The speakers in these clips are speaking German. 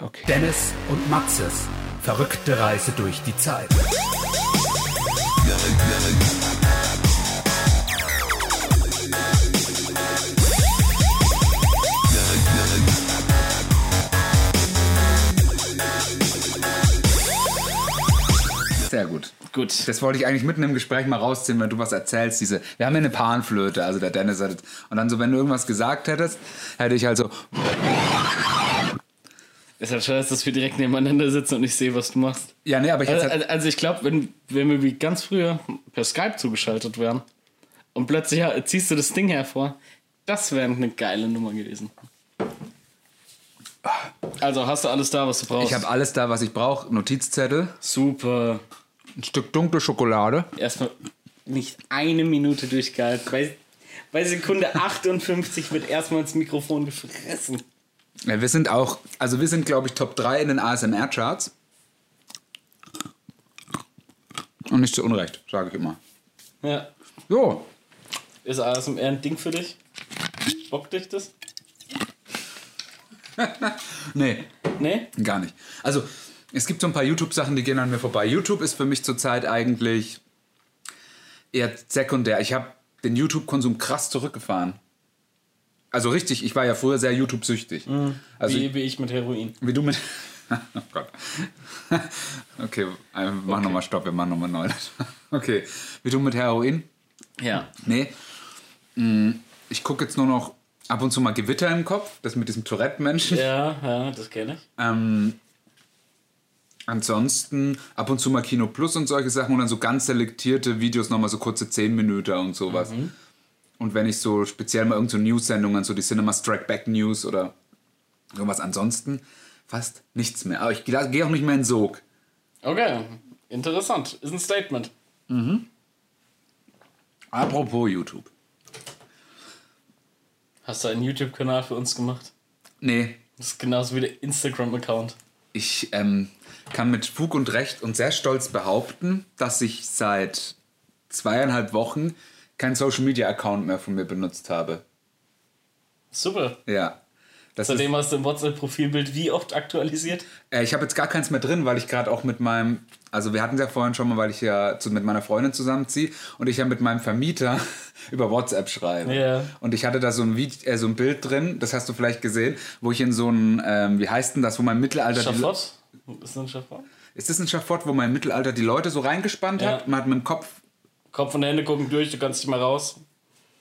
Okay. Dennis und Maxes verrückte Reise durch die Zeit. Sehr gut. Gut. Das wollte ich eigentlich mitten im Gespräch mal rausziehen, wenn du was erzählst. Diese, wir haben ja eine Panflöte, also der Dennis hat. Und dann so, wenn du irgendwas gesagt hättest, hätte ich halt so. Ist halt scheiße, dass wir direkt nebeneinander sitzen und ich sehe, was du machst. Ja, nee, aber ich Also, hätte. also, also ich glaube, wenn, wenn wir wie ganz früher per Skype zugeschaltet wären und plötzlich ziehst du das Ding hervor, das wäre eine geile Nummer gewesen. Also hast du alles da, was du brauchst? Ich habe alles da, was ich brauche. Notizzettel, Super. ein Stück dunkle Schokolade. Erstmal nicht eine Minute durchgehalten. Bei, bei Sekunde 58 wird erstmal ins Mikrofon gefressen. Ja, wir sind auch, also wir sind, glaube ich, Top 3 in den ASMR-Charts. Und nicht zu Unrecht, sage ich immer. Ja. Jo, Ist ASMR ein Ding für dich? Bockt dich das? nee, Nee? gar nicht. Also, es gibt so ein paar YouTube-Sachen, die gehen an mir vorbei. YouTube ist für mich zurzeit eigentlich eher sekundär. Ich habe den YouTube-Konsum krass zurückgefahren. Also richtig, ich war ja früher sehr YouTube-süchtig. Also wie, wie ich mit Heroin. Wie du mit. Oh Gott. Okay, wir machen nochmal Stopp, wir machen nochmal neu. Okay, wie du mit Heroin? Ja. Nee. Mm, Ich gucke jetzt nur noch ab und zu mal Gewitter im Kopf, das mit diesem Tourette-Menschen. Ja, ja, das kenne ich. Ähm, ansonsten ab und zu mal Kino Plus und solche Sachen und dann so ganz selektierte Videos, nochmal so kurze 10 Minuten und sowas. Und wenn ich so speziell mal irgendeine so News-Sendungen, so die Cinema Strike Back News oder irgendwas ansonsten, fast nichts mehr. Aber ich gehe auch nicht mehr in Sog. Okay, interessant. Ist ein Statement. Apropos YouTube. Hast du einen YouTube-Kanal für uns gemacht? Nee, Das ist genauso wie der Instagram-Account. ich ähm, kann mit Fug und Recht und sehr stolz behaupten, dass ich seit zweieinhalb Wochen keinen Social Media Account mehr von mir benutzt habe. Super. Ja. Das ist, Seitdem hast du im WhatsApp-Profilbild wie oft aktualisiert? äh, ich habe jetzt gar keins mehr drin, weil ich gerade auch mit meinem, also wir hatten es ja vorhin schon mal, weil ich ja zu, mit meiner Freundin zusammenziehe und ich ja mit meinem Vermieter über WhatsApp schreibe. Ja. Und ich hatte da so ein, Video, äh, so ein Bild drin, das hast du vielleicht gesehen, wo ich in so ein, ähm, wie heißt denn das, wo mein Mittelalter... Schafott? Ist das ein Schafott? Ist das ein Schafott, wo mein Mittelalter die Leute so reingespannt Ja. hat? Man hat mit dem Kopf. Kopf und Hände gucken durch, du kannst nicht mehr raus.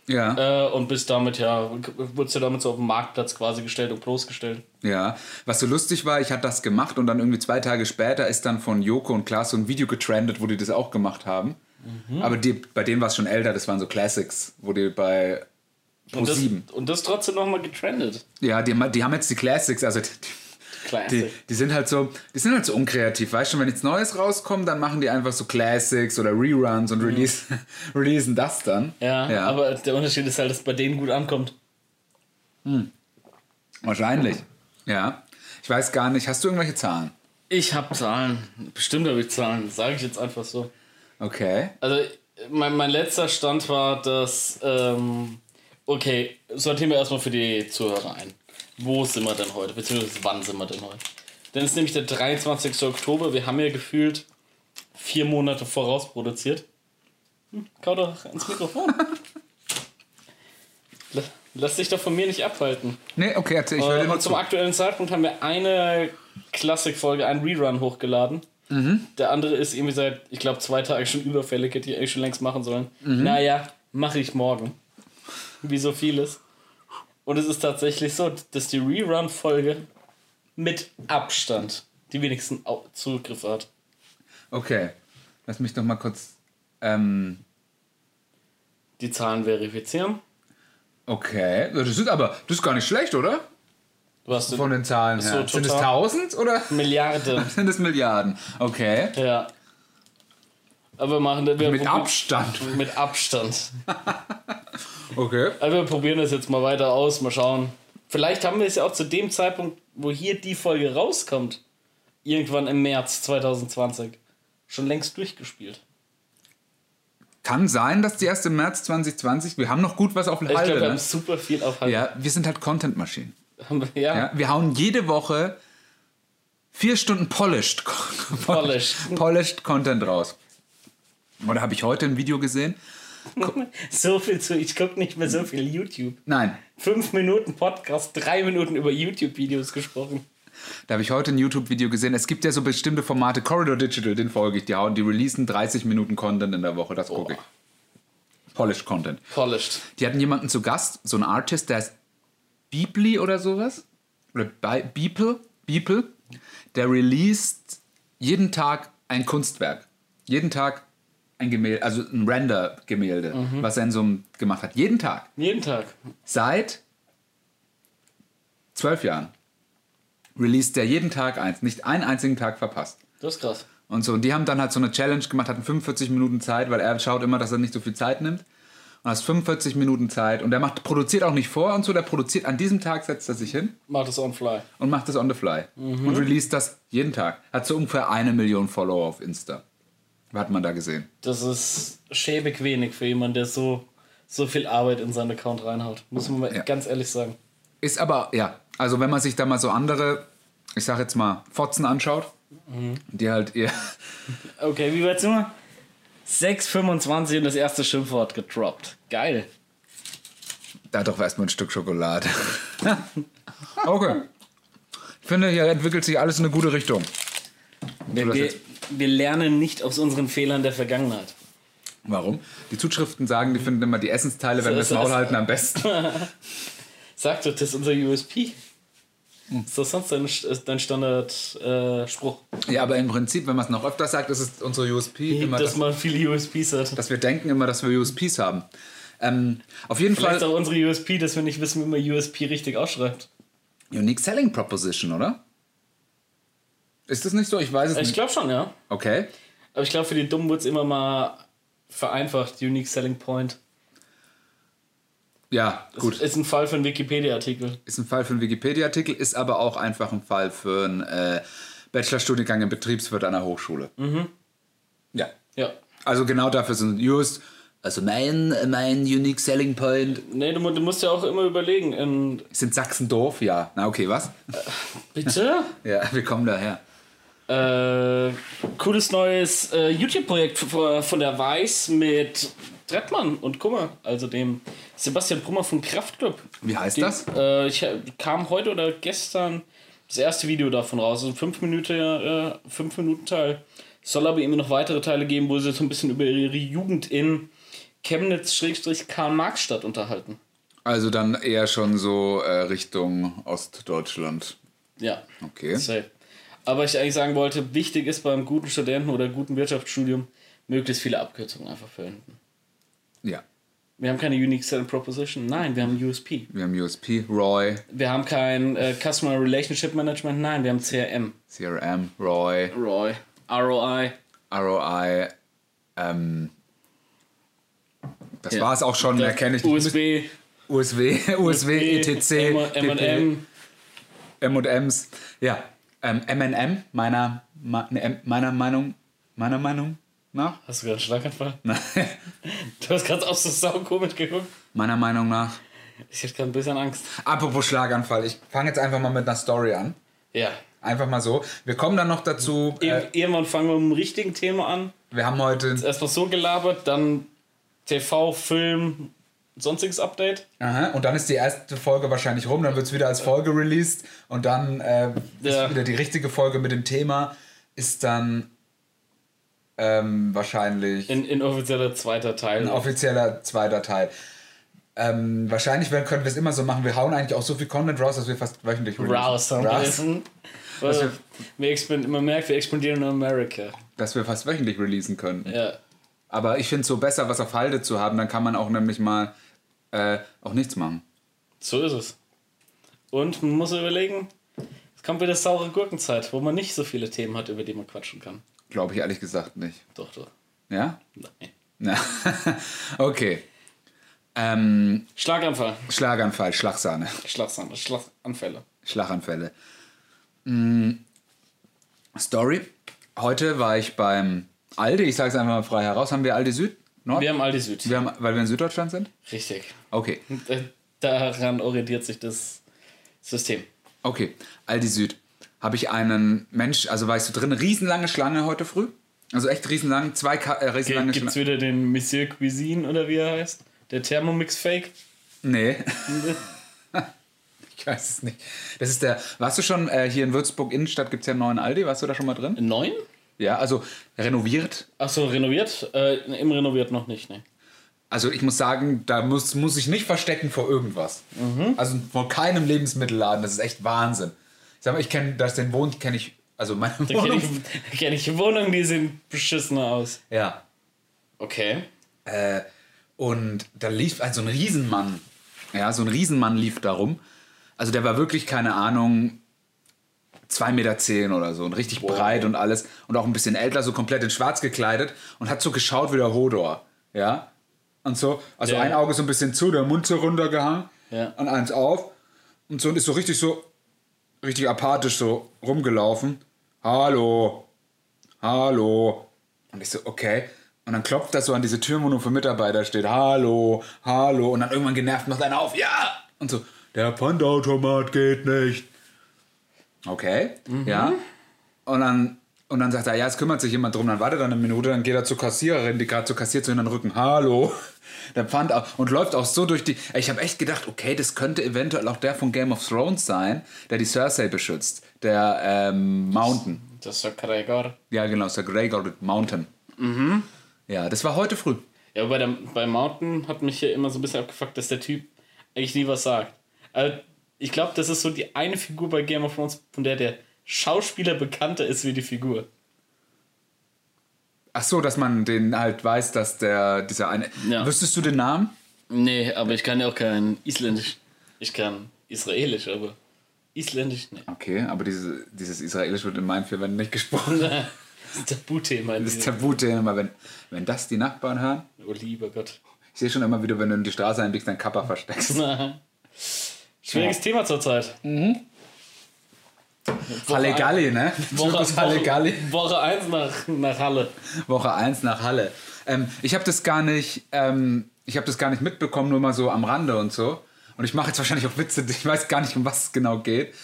Ja. Äh, und bist damit, ja, wurdest du damit so auf den Marktplatz quasi gestellt und bloßgestellt. Ja. Was so lustig war, ich hatte das gemacht und dann irgendwie zwei Tage später ist dann von Joko und Klaas so ein Video getrendet, wo die das auch gemacht haben. Mhm. Aber die, bei denen war es schon älter, das waren so Classics, wo die bei Und das, Pro7. und das trotzdem nochmal getrendet. Ja, die, die haben jetzt die Classics, also die. Die, die sind halt so, die sind halt so unkreativ, weißt du, wenn jetzt Neues rauskommt, dann machen die einfach so Classics oder Reruns und release, releasen das dann. Mhm. ja, aber der Unterschied ist halt, dass es bei denen gut ankommt. Wahrscheinlich. Ja. Ich weiß gar nicht, hast du irgendwelche Zahlen? Ich habe Zahlen. Bestimmt habe ich Zahlen. Sage ich jetzt einfach so. Okay. Also, mein, mein letzter Stand war, dass. Ähm, okay, sortieren wir erstmal für die Zuhörer ein. Wo sind wir denn heute? Beziehungsweise wann sind wir denn heute? Denn es ist nämlich der 23. Oktober. Wir haben ja gefühlt vier Monate voraus produziert. Hm, kau doch ins Mikrofon. La- Lass dich doch von mir nicht abhalten. Nee, okay, erzähl, ich höre Äh, nur und zum zu. aktuellen Zeitpunkt haben wir eine Klassikfolge, einen Rerun hochgeladen. Mhm. Der andere ist irgendwie seit, ich glaube, zwei Tagen schon überfällig, hätte ich eigentlich schon längst machen sollen. Mhm. Naja, mache ich morgen. Wie so vieles. Und es ist tatsächlich so, dass die Rerun-Folge mit Abstand die wenigsten Zugriffe hat. Okay. Lass mich doch mal kurz. Ähm, Die Zahlen verifizieren. okay. Das ist aber, das ist gar nicht schlecht, oder? Hast Von den Zahlen So, her. Sind es tausend oder Milliarden. sind es Milliarden? Okay. ja. Aber wir machen wir Mit Abstand. Mit Abstand. Okay. Also wir probieren das jetzt mal weiter aus, mal schauen. Vielleicht haben wir es ja auch zu dem Zeitpunkt, wo hier die Folge rauskommt, irgendwann im März 2020, schon längst durchgespielt. Kann sein, dass die erst im März 2020. Wir haben noch gut was auf Ich Halde. glaube, wir haben ne? super viel auf Halde. Ja, wir sind halt Content-Maschinen. Haben wir- ja. Ja, wir hauen jede Woche vier Stunden polished, Polished. polished Content raus. Und da habe ich heute ein Video gesehen. So viel zu, ich gucke nicht mehr so viel YouTube. Nein, Fünf Minuten Podcast, drei Minuten über YouTube-Videos gesprochen. da habe ich heute ein YouTube-Video gesehen. Es gibt ja so bestimmte Formate, Corridor Digital, den folge ich, die hauen, die releasen 30 Minuten Content in der Woche, das gucke ich. Polished Content. Polished. Die hatten jemanden zu Gast, so einen Artist, der ist Beeple oder sowas. Oder Be- Beeple, Beeple. Der released jeden Tag ein Kunstwerk. Jeden Tag ein Gemälde, also ein Render-Gemälde, was er in so einem gemacht hat. Jeden Tag. Jeden Tag. Seit zwölf Jahren released der jeden Tag eins. Nicht einen einzigen Tag verpasst. Das ist krass. Und so, und die haben dann halt so eine Challenge gemacht, hatten 45 Minuten Zeit, weil er schaut immer, dass er nicht so viel Zeit nimmt. Und hast 45 Minuten Zeit und der macht, produziert auch nicht vor und so, der produziert an diesem Tag, setzt er sich hin Macht es on fly. und macht das on the fly. Und released das jeden Tag. Hat so ungefähr eine Million Follower auf Insta. Hat man da gesehen. Das ist schäbig wenig für jemanden, der so, so viel Arbeit in seinen Account reinhaut. Muss man mal Ja. ganz ehrlich sagen. Ist aber, ja, also wenn man sich da mal so andere, ich sag jetzt mal, Fotzen anschaut, die halt eher, Okay, wie weit sind wir? 6,25 und das erste Schimpfwort gedroppt. Geil. da doch erstmal ein Stück Schokolade. okay. Ich finde, hier entwickelt sich alles in eine gute Richtung. Wir, das wir, lernen nicht aus unseren Fehlern der Vergangenheit. Warum? Die Zuschriften sagen, die finden immer die Essensteile, wenn wir das ist Maul halten, am besten. Sag doch, das ist unser USP. Ist das sonst dein, dein Standardspruch? Äh? Ja, aber im Prinzip, wenn man es noch öfter sagt, ist es unsere USP, immer, dass dass, man viele USPs hat. dass wir denken immer, dass wir USPs haben. Ähm, auf jeden Vielleicht Fall auch unsere USP, dass wir nicht wissen, wie man USP richtig ausschreibt. Unique Selling Proposition, oder? Ist das nicht so? Ich weiß es Ich nicht. glaube schon, ja. Okay. Aber ich glaube, für die Dummen wird es immer mal vereinfacht. Unique Selling Point. Ja, gut. ist ein Fall für einen Wikipedia-Artikel. Ist ein Fall für einen Wikipedia-Artikel, ist aber auch einfach ein Fall für einen äh, Bachelorstudiengang im Betriebswirt an der Hochschule. Ja. Ja. Also genau dafür sind Just. Also mein, mein Unique Selling Point Nee, du, du musst ja auch immer überlegen. In, sind Sachsendorf, ja. Na okay, was? bitte? Ja, wir kommen daher. Äh, cooles neues äh, YouTube-Projekt v- von der Weiß mit Trettmann und Kummer, also dem Sebastian Brummer von Kraftclub. Wie heißt Die- das? Äh, ich äh, kam heute oder gestern das erste Video davon raus. Also ein 5 Minuten, äh, fünf Minuten Teil. Soll aber immer noch weitere Teile geben, wo sie so ein bisschen über ihre Jugend in Chemnitz-Karl-Marx-Stadt unterhalten. Also dann eher schon so äh, Richtung Ostdeutschland. Ja. Okay. Safe. Aber ich eigentlich sagen wollte, wichtig ist beim guten Studenten oder guten Wirtschaftsstudium möglichst viele Abkürzungen einfach verwenden. Ja. Wir haben keine Unique Selling Proposition, nein, wir haben USP. Wir haben USP, Roy, Wir haben kein äh, Customer Relationship Management, nein, wir haben CRM. CRM, Roy, ROI. ROI. ROI. Ähm, das Ja. war es auch schon, mehr kenne ich nicht. USB. USW, USW, ETC, M&M. M&Ms. Ja, ähm, M&M, meiner, ne, meiner Meinung, meiner Meinung nach, Hast du gerade einen Schlaganfall? Nein. Du hast gerade auch so saukomisch geguckt. meiner Meinung nach. Ich hätte gerade ein bisschen Angst. Apropos Schlaganfall, ich fange jetzt einfach mal mit einer Story an. Ja. Einfach mal so. Wir kommen dann noch dazu. Äh, Ir- Irgendwann fangen wir mit dem richtigen Thema an. wir haben heute. Erstmal so gelabert, dann TV, Film, sonstiges Update. Aha, und dann ist die erste Folge wahrscheinlich rum, dann wird es wieder als Folge released und dann äh, Ja. ist wieder die richtige Folge mit dem Thema, ist dann ähm, wahrscheinlich In, in offizieller zweiter Teil. ein offizieller zweiter Teil. Ähm, wahrscheinlich werden, können wir es immer so machen. Wir hauen eigentlich auch so viel Content raus, dass wir fast wöchentlich releasen. Raus, wir Raus. wir man merkt, wir expandieren in Amerika. Dass wir fast wöchentlich releasen können. Ja. Aber ich finde es so besser, was auf Halde zu haben. Dann kann man auch nämlich mal äh, auch nichts machen. So ist es. Und man muss überlegen, es kommt wieder saure Gurkenzeit, wo man nicht so viele Themen hat, über die man quatschen kann. Glaube ich ehrlich gesagt nicht. Doch, doch. Ja? Nein. Na, okay. Ähm, Schlaganfall. Schlaganfall, Schlagsahne, Schlagsahne. Schlaganfälle. Schlaganfälle. Mm, Story. Heute war ich beim Aldi, ich sage es einfach mal frei heraus. Haben wir Aldi Süd? Nord? Wir haben Aldi Süd. Wir haben, weil wir in Süddeutschland sind? Richtig. Okay. Äh, Daran orientiert sich das System. Okay, Aldi Süd. habe ich einen Mensch, also weißt du drin, riesenlange Schlange heute früh. Also echt riesenlang, zwei Ka äh, riesenlange Gibt es Schlange. wieder den Monsieur Cuisine oder wie er heißt? Der Thermomix Fake? Nee. ich weiß es nicht. Das ist der. Warst du schon äh, hier in Würzburg Innenstadt? Gibt es ja einen neuen Aldi? Warst du da schon mal drin? Neun? Ja, also renoviert. Achso, renoviert? Äh, Im renoviert noch nicht, ne? Also ich muss sagen, da muss, muss ich nicht verstecken vor irgendwas. Also vor keinem Lebensmittelladen. Das ist echt Wahnsinn. Ich sag mal, ich kenne das, den Wohn kenne ich. Also meine Da kenne Wohnung. ich, da kenn ich Wohnungen, die sehen beschissener aus. Ja. Okay. Äh, und da lief also ein Riesenmann. Ja, so ein Riesenmann lief da rum. Also der war wirklich, keine Ahnung, 2,10 Meter zehn oder so und richtig breit und alles und auch ein bisschen älter, so komplett in schwarz gekleidet und hat so geschaut wie der Hodor. Ja. Und so, also Ja. ein Auge so ein bisschen zu, der Mund so runtergehangen Ja. und eins auf und so und ist so richtig so, richtig apathisch so rumgelaufen. Hallo, hallo. Und ich so, okay. Und dann klopft das so an diese Tür, wo nur für Mitarbeiter steht. Hallo, hallo. Und dann irgendwann genervt macht einer auf. Ja! Und so, der Pfandautomat geht nicht. Okay, ja. Und dann, und dann sagt er, ja, es kümmert sich jemand drum. Dann wartet er eine Minute, dann geht er zur Kassiererin, die gerade zur kassiert, so in den Rücken. Hallo. Der Pfand und läuft auch so durch die. Ich habe echt gedacht, okay, das könnte eventuell auch der von Game of Thrones sein, der die Cersei beschützt. Der ähm, Mountain. Das ist der Gregor. Ja, genau, der Gregor Mountain. Ja, das war heute früh. Ja, bei, der, bei Mountain hat mich hier immer so ein bisschen abgefuckt, dass der Typ eigentlich nie was sagt. Also, ich glaube, das ist so die eine Figur bei Game of Thrones, von der der Schauspieler bekannter ist wie die Figur. Ach so, dass man den halt weiß, dass der, dieser eine. Ja. Wüsstest du den Namen? Nee, aber ich kann ja auch kein Isländisch. Ich kann Israelisch, aber Isländisch, nee. Okay, aber diese, dieses Israelisch wird in meinen Wänden nicht gesprochen. Das ist Tabuthema. Das diesem- Tabuthema, wenn, wenn das die Nachbarn hören. Oh, lieber Gott. Ich sehe schon immer wieder, wenn du in die Straße einblickst, dein Kappa versteckst. Schwieriges Thema zurzeit. Halligalli, ne? Woche, Typus Halligalli. Woche, Woche 1 nach, nach Halle. Woche 1 nach Halle. Ähm, ich habe das gar nicht, ähm, ich habe das gar nicht mitbekommen, nur mal so am Rande und so. Und ich mache jetzt wahrscheinlich auch Witze, ich weiß gar nicht, um was es genau geht.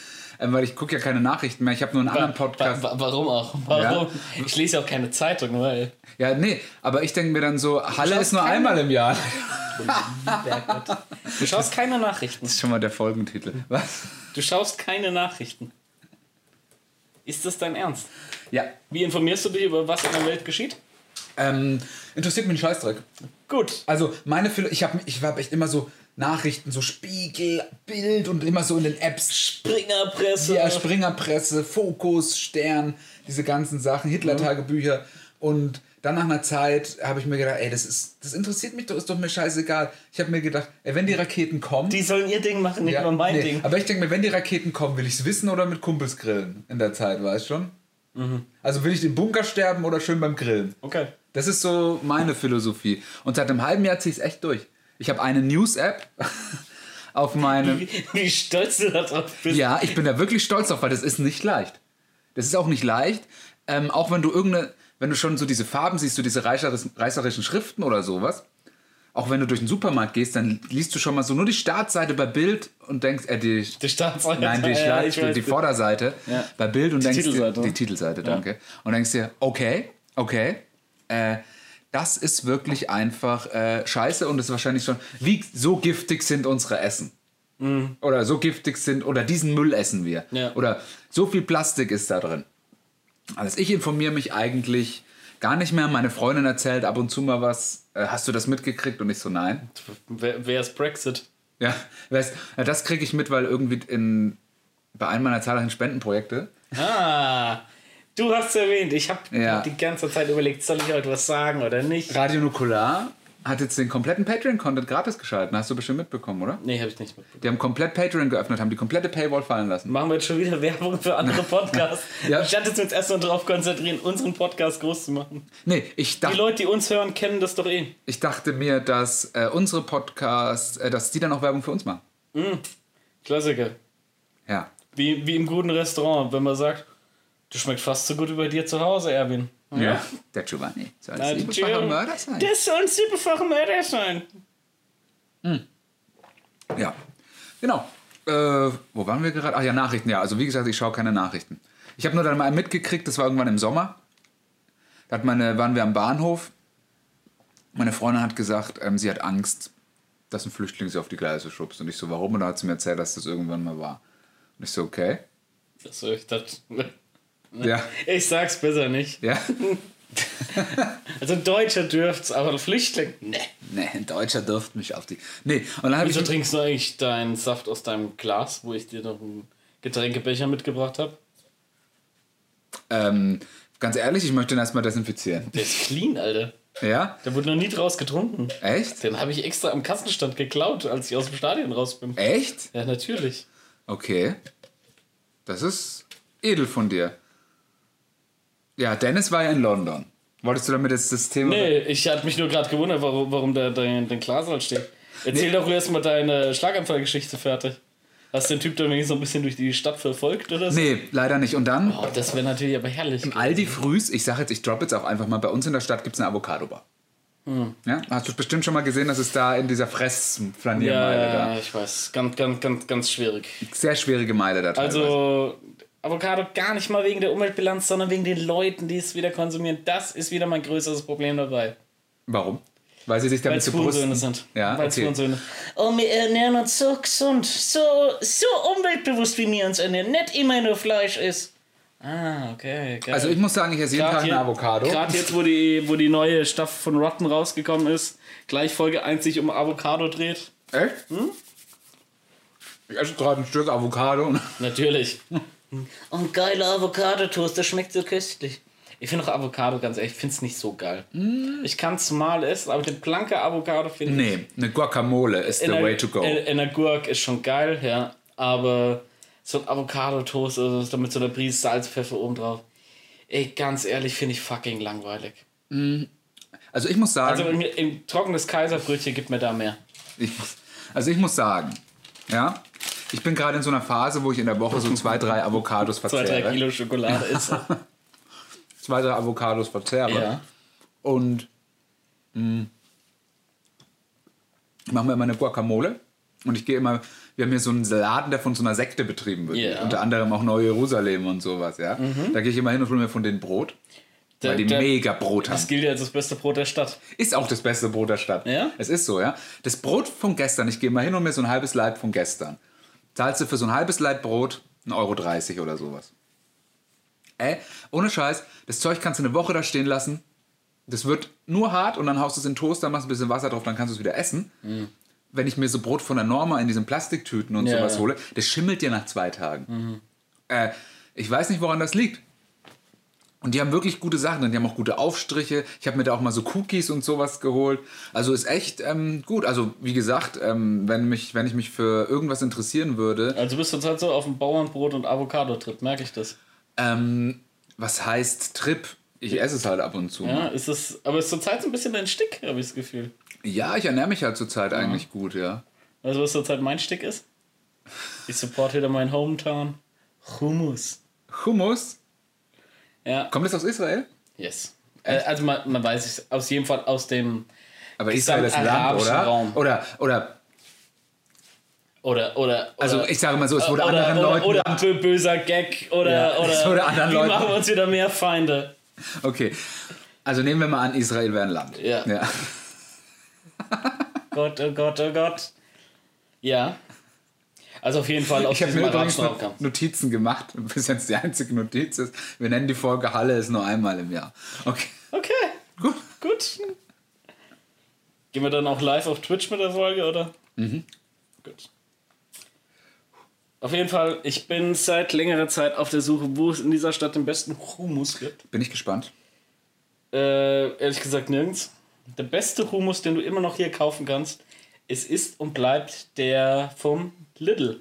Ähm, weil ich gucke ja keine Nachrichten mehr. Ich habe nur einen anderen Podcast. Wa- wa- warum auch? Warum? Ich lese ja auch keine Zeitung, weil. Ja, nee, aber ich denke mir dann so, Halle ist nur keine- einmal im Jahr. Du schaust keine Nachrichten. Das ist schon mal der Folgentitel. Was? Du schaust keine Nachrichten. Ist das dein Ernst? Ja. Wie informierst du dich über was in der Welt geschieht? Ähm, interessiert mich ein Scheißdreck. Gut. Also meine Philo ich habe ich hab echt immer so Nachrichten, so Spiegel, Bild und immer so in den Apps. Springerpresse. Ja, Springerpresse, Fokus, Stern, diese ganzen Sachen, Hitler-Tagebücher. Und dann nach einer Zeit habe ich mir gedacht, ey, das, ist, das interessiert mich doch, ist doch mir scheißegal. Ich habe mir gedacht, ey, wenn die Raketen kommen. Die sollen ihr Ding machen, nicht Ja, nur mein nee, Ding. Aber ich denke mir, wenn die Raketen kommen, will ich es wissen oder mit Kumpels grillen in der Zeit, weißt du schon? Mhm. Also will ich im Bunker sterben oder schön beim Grillen? Okay. Das ist so meine Philosophie. Und seit einem halben Jahr ziehe ich es echt durch. Ich habe eine News-App auf meinem. Wie, wie stolz du da drauf bist. Ja, ich bin da wirklich stolz drauf, weil das ist nicht leicht. Das ist auch nicht leicht. Ähm, auch wenn du irgendeine, wenn du schon so diese Farben siehst, so diese reißeris- reißerischen Schriften oder sowas. Auch wenn du durch den Supermarkt gehst, dann liest du schon mal so nur die Startseite bei Bild und denkst, äh, die, Die Startseite. Nein, die, Ja, Schlag- die Vorderseite Ja. bei Bild und Die denkst Titelseite, dir, die? Titelseite, danke. Und denkst dir, okay, okay, äh, das ist wirklich einfach äh, scheiße und ist wahrscheinlich schon, wie so giftig sind unsere Essen. Oder so giftig sind, oder diesen Müll essen wir. Mhm. Ja. Oder so viel Plastik ist da drin. Also ich informiere mich eigentlich gar nicht mehr. Meine Freundin erzählt ab und zu mal was. Äh, hast du das mitgekriegt? Und ich so, nein. Wer, wer ist Brexit? Ja, weißt, ja, das kriege ich mit, weil irgendwie in, bei einem meiner zahlreichen Spendenprojekte. Ah, du hast es erwähnt. Ich habe Ja. die ganze Zeit überlegt, soll ich heute was sagen oder nicht? Radio Nukular hat jetzt den kompletten Patreon-Content gratis geschalten. Hast du bestimmt mitbekommen, oder? Nee, habe ich nicht mitbekommen. Die haben komplett Patreon geöffnet, haben die komplette Paywall fallen lassen. Machen wir jetzt schon wieder Werbung für andere Podcasts. Ja. Statt jetzt uns erstmal darauf konzentrieren, unseren Podcast groß zu machen. Nee, ich, Die dacht, Leute, die uns hören, kennen das doch eh. ich dachte mir, dass äh, unsere Podcasts, äh, dass die dann auch Werbung für uns machen. Klassiker. Ja. Wie, wie im guten Restaurant, wenn man sagt, du schmeckt fast so gut wie bei dir zu Hause, Erwin. ja. Der Giovanni soll ein siebenfacher. Mörder sein. Das soll ein siebenfacher Mörder sein. Ja, genau. Äh, wo waren wir gerade? Ach ja, Nachrichten. Ja, also wie gesagt, ich schaue keine Nachrichten. Ich habe nur dann mal mitgekriegt, das war irgendwann im Sommer. Da hat meine, waren wir am Bahnhof. Meine Freundin hat gesagt, ähm, sie hat Angst, dass ein Flüchtling sie auf die Gleise schubst. Und ich so, warum? Und dann hat sie mir erzählt, dass das irgendwann mal war. Und ich so, okay. Also ich dachte, Ja. ich sag's besser nicht. Ja? Also ein Deutscher dürft's, aber ein Flüchtling, ne. nee, ein Deutscher dürfte mich auf die. Nee, und dann habe ich. Wieso trinkst du eigentlich deinen Saft aus deinem Glas, wo ich dir noch einen Getränkebecher mitgebracht habe? Ähm, ganz ehrlich, ich möchte ihn erstmal desinfizieren. Der ist clean, Alter. Ja? Der wurde noch nie draus getrunken. Echt? Den habe ich extra am Kassenstand geklaut, als ich aus dem Stadion raus bin. Echt? Ja, natürlich. Okay. Das ist edel von dir. Ja, Dennis war ja in London. Wolltest du damit jetzt das Thema. Nee, ich hatte mich nur gerade gewundert, warum, warum der, dein, dein Glas halt steht. Erzähl doch erst mal deine Schlaganfallgeschichte fertig. Hast du den Typ dann wenigstens so ein bisschen durch die Stadt verfolgt oder so? Nee, leider nicht. Und dann Oh, das wäre natürlich aber herrlich. Aldi Frühs, ich sage jetzt, ich droppe jetzt auch einfach mal, bei uns in der Stadt gibt es eine Avocado-Bar. Hm. Ja? Hast du bestimmt schon mal gesehen, dass es da in dieser Fressflaniermeile Ja, da. ja, ich weiß. Ganz, ganz, ganz, ganz schwierig. Sehr schwierige Meile da teilweise. Also, Avocado gar nicht mal wegen der Umweltbilanz, sondern wegen den Leuten, die es wieder konsumieren. Das ist wieder mein größeres Problem dabei. Warum? Weil sie sich Weil damit zu Hurensöhne brüsten. sind. Ja, Weil okay. Hurensöhne. Oh, wir ernähren uns so gesund, so, so umweltbewusst, wie wir uns ernähren. Nicht immer nur Fleisch ist. Ah, okay. Geil. Also ich muss sagen, ich esse jeden Tag eine Avocado. Gerade jetzt, wo die, wo die neue Staffel von Rotten rausgekommen ist, gleich Folge 1 sich um Avocado dreht. Echt? Hm? Ich esse gerade ein Stück Avocado. Natürlich. Und geiler Avocado-Toast, das schmeckt so köstlich. Ich finde auch Avocado ganz ehrlich, ich finde es nicht so geil. Ich kann es mal essen, aber den blanke Avocado finde ich. Nee, eine Guacamole ist the in der- way to go. In, in der Gurk ist schon geil, ja. Aber so ein Avocado-Toast also so mit so einer Prise Salz, Pfeffer oben drauf. Ey, ganz ehrlich, finde ich fucking langweilig. Also ich muss sagen, Also ein, ein trockenes Kaiserbrötchen gibt mir da mehr. ich muss, also ich muss sagen, ja, ich bin gerade in so einer Phase, wo ich in der Woche so zwei, drei Avocados Zwei, verzehre. drei Kilo Schokolade ist. Zwei, drei Avocados verzehre. ja. Und mh, ich mache mir immer eine Guacamole. Und ich gehe immer, wir haben hier so einen Laden, der von so einer Sekte betrieben wird. Ja. Unter anderem auch Neu-Jerusalem und sowas, ja. Da gehe ich immer hin und hole mir von denen Brot. Der- weil die der- mega Brot haben. Das gilt ja als das beste Brot der Stadt. Ist auch das beste Brot der Stadt. Ja? Es ist so, ja. Das Brot von gestern, ich gehe mal hin und mir so ein halbes Leib von gestern. Zahlst du für so ein halbes Leib Brot 1,30 Euro oder sowas. Ey, ohne Scheiß, das Zeug kannst du eine Woche da stehen lassen. Das wird nur hart und dann haust du es in den Toaster, machst ein bisschen Wasser drauf, dann kannst du es wieder essen. Wenn ich mir so Brot von der Norma in diesen Plastiktüten und Ja, sowas ja. hole, das schimmelt dir nach zwei Tagen. Äh, ich weiß nicht, woran das liegt. Und die haben wirklich gute Sachen drin. Die haben auch gute Aufstriche. Ich habe mir da auch mal so Cookies und sowas geholt. Also ist echt ähm, gut. Also wie gesagt, ähm, wenn, mich, wenn ich mich für irgendwas interessieren würde, Also bist du jetzt halt so auf dem Bauernbrot und Avocado-Trip, merke ich das. ähm, was heißt Trip? Ich esse es halt ab und zu. Ja, ist das. Aber ist zurzeit so ein bisschen dein Stick, habe ich das Gefühl. Ja, ich ernähre mich halt zurzeit eigentlich gut, ja. Weißt du, was zurzeit mein Stick ist? Ich support wieder meinen Hometown. Hummus. Hummus. Ja, Kommt das aus Israel? yes. Äh, also man, man weiß es aus jedem Fall aus dem. Aber Israel ist ein Land, oder? Raum. Oder, oder, Oder, oder, also ich sage mal so, es wurde oder, anderen oder, Leuten. oder bö- böser Gag oder, Ja, es oder wurde anderen wie Leuten- machen wir uns wieder mehr Feinde? Okay. Also nehmen wir mal an, Israel wäre ein Land. Ja. ja. Gott, oh Gott, oh Gott. Ja. Also auf jeden Fall aus Ich habe mir übrigens. Notizen gemacht, bis jetzt die einzige Notiz ist. Wir nennen die Folge Halle ist nur einmal im Jahr. Okay, Okay, gut. gut. Gehen wir dann auch live auf Twitch mit der Folge, oder? Mhm. Gut. Auf jeden Fall, ich bin seit längerer Zeit auf der Suche, wo es in dieser Stadt den besten Humus gibt. Bin ich gespannt. Äh, ehrlich gesagt nirgends. Der beste Humus, den du immer noch hier kaufen kannst, es ist und bleibt der vom Lidl.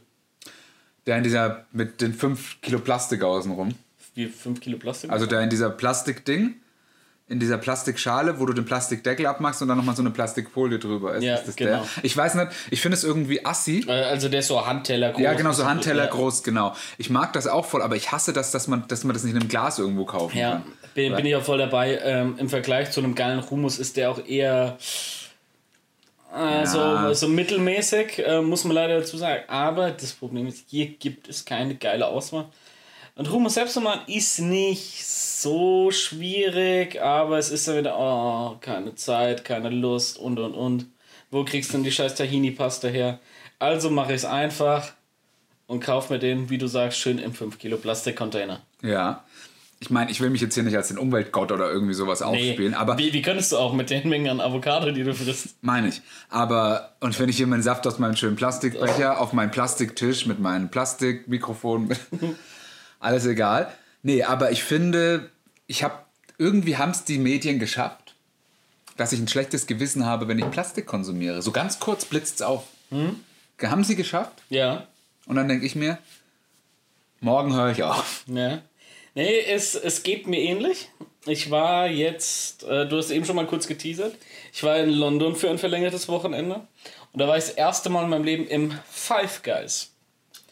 Der in dieser, mit den 5 Kilo Plastik außenrum. Wie 5 Kilo Plastik. Also der in dieser Plastikding, in dieser Plastikschale, wo du den Plastikdeckel abmachst und dann nochmal so eine Plastikfolie drüber ist. Ja, ist das genau. der? Ich weiß nicht, ich finde es irgendwie assi. Äh, also der ist so Handteller groß. Ja, genau, so Handteller Ja. groß, genau. Ich mag das auch voll, aber ich hasse das, dass man, dass man das nicht in einem Glas irgendwo kaufen Ja, kann. bin, bin ich auch voll dabei. Ähm, Im Vergleich zu einem geilen Humus ist der auch eher äh, so, so mittelmäßig, äh, muss man leider dazu sagen. Aber das Problem ist, hier gibt es keine geile Auswahl. Und Hummus selbst zu machen ist nicht so schwierig, aber es ist dann wieder, oh, keine Zeit, keine Lust und und und. Wo kriegst du denn die scheiß Tahini-Pasta her? Also mache ich es einfach und kauf mir den, wie du sagst, schön im 5 Kilo Plastikcontainer. Ja. Ich meine, ich will mich jetzt hier nicht als den Umweltgott oder irgendwie sowas aufspielen, aber wie, wie könntest du auch mit den Mengen an Avocado, die du frisst? meine ich. Aber, und wenn ich hier meinen Saft aus meinem schönen Plastikbecher auf meinen Plastiktisch mit meinem Plastikmikrofon, alles egal. Nee, aber ich finde, ich habe, irgendwie haben es die Medien geschafft, dass ich ein schlechtes Gewissen habe, wenn ich Plastik konsumiere. So ganz kurz blitzt es auf. Haben sie geschafft? Ja. Und dann denke ich mir, morgen höre ich auf. Ja. Nee, es, es geht mir ähnlich. Ich war jetzt, äh, du hast eben schon mal kurz geteasert, ich war in London für ein verlängertes Wochenende. Und da war ich das erste Mal in meinem Leben im Five Guys.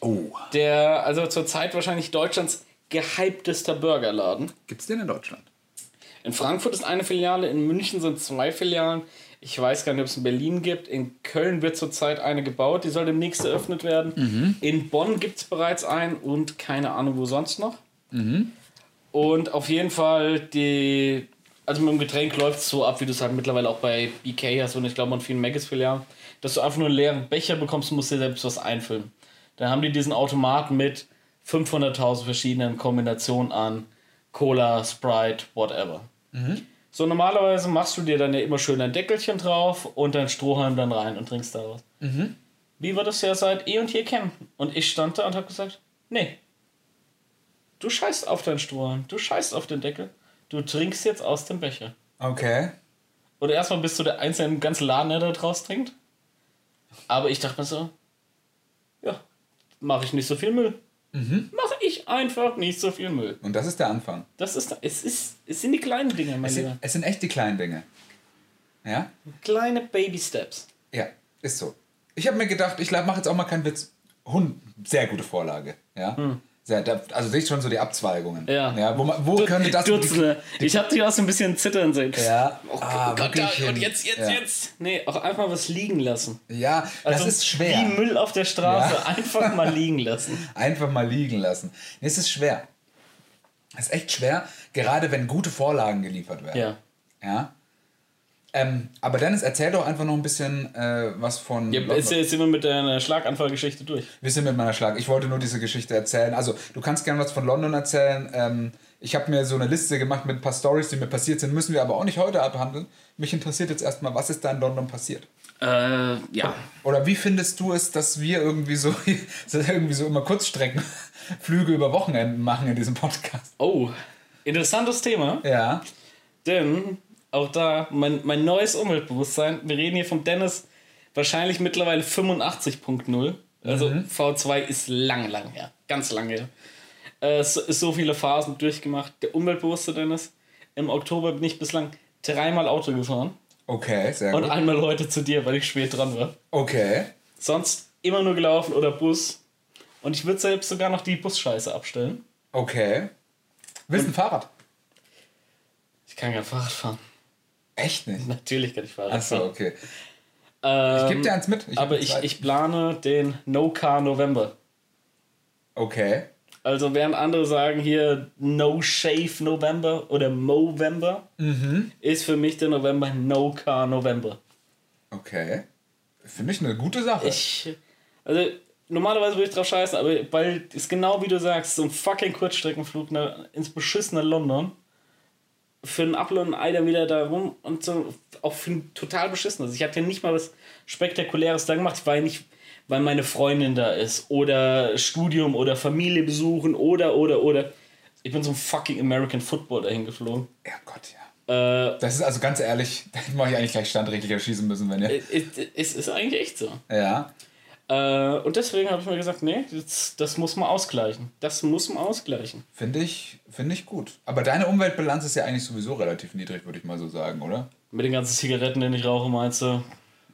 Oh. Der, also zur Zeit wahrscheinlich Deutschlands gehyptester Burgerladen. Gibt es den in Deutschland? In Frankfurt ist eine Filiale, in München sind zwei Filialen. Ich weiß gar nicht, ob es in Berlin gibt. In Köln wird zurzeit eine gebaut, die soll demnächst eröffnet werden. In Bonn gibt es bereits einen und keine Ahnung, wo sonst noch. Und auf jeden Fall, die, also mit dem Getränk läuft es so ab, wie du es halt mittlerweile auch bei BK hast und ich glaube an vielen Maggis-Filialen, dass du einfach nur einen leeren Becher bekommst und musst dir selbst was einfüllen. Dann haben die diesen Automaten mit 500.000 verschiedenen Kombinationen an Cola, Sprite, whatever. So, normalerweise machst du dir dann ja immer schön ein Deckelchen drauf und dein Strohhalm dann rein und trinkst daraus. Wie wir das ja seit eh und je kennen. Und ich stand da und habe gesagt, nee, du scheißt auf deinen Strohhalm, du scheißt auf den Deckel, du trinkst jetzt aus dem Becher. Okay. Oder erstmal bist du der Einzige im ganzen Laden, der da draus trinkt. Aber ich dachte mir so, ja, mache ich nicht so viel Müll. Mache ich einfach nicht so viel Müll. Und das ist der Anfang. Das ist, es ist, es sind die kleinen Dinge, mein Es Lieber. sind, es sind echt die kleinen Dinge. Ja? Kleine Baby Steps. Ja, ist so. Ich habe mir gedacht, ich mache jetzt auch mal keinen Witz. Hund, sehr gute Vorlage. Ja? Sehr, da, also sehe ich schon so die Abzweigungen. Ja. ja wo, wo könnte das... Dutzende. Ich habe dich auch so ein bisschen zittern sehen. Ja. Oh, Ah, Gott, wirklich und hin. jetzt, jetzt, Ja. jetzt. Nee, auch einfach was liegen lassen. Ja, das Also ist schwer. Wie Müll auf der Straße. Ja. Einfach mal liegen lassen. Einfach mal liegen lassen. Nee, es ist schwer. Es ist echt schwer, gerade wenn gute Vorlagen geliefert werden. Ja. Ja. Ähm, aber Dennis, erzähl doch einfach noch ein bisschen äh, was von. ja jetzt, jetzt sind wir mit deiner Schlaganfallgeschichte durch. Wir sind mit meiner Schlag. Ich wollte nur diese Geschichte erzählen. Also, du kannst gerne was von London erzählen. Ähm, ich habe mir so eine Liste gemacht mit ein paar Stories, die mir passiert sind. Müssen wir aber auch nicht heute abhandeln. Mich interessiert jetzt erstmal, was ist da in London passiert? Äh, ja. Oder wie findest du es, dass wir irgendwie so irgendwie so immer Kurzstreckenflüge über Wochenenden machen in diesem Podcast? Oh, interessantes Thema. Ja. Denn auch da mein, mein neues Umweltbewusstsein. Wir reden hier vom Dennis wahrscheinlich mittlerweile 85.0. Also V2 ist lang, lang her. Ganz lange her. Äh, Es ist so viele Phasen durchgemacht. Der umweltbewusste Dennis. Im Oktober bin ich bislang dreimal Auto gefahren. Okay, sehr Und gut. einmal heute zu dir, weil ich spät dran war. Okay. Sonst immer nur gelaufen oder Bus. Und ich würde selbst sogar noch die Busscheiße abstellen. Okay. Willst du ein Fahrrad? Ich kann kein Fahrrad fahren. Echt nicht? Natürlich kann ich Fahrrad Achso, fahren. okay. Ähm, Ich geb dir eins mit. Ich aber ich, ich plane den No Car November. Okay. Also während andere sagen hier No Shave November oder Movember, Mhm. ist für mich der November No Car November. Okay. Finde ich eine gute Sache. Ich, also normalerweise würde ich drauf scheißen, aber weil es genau wie du sagst, so ein fucking Kurzstreckenflug nach, ins beschissene London für einen Apfel und ein Ei dann wieder da rum und so auch für ein total beschissenes. Ich hatte ja nicht mal was Spektakuläres da gemacht. Ich ja nicht, weil meine Freundin da ist oder Studium oder Familie besuchen oder oder oder. Ich bin zum fucking American Football dahin geflogen. ja, Gott, ja. Äh, Das ist also ganz ehrlich, da hätte ja eigentlich gleich standrechtlich erschießen müssen, wenn ihr. es, es ist eigentlich echt so. Ja. Äh, und deswegen habe ich mir gesagt, nee, das, das muss man ausgleichen. Das muss man ausgleichen. Finde ich, finde ich gut. Aber deine Umweltbilanz ist ja eigentlich sowieso relativ niedrig, würde ich mal so sagen, oder? Mit den ganzen Zigaretten, die ich rauche, meinst du?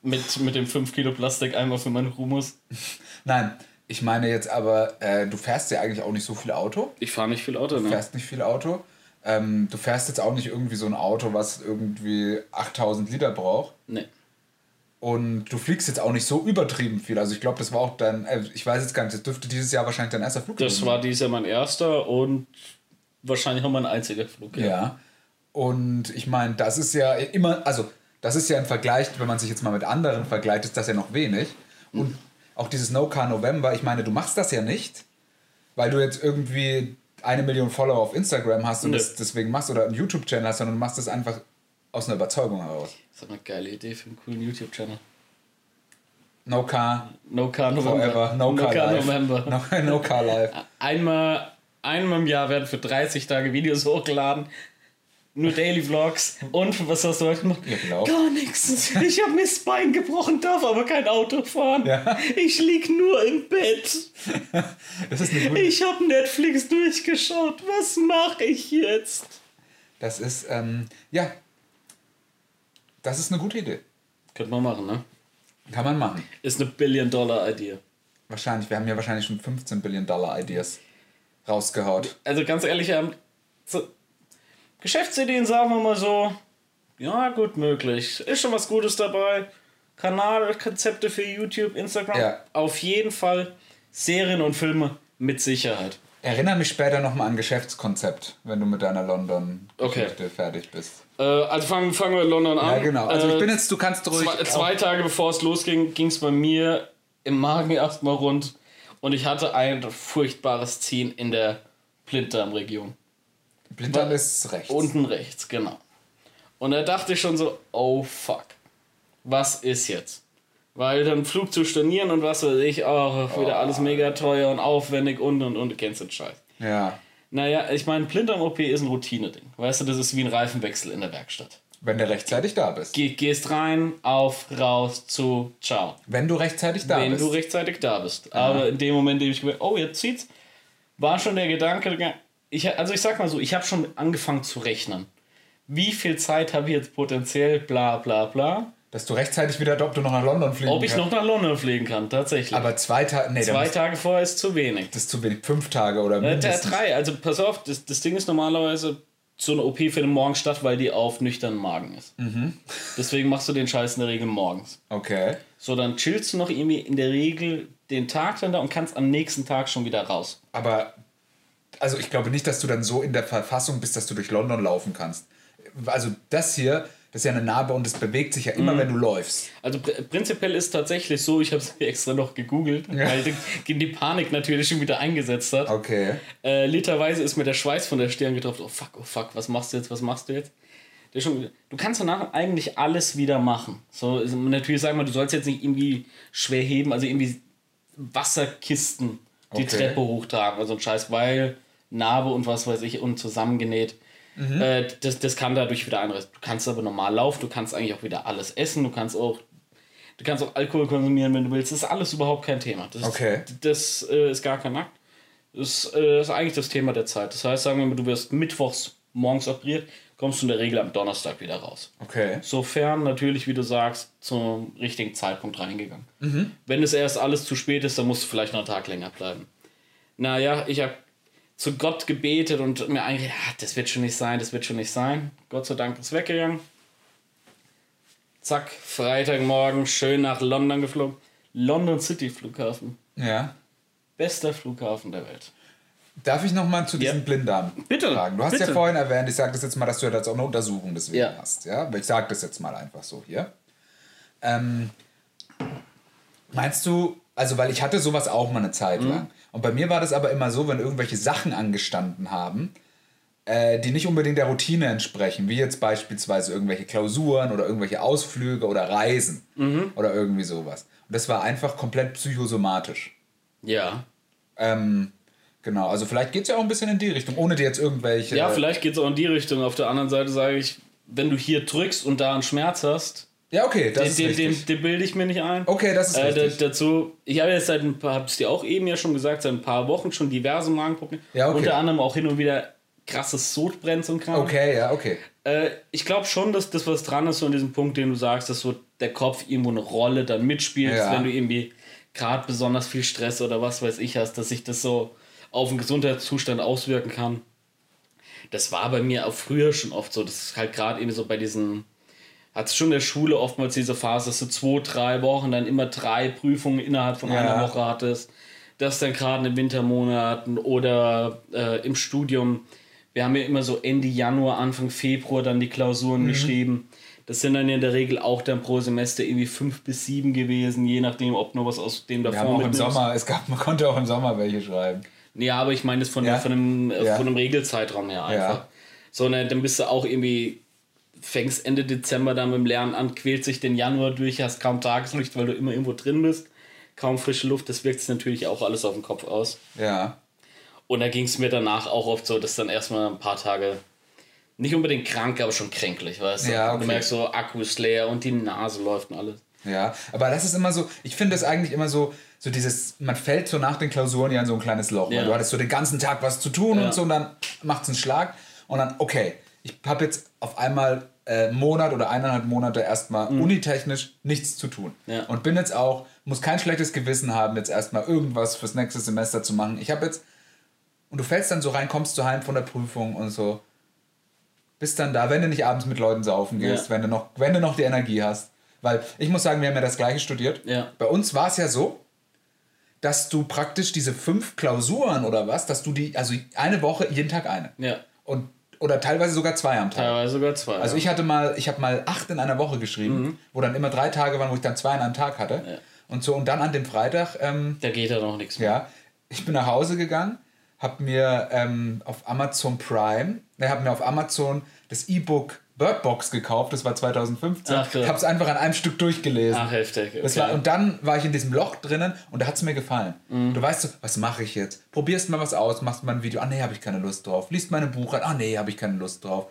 Mit, mit dem 5 Kilo Plastikeimer für meinen Humus? Nein, ich meine jetzt aber, äh, du fährst ja eigentlich auch nicht so viel Auto. Ich fahre nicht viel Auto, Du ne? fährst nicht viel Auto. Ähm, du fährst jetzt auch nicht irgendwie so ein Auto, was irgendwie 8000 Liter braucht. Nee. Und du fliegst jetzt auch nicht so übertrieben viel. Also ich glaube, das war auch dein, äh, ich weiß jetzt gar nicht, das dürfte dieses Jahr wahrscheinlich dein erster Flug Das war dieses Jahr mein erster und wahrscheinlich auch mein einziger Flug. Ja. Und ich meine, das ist ja immer, also das ist ja im Vergleich, wenn man sich jetzt mal mit anderen vergleicht, ist das ja noch wenig. Und auch dieses No Car November, ich meine, du machst das ja nicht, weil du jetzt irgendwie eine Million Follower auf Instagram hast und Nö. das deswegen machst oder einen YouTube-Channel hast, sondern du machst das einfach aus einer Überzeugung heraus. Das ist eine geile Idee für einen coolen YouTube-Channel. No Car No Car November. Forever, No, Car, Life. November. No, no Car Life. Einmal, einmal im Jahr werden für 30 Tage Videos hochgeladen. Nur Daily Vlogs. Und was hast du heute gemacht? Ja, genau. Gar nichts. Ich habe mir das Bein gebrochen, darf aber kein Auto fahren. Ja. Ich lieg nur im Bett. Das ist eine gute, Ich habe Netflix durchgeschaut. Was mache ich jetzt? das ist, ähm, ja, das ist eine gute Idee. Könnte man machen, ne? Kann man machen. Ist eine Billion-Dollar-Idee. Wahrscheinlich, wir haben ja wahrscheinlich schon 15 Billion Dollar Ideas rausgehaut. Also ganz ehrlich, ähm, so, Geschäftsideen sagen wir mal so, ja gut möglich. Ist schon was Gutes dabei. Kanalkonzepte für YouTube, Instagram, Ja. auf jeden Fall. Serien und Filme mit Sicherheit. Erinnere mich später nochmal an Geschäftskonzept, wenn du mit deiner London-Geschichte Okay. fertig bist. Äh, also fangen, fangen wir in London an. Ja, genau. Also ich Äh, bin jetzt, du kannst ruhig. zwei, zwei Tage bevor es losging, ging es bei mir im Magen erstmal rund und ich hatte ein furchtbares Ziehen in der Blinddarmregion. Blinddarm ist rechts. Unten rechts, genau. Und da dachte ich schon so, oh fuck, was ist jetzt? Weil dann Flug zu stornieren und was weiß ich, oh, wieder alles mega teuer und aufwendig und und und, du kennst den Scheiß. ja. Naja, ich meine, Blinddarm-OP ist ein Routine-Ding. Weißt du, das ist wie ein Reifenwechsel in der Werkstatt. Wenn du rechtzeitig da bist. Geh, gehst rein, auf, raus, zu, ciao. Wenn du rechtzeitig da wenn bist. du rechtzeitig da bist. Aber in dem Moment, in dem ich gemerkt oh, jetzt zieht's, war schon der Gedanke, ich, also ich sag mal so, ich habe schon angefangen zu rechnen. Wie viel Zeit habe ich jetzt potenziell, bla bla bla. Dass du rechtzeitig wieder, ob du noch nach London fliegen Ob ich kannst. noch nach London fliegen kann, tatsächlich. Aber zwei Tage. Nee, Zwei Tage vorher ist zu wenig. das ist zu wenig. Fünf Tage oder Äh, mindestens. drei, also pass auf, das, das Ding ist normalerweise, so eine OP findet morgens statt, weil die auf nüchternen Magen ist. Mhm. Deswegen machst du den Scheiß in der Regel morgens. Okay. So, dann chillst du noch irgendwie in der Regel den Tag dann da und kannst am nächsten Tag schon wieder raus. Aber also ich glaube nicht, dass du dann so in der Verfassung bist, dass du durch London laufen kannst. Also das hier, das ist ja eine Narbe und es bewegt sich ja Mhm. immer, wenn du läufst. Also pr prinzipiell ist tatsächlich so, ich habe es extra noch gegoogelt, weil die, die Panik natürlich schon wieder eingesetzt hat. Okay. Äh, literweise ist mir der Schweiß von der Stirn getroffen. Oh fuck, oh fuck, was machst du jetzt, was machst du jetzt? Der schon, du kannst danach eigentlich alles wieder machen. So, ist natürlich sagen wir, du sollst jetzt nicht irgendwie schwer heben, also irgendwie Wasserkisten die Okay. Treppe hochtragen oder so ein Scheiß, weil Narbe und was weiß ich und zusammengenäht. Äh, das, das kann dadurch wieder einreißen. Du kannst aber normal laufen, du kannst eigentlich auch wieder alles essen, du kannst auch Du kannst auch Alkohol konsumieren, wenn du willst. Das ist alles überhaupt kein Thema. Das Okay. Ist, das äh, ist gar kein Akt. Das ist, äh, ist eigentlich das Thema der Zeit. Das heißt, sagen wir mal, du wirst mittwochs morgens operiert, kommst du in der Regel am Donnerstag wieder raus. Okay. Sofern natürlich, wie du sagst, zum richtigen Zeitpunkt reingegangen. Wenn es erst alles zu spät ist, dann musst du vielleicht noch einen Tag länger bleiben. Naja, ich habe zu Gott gebetet und mir eigentlich, ja, das wird schon nicht sein, das wird schon nicht sein. Gott sei Dank ist weggegangen. Zack, Freitagmorgen schön nach London geflogen. London City Flughafen. Ja. Bester Flughafen der Welt. Darf ich noch mal zu diesem Ja. Blinddarm Bitte, fragen? Du hast bitte. ja vorhin erwähnt, ich sage das jetzt mal, dass du ja jetzt auch eine Untersuchung deswegen Ja. hast. Ja? Aber ich sage das jetzt mal einfach so hier. Ähm, meinst du, also weil ich hatte sowas auch mal eine Zeit Mhm. lang. Und bei mir war das aber immer so, wenn irgendwelche Sachen angestanden haben, äh, die nicht unbedingt der Routine entsprechen, wie jetzt beispielsweise irgendwelche Klausuren oder irgendwelche Ausflüge oder Reisen Mhm. oder irgendwie sowas. Und das war einfach komplett psychosomatisch. Ja. Ähm, genau, also vielleicht geht es ja auch ein bisschen in die Richtung, ohne dir jetzt irgendwelche. Ja, vielleicht geht es auch in die Richtung. Auf der anderen Seite sage ich, wenn du hier drückst und da einen Schmerz hast, Ja, okay, das den, ist den, richtig. den, den bilde ich mir nicht ein. okay, das ist Äh, richtig. dazu, ich habe jetzt seit ein paar, hab's dir auch eben ja schon gesagt, seit ein paar Wochen schon diverse Magenprobleme. Ja, okay. Unter anderem auch hin und wieder krasses Sodbrennt und Kram. okay, ja, okay. Äh, ich glaube schon, dass das was dran ist, so in diesem Punkt, den du sagst, dass so der Kopf irgendwo eine Rolle dann mitspielt, Ja. wenn du irgendwie gerade besonders viel Stress oder was weiß ich hast, dass sich das so auf den Gesundheitszustand auswirken kann. Das war bei mir auch früher schon oft so. Das ist halt gerade eben so bei diesen hat schon in der Schule oftmals diese Phase, dass du zwei, drei Wochen dann immer drei Prüfungen innerhalb von Ja. einer Woche hattest. Das dann gerade in den Wintermonaten oder äh, im Studium. Wir haben ja immer so Ende Januar, Anfang Februar dann die Klausuren Mhm. geschrieben. Das sind dann in der Regel auch dann pro Semester irgendwie fünf bis sieben gewesen, je nachdem, ob noch was aus dem Wir davor haben auch im. Sommer, es gab, man konnte auch im Sommer welche schreiben. Ja, aber ich meine das von, Ja. von, einem, äh, Ja. von einem Regelzeitraum her einfach. Ja. Sondern dann bist du auch irgendwie, fängst Ende Dezember dann mit dem Lernen an, quält sich den Januar durch, hast kaum Tageslicht, weil du immer irgendwo drin bist, kaum frische Luft, das wirkt sich natürlich auch alles auf den Kopf aus. Ja. Und da ging es mir danach auch oft so, dass dann erstmal ein paar Tage nicht unbedingt krank, aber schon kränklich, weißt du? Ja, okay. Du merkst so, Akku ist leer und die Nase läuft und alles. Ja, aber das ist immer so, ich finde es eigentlich immer so, so dieses, man fällt so nach den Klausuren ja in so ein kleines Loch. Ja. Weil du hattest so den ganzen Tag was zu tun Ja. und so und dann macht es einen Schlag und dann, okay, ich habe jetzt auf einmal äh, Monat oder eineinhalb Monate erstmal unitechnisch nichts zu tun. Mhm. Ja. Und bin jetzt auch, muss kein schlechtes Gewissen haben, jetzt erstmal irgendwas fürs nächste Semester zu machen. Ich habe jetzt, und du fällst dann so rein, kommst du heim von der Prüfung und so, bist dann da, wenn du nicht abends mit Leuten saufen gehst, Ja. wenn, du noch, wenn du noch die Energie hast. Weil ich muss sagen, wir haben ja das gleiche studiert. Ja. Bei uns war es ja so, dass du praktisch diese fünf Klausuren oder was, dass du die, also eine Woche, jeden Tag eine. Ja, Und, oder teilweise sogar zwei am Tag. teilweise sogar zwei. Also ich hatte mal, ich habe mal acht in einer Woche geschrieben, wo dann immer drei Tage waren, wo ich dann zwei in einem Tag hatte. Mhm. Ja. Und so, und dann an dem Freitag, ähm, Da geht ja noch nichts mehr. ja, ich bin nach Hause gegangen, habe mir ähm, auf Amazon Prime, ne, habe mir auf Amazon das E-Book Bird Box gekauft, das war 2015. Ach, habe es einfach an einem Stück durchgelesen. Ach, heftig. Okay. Das war, und dann war ich in diesem Loch drinnen und da hat es mir gefallen. Mhm. Du weißt so, was mache ich jetzt? Probierst mal was aus, machst mal ein Video, ah nee, habe ich keine Lust drauf. Liest meine Buch an, ah nee, habe ich keine Lust drauf.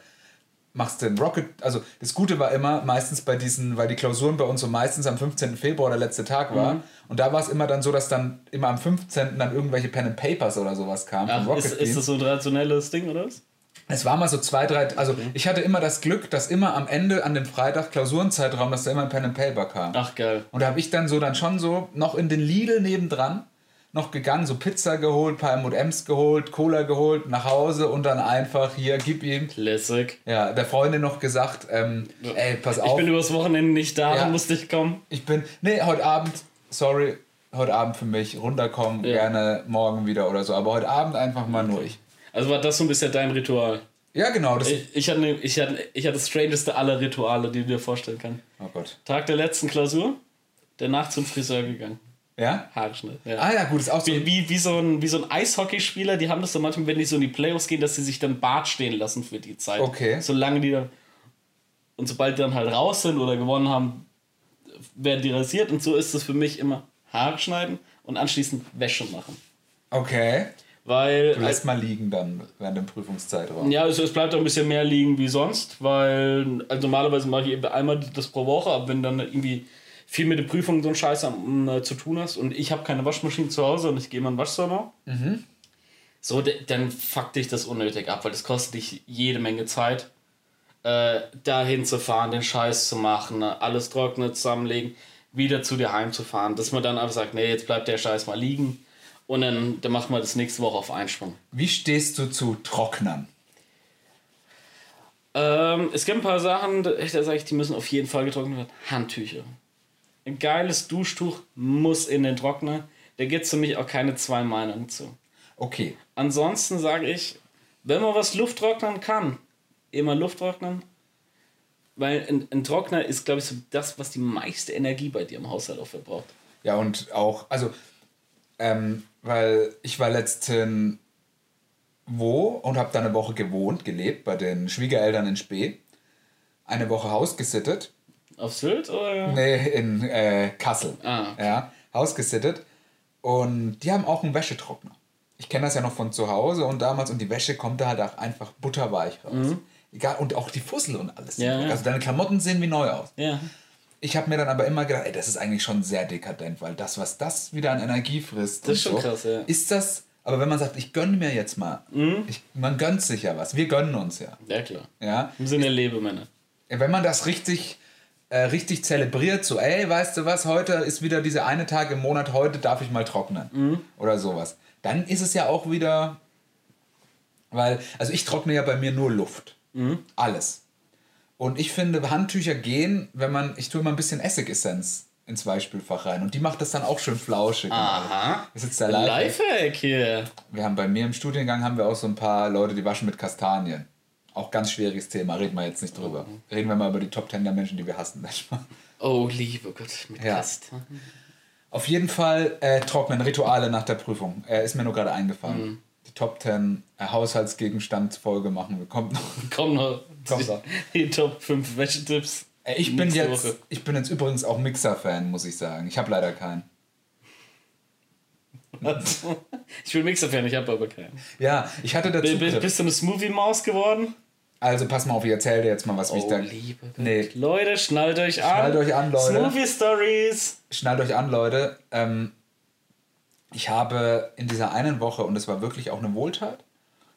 Machst den Rocket, also das Gute war immer, meistens bei diesen, weil die Klausuren bei uns so meistens am 15. Februar der letzte Tag war. Mhm. Und da war es immer dann so, dass dann immer am 15. dann irgendwelche Pen and Papers oder sowas kamen. Ach, ist, ist das so ein traditionelles Ding, oder was? Es war mal so zwei, drei, also Mhm. ich hatte immer das Glück, dass immer am Ende an dem Freitag Klausurenzeitraum, dass da immer ein Pen and Paper kam. Ach, geil. Und da habe ich dann so dann schon so noch in den Lidl nebendran noch gegangen, so Pizza geholt, paar M&M's geholt, Cola geholt, nach Hause und dann einfach hier, gib ihm. Classic. Ja, der Freundin noch gesagt, ähm, ey, pass Ich auf, bin übers Wochenende nicht da, Ja. dann musste ich kommen. ich bin, nee, heute Abend, sorry, heute Abend für mich, runterkommen, Ja. gerne morgen wieder oder so, aber heute Abend einfach mal nur ich. Also war das so ein bisschen dein Ritual. Ja, genau, das, Ich, ich, hatte, ne- ich, hatte, ich hatte das strangeste aller Rituale, die du dir vorstellen kannst. oh Gott. Tag der letzten Klausur, danach zum Friseur gegangen. Ja? Haarschnitt. Ja. Ah ja, gut, ist auch so. Wie, wie, wie, so ein, wie so ein Eishockeyspieler, die haben das so manchmal, wenn die so in die Playoffs gehen, dass sie sich dann Bart stehen lassen für die Zeit. Okay. Solange die dann. Und sobald die dann halt raus sind oder gewonnen haben, werden die rasiert. Und so ist es für mich immer Haare schneiden und anschließend Wäsche machen. Okay. Weil. Du lässt mal liegen dann während dem Prüfungszeitraum. Ja, es, es bleibt auch ein bisschen mehr liegen wie sonst, weil also normalerweise mache ich eben einmal das pro Woche, aber wenn dann irgendwie viel mit den Prüfungen so ein Scheiß am, äh, zu tun hast und ich habe keine Waschmaschine zu Hause und ich gehe mal in den Waschsalon, so, de- dann fuck dich das unnötig ab, weil das kostet dich jede Menge Zeit, äh, dahin zu fahren, den Scheiß zu machen, alles trocknen, zusammenlegen, wieder zu dir heimzufahren, dass man dann einfach sagt, nee, jetzt bleibt der Scheiß mal liegen und dann, dann machen wir das nächste Woche auf Einschwung. Wie stehst du zu Trocknern? Ähm, es gibt ein paar Sachen, da, da sage ich, die müssen auf jeden Fall getrocknet werden. Handtücher. Ein geiles Duschtuch muss in den Trockner. Da gibt es für mich auch keine zwei Meinungen zu. Okay. Ansonsten sage ich, wenn man was Luft trocknen kann, immer Luft trocknen. Weil ein, ein Trockner ist, glaube ich, so das, was die meiste Energie bei dir im Haushalt auch verbraucht. Ja, und auch, also, ähm, weil ich war letzten wo und habe da eine Woche gewohnt, gelebt bei den Schwiegereltern in Spee. Eine Woche Haus gesittet. Auf Sylt oder? Nee, in äh, Kassel. Ah, okay. Ja, Haus gesittet. Und die haben auch einen Wäschetrockner. Ich kenne das ja noch von zu Hause und damals und die Wäsche kommt da halt auch einfach butterweich raus. Egal, und auch die Fussel und alles. Mhm. Ja, ja. Also deine Klamotten sehen wie neu aus. Ja. Ich habe mir dann aber immer gedacht, ey, das ist eigentlich schon sehr dekadent, weil das, was das wieder an Energie frisst. Das ist schon krass, ja. Ist das, aber wenn man sagt, ich gönne mir jetzt mal, Mhm. ich, man gönnt sich ja was, wir gönnen uns ja. Ja, klar. ja? Im Sinne Lebemänner. Wenn man das richtig, äh, richtig zelebriert, so, ey, weißt du was, heute ist wieder dieser eine Tag im Monat, heute darf ich mal trocknen Mhm. oder sowas, dann ist es ja auch wieder, weil, also ich trockne ja bei mir nur Luft. Mhm. Alles. Und ich finde, Handtücher gehen, wenn man, ich tue immer ein bisschen Essigessenz ins Weichspülfach rein. Und die macht das dann auch schön flauschig. Aha. Das ist jetzt der Lifehack. Lifehack hier. Wir haben bei mir im Studiengang haben wir auch so ein paar Leute, die waschen mit Kastanien. Auch ganz schwieriges Thema, reden wir jetzt nicht drüber. Reden wir mal über die Top 10 der Menschen, die wir hassen. Oh, liebe Gott, mit Ja. Kastanien. Auf jeden Fall äh, trocknen Rituale nach der Prüfung. Äh, ist mir nur gerade eingefallen. Die Top 10 äh, Haushaltsgegenstandsfolge machen wir. Kommt noch. Komm noch. Kommt noch. Die Top 5 Wäschetipps. Ich, bin jetzt, Woche. ich bin jetzt übrigens auch Mixer-Fan, muss ich sagen. Ich habe leider keinen. Ich bin Mixer-Fan, ich habe aber keinen. Ja, ich hatte dazu. Bist, bist du eine Smoothie-Maus geworden? Also pass mal auf, ich erzähle dir jetzt mal was, wie ich Oh, da. liebe. Nee, Leute, schnallt euch an. Schnallt euch an, Leute. Smoothie-Stories. schnallt euch an, Leute. Ähm, ich habe in dieser einen Woche, und es war wirklich auch eine Wohltat,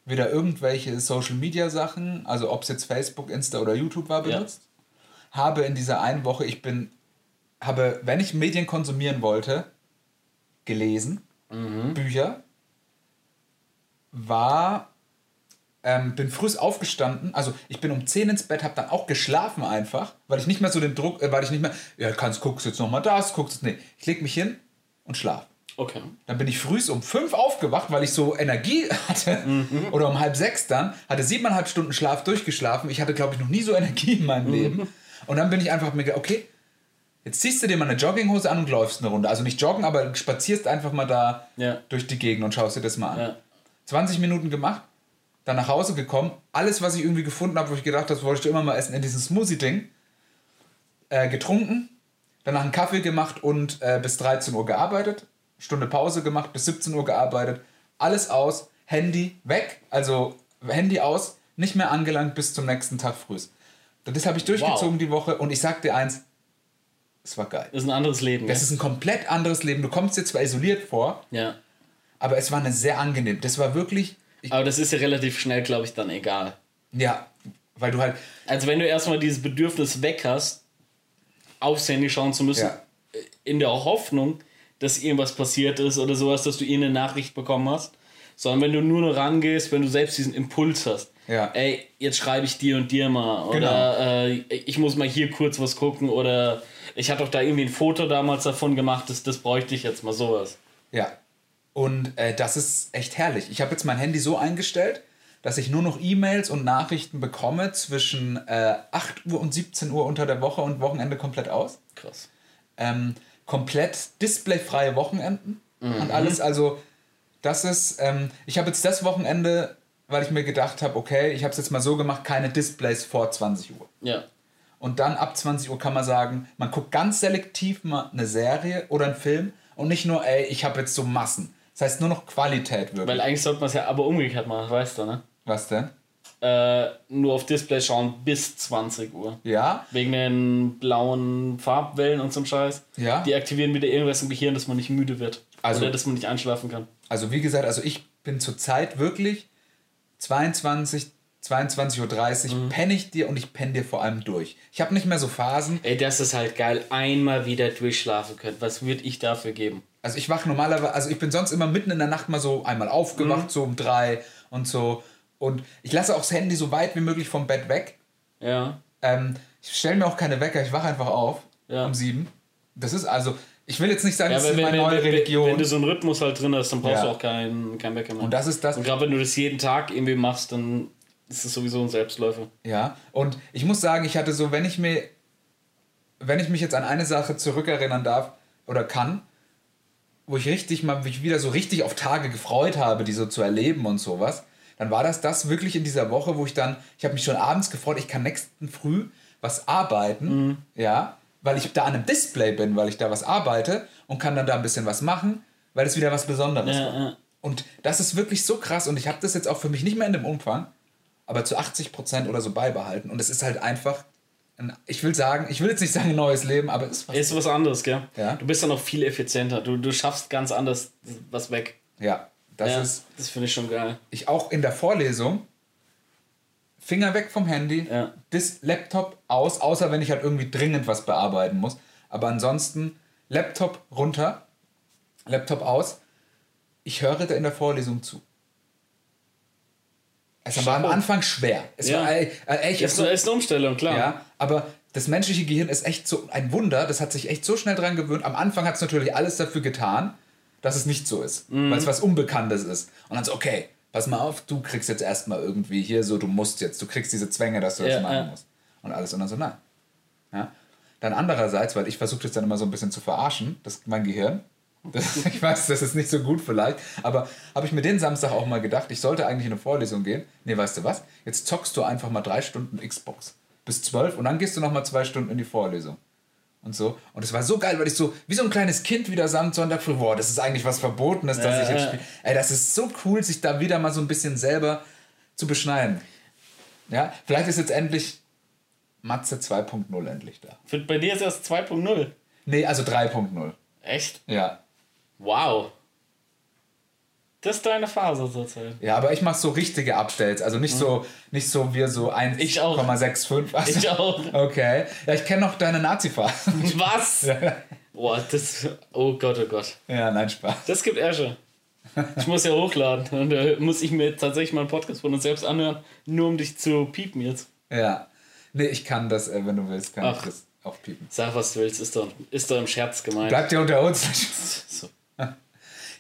wieder irgendwelche Social Media Sachen, also ob es jetzt Facebook, Insta oder YouTube war, Ja. benutzt. Habe in dieser einen Woche, ich bin, habe, wenn ich Medien konsumieren wollte, gelesen, Mhm. Bücher, war, ähm, bin früh aufgestanden, also ich bin um 10 ins Bett, habe dann auch geschlafen einfach, weil ich nicht mehr so den Druck, äh, weil ich nicht mehr, ja, kannst, guckst jetzt nochmal das, guckst, nee, ich leg mich hin und schlaf. Okay. Dann bin ich früh um fünf aufgewacht, weil ich so Energie hatte. Oder um halb sechs dann. Hatte siebeneinhalb Stunden Schlaf durchgeschlafen. Ich hatte, glaube ich, noch nie so Energie in meinem Leben. Und dann bin ich einfach mir gedacht, okay, jetzt ziehst du dir mal eine Jogginghose an und läufst eine Runde. Also nicht joggen, aber spazierst einfach mal da Ja. durch die Gegend und schaust dir das mal an. Ja. 20 Minuten gemacht, dann nach Hause gekommen. Alles, was ich irgendwie gefunden habe, wo ich gedacht habe, das wollte ich immer mal essen, in diesem Smoothie-Ding. Äh, getrunken, danach einen Kaffee gemacht und äh, bis 13 Uhr gearbeitet. Stunde Pause gemacht, bis 17 Uhr gearbeitet. Alles aus, Handy weg, also Handy aus, nicht mehr angelangt bis zum nächsten Tag früh. Das habe ich durchgezogen die Woche und ich sag dir eins, es war geil. Das ist ein anderes Leben. Das ja? ist ein komplett anderes Leben. Du kommst dir zwar isoliert vor, ja. aber es war eine sehr angenehm. Das war wirklich, ich, Aber das ist ja relativ schnell, glaube ich, dann egal. ja, weil du halt, Also wenn du erstmal dieses Bedürfnis weg hast, aufs Handy schauen zu müssen, Ja. in der Hoffnung, dass irgendwas passiert ist oder sowas, dass du irgendeine Nachricht bekommen hast, sondern wenn du nur noch rangehst, wenn du selbst diesen Impuls hast, Ja. ey, jetzt schreibe ich dir und dir mal oder Genau. äh, ich muss mal hier kurz was gucken oder ich hatte doch da irgendwie ein Foto damals davon gemacht, das, das bräuchte ich jetzt mal sowas. ja. Und äh, das ist echt herrlich. Ich habe jetzt mein Handy so eingestellt, dass ich nur noch E-Mails und Nachrichten bekomme zwischen äh, 8 Uhr und 17 Uhr unter der Woche und Wochenende komplett aus. Krass. ähm, komplett displayfreie Wochenenden Mhm. und alles. Also, das ist, ähm, ich habe jetzt das Wochenende, weil ich mir gedacht habe, okay, ich habe es jetzt mal so gemacht, keine Displays vor 20 Uhr. Ja. Und dann ab 20 Uhr kann man sagen, man guckt ganz selektiv mal eine Serie oder einen Film und nicht nur, ey, ich habe jetzt so Massen. Das heißt nur noch Qualität wirklich. Weil eigentlich sollte man es ja aber umgekehrt machen, weißt du, ne? Was denn? Äh, nur auf Display schauen bis 20 Uhr. Ja, Wegen den blauen Farbwellen und so Scheiß. Ja. Die aktivieren wieder irgendwas im Gehirn, dass man nicht müde wird. Also- Oder dass man nicht einschlafen kann. also wie gesagt, also ich bin zurzeit wirklich 22, 22.30 Uhr, penne ich dir und ich penne dir vor allem durch. Ich habe nicht mehr so Phasen, Ey, das ist halt geil. Einmal wieder durchschlafen können. Was würde ich dafür geben? Also ich wache normalerweise, also ich bin sonst immer mitten in der Nacht mal so einmal aufgewacht, so um drei und so. Und ich lasse auch das Handy so weit wie möglich vom Bett weg. Ja. Ähm, ich stelle mir auch keine Wecker, ich wache einfach auf Ja. um sieben. Das ist also, ich will jetzt nicht sagen, Ja, das ist meine wenn, neue wenn, Religion. wenn du so einen Rhythmus halt drin hast, dann brauchst Ja. du auch keinen kein Wecker mehr. und das ist das, Und gerade wenn du das jeden Tag irgendwie machst, dann ist es sowieso ein Selbstläufer. ja. Und ich muss sagen, ich hatte so, wenn ich mir, wenn ich mich jetzt an eine Sache zurückerinnern darf oder kann, wo ich richtig mal mich wieder so richtig auf Tage gefreut habe, die so zu erleben und sowas, dann war das das wirklich in dieser Woche, wo ich dann, ich habe mich schon abends gefreut, ich kann nächsten Früh was arbeiten, ja, weil ich da an einem Display bin, weil ich da was arbeite und kann dann da ein bisschen was machen, weil es wieder was Besonderes Ja, war. ja. Und das ist wirklich so krass und ich habe das jetzt auch für mich nicht mehr in dem Umfang, aber zu 80% oder so beibehalten und es ist halt einfach, ein, ich will sagen, ich will jetzt nicht sagen ein neues Leben, aber es ist was, Ist was anderes, gell? Ja. Du bist dann auch viel effizienter. Du, du schaffst ganz anders was weg. ja, das ja, ist, das finde ich schon geil. ich auch in der Vorlesung, Finger weg vom Handy, Ja. das Laptop aus, außer wenn ich halt irgendwie dringend was bearbeiten muss. Aber ansonsten Laptop runter, Laptop aus. Ich höre da in der Vorlesung zu. Es war am. Anfang schwer. Es Ja. war äh, echt eine- ist eine Umstellung, klar. ja, aber das menschliche Gehirn ist echt so ein Wunder. Das hat sich echt so schnell dran gewöhnt. Am Anfang hat es natürlich alles dafür getan, dass es nicht so ist. Mhm. Weil es was Unbekanntes ist. Und dann so, okay, pass mal auf, du kriegst jetzt erstmal irgendwie hier so, du musst jetzt, du kriegst diese Zwänge, dass du das Ja, machen ja. musst. Und alles. Und dann so, nein. Ja? Dann andererseits, weil ich versuche das dann immer so ein bisschen zu verarschen, das mein Gehirn. Das, ich weiß, das ist nicht so gut vielleicht, aber habe ich mir den Samstag auch mal gedacht, ich sollte eigentlich in eine Vorlesung gehen. Nee, weißt du was? Jetzt zockst du einfach mal drei Stunden Xbox bis zwölf und dann gehst du noch mal zwei Stunden in die Vorlesung. Und so. Und es war so geil, weil ich so, wie so ein kleines Kind wieder Samstag früh, boah, das ist eigentlich was Verbotenes, dass Ja, ich jetzt spiele. Ey, das ist so cool, sich da wieder mal so ein bisschen selber zu beschneiden. Ja, vielleicht ist jetzt endlich Matze 2.0 endlich da. Für, bei dir ist das 2.0. Nee, also 3.0. Echt? Ja. Wow. Das ist deine Phase zurzeit. Ja, aber ich mache so richtige Updates, also nicht so nicht so wir so Ich auch. 1,65. Also, Ich auch. Okay. Ja, ich kenne noch deine Nazi-Phase. Was? Boah, das. Oh Gott, oh Gott. ja, nein, Spaß. Das gibt Ärsche. Ich muss ja hochladen. Und da muss ich mir tatsächlich mal einen Podcast von uns selbst anhören, nur um dich zu piepen jetzt. Ja. Nee, ich kann das, äh, wenn du willst, kann Ach. ich das auch piepen. Sag, was du willst, ist doch, ist doch im Scherz gemeint. Bleibt dir unter uns. So.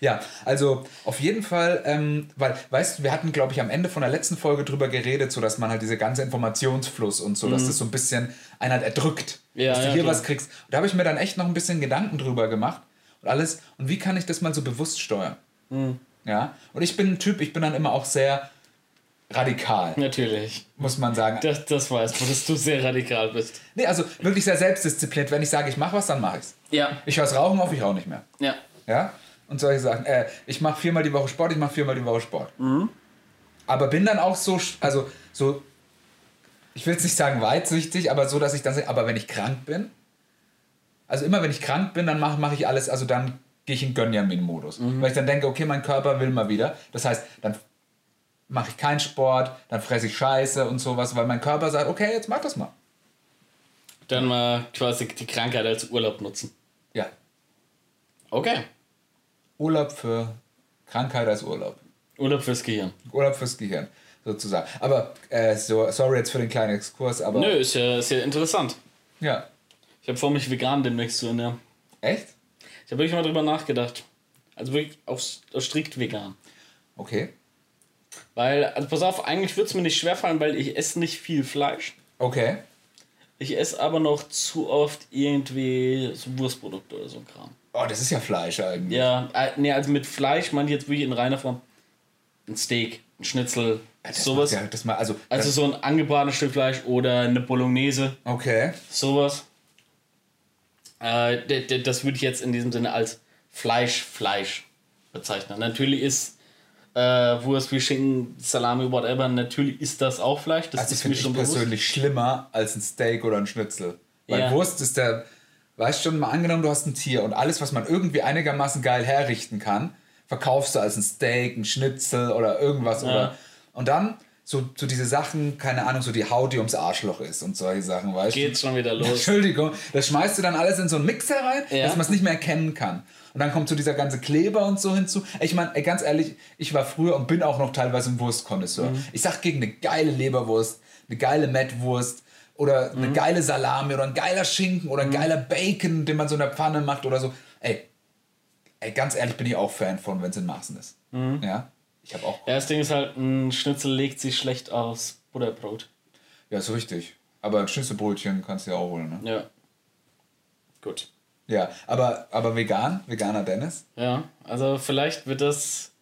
Ja, also auf jeden Fall, ähm, weil, weißt du, wir hatten, glaube ich, am Ende von der letzten Folge drüber geredet, so dass man halt diese ganze Informationsfluss und so, dass das so ein bisschen einen halt erdrückt, Mhm. Ja, dass du ja, hier klar. was kriegst. Und da habe ich mir dann echt noch ein bisschen Gedanken drüber gemacht und alles. Und wie kann ich das mal so bewusst steuern? Mhm. Ja, und ich bin ein Typ, ich bin dann immer auch sehr radikal, Natürlich. muss man sagen. Das, das weiß man, dass du sehr radikal bist. Nee, also wirklich sehr selbstdiszipliniert. Wenn ich sage, ich mache was, dann mache ich's. Ja. Ich höre das Rauchen auf, ich rauche nicht mehr. Ja. Ja? Und solche Sachen. Äh, ich mache viermal die Woche Sport, ich mache viermal die Woche Sport. Aber bin dann auch so, also so, ich will jetzt nicht sagen weitsichtig, aber so, dass ich dann sage, aber wenn ich krank bin, also immer wenn ich krank bin, dann mache mach ich alles, also dann gehe ich in Gönjamin-Modus. Weil ich dann denke, okay, mein Körper will mal wieder. Das heißt, dann mache ich keinen Sport, dann fresse ich Scheiße und sowas, weil mein Körper sagt, okay, jetzt mach das mal. Dann mal quasi die Krankheit als Urlaub nutzen. Ja. Okay. Urlaub für Krankheit als Urlaub. Urlaub fürs Gehirn. Urlaub fürs Gehirn, sozusagen. Aber, äh, so, sorry jetzt für den kleinen Exkurs, aber. Nö, ist ja, ist ja interessant. Ja. Ich habe vor, mich vegan demnächst zu ernähren. Echt? Ich habe wirklich mal drüber nachgedacht. Also wirklich auf, auf strikt vegan. Okay. Weil, also pass auf, eigentlich würde es mir nicht schwerfallen, weil ich esse nicht viel Fleisch. Okay. Ich esse aber noch zu oft irgendwie so Wurstprodukte oder so ein Kram. Oh, das ist ja Fleisch eigentlich. Ja, äh, nee, also mit Fleisch meine ich jetzt wirklich in reiner Form. Ein Steak, ein Schnitzel, Das sowas. Ja, das mal, also, Also so ein angebratenes Stück Fleisch oder eine Bolognese, okay. sowas. Äh, das würde ich jetzt in diesem Sinne als Fleisch, Fleisch bezeichnen. Natürlich ist äh, Wurst wie Schinken, Salami, whatever, natürlich ist das auch Fleisch. Das Also ist mir schon bewusst. persönlich schlimmer als ein Steak oder ein Schnitzel. Weil Ja. Wurst ist der, weißt schon, mal angenommen, du hast ein Tier und alles, was man irgendwie einigermaßen geil herrichten kann, verkaufst du als ein Steak, ein Schnitzel oder irgendwas. Oder, und dann so, so diese Sachen, keine Ahnung, so die Haut, die ums Arschloch ist und solche Sachen, weißt du? Geht's schon wieder los. Entschuldigung, das schmeißt du dann alles in so einen Mixer rein, Ja. dass man es nicht mehr erkennen kann. Und dann kommt so dieser ganze Kleber und so hinzu. Ich meine, ganz ehrlich, ich war früher und bin auch noch teilweise ein Wurstkonnoisseur. Mhm. Ich sag gegen eine geile Leberwurst, eine geile Mettwurst oder Mhm. eine geile Salami oder ein geiler Schinken oder ein geiler Bacon, den man so in der Pfanne macht oder so. Ey, ey ganz ehrlich bin ich auch Fan von, wenn es in Maßen ist. Mhm. Ja, ich habe auch. Ja, das Ding ist halt, ein Schnitzel legt sich schlecht aus Butterbrot. Ja, ist richtig. Aber ein Schnitzelbrötchen kannst du ja auch holen, ne? Ja. Gut. Ja, aber, aber vegan, veganer Dennis. Ja, also vielleicht wird das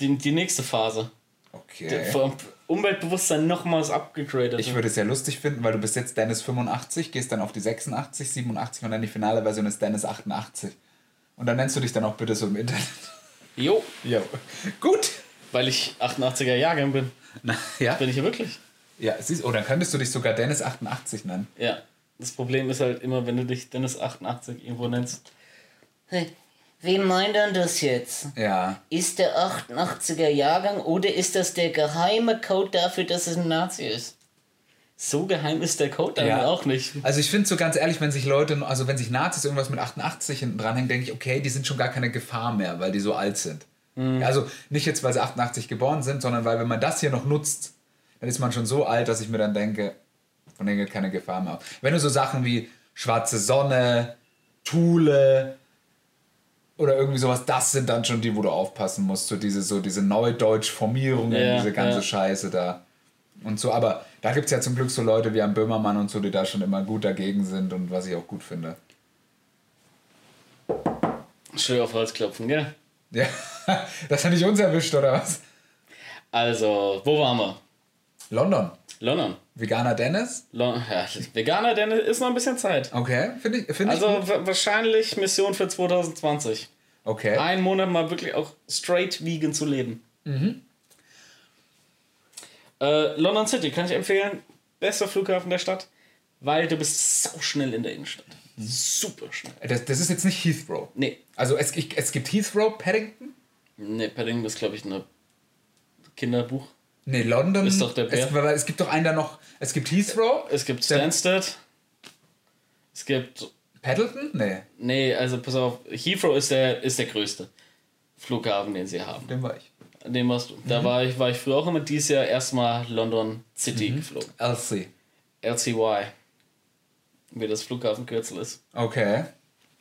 die, die nächste Phase. Okay. Vom Umweltbewusstsein nochmals abgegradet. Ich würde es ja lustig finden, weil du bist jetzt Dennis 85, gehst dann auf die 86, 87 und dann die finale Version ist Dennis 88. Und dann nennst du dich dann auch bitte so im Internet. Jo, Jo. Gut. weil ich 88er Jahrgang bin. Na, ja. Bin ich ja wirklich. Ja, siehst, oh, dann könntest du dich sogar Dennis 88 nennen. Ja. Das Problem ist halt immer, wenn du dich Dennis 88 irgendwo nennst. Hey, Wie meint denn das jetzt? Ja. Ist der 88er Jahrgang oder ist das der geheime Code dafür, dass es ein Nazi ist? So geheim ist der Code dann Ja. auch nicht. Also ich finde so ganz ehrlich, wenn sich Leute, also wenn sich Nazis irgendwas mit 88 hinten dranhängen, denke ich, okay, die sind schon gar keine Gefahr mehr, weil die so alt sind. Also nicht jetzt, weil sie 88 geboren sind, sondern weil, wenn man das hier noch nutzt, dann ist man schon so alt, dass ich mir dann denke, von denen geht keine Gefahr mehr auf. Wenn du so Sachen wie Schwarze Sonne, Thule oder irgendwie sowas, das sind dann schon die, wo du aufpassen musst. So diese, so diese Neudeutsch-Formierungen, Ja, diese ganze ja. Scheiße da. Und so, aber da gibt es ja zum Glück so Leute wie am Böhmermann und so, die da schon immer gut dagegen sind und was ich auch gut finde. Schön auf Holz klopfen, gell? Ja, das hat nicht uns erwischt, oder was? Also, wo waren wir? London. London. Veganer Dennis? Lon ja, Veganer, denn ist noch ein bisschen Zeit. Okay, finde ich, find Also ich wahrscheinlich Mission für 2020. Okay. Einen Monat mal wirklich auch straight vegan zu leben. Äh, London City kann ich empfehlen. Bester Flughafen der Stadt, weil du bist so schnell in der Innenstadt. Super schnell. Das, das ist jetzt nicht Heathrow. Nee, Also es, ich, es gibt Heathrow, Paddington. nee Paddington ist glaube ich ein Kinderbuch. Nee, London. Ist doch der Bär. Es, es gibt doch einen da noch. Es gibt Heathrow. Es gibt Stansted. Es gibt Paddleton? Nee, Nee, also pass auf, Heathrow ist der, ist der größte Flughafen, den sie haben. den war ich. Dem warst du. Da war ich, war ich früher auch immer dieses Jahr erstmal London City geflogen. LC. LCY. Wie das Flughafenkürzel ist. Okay.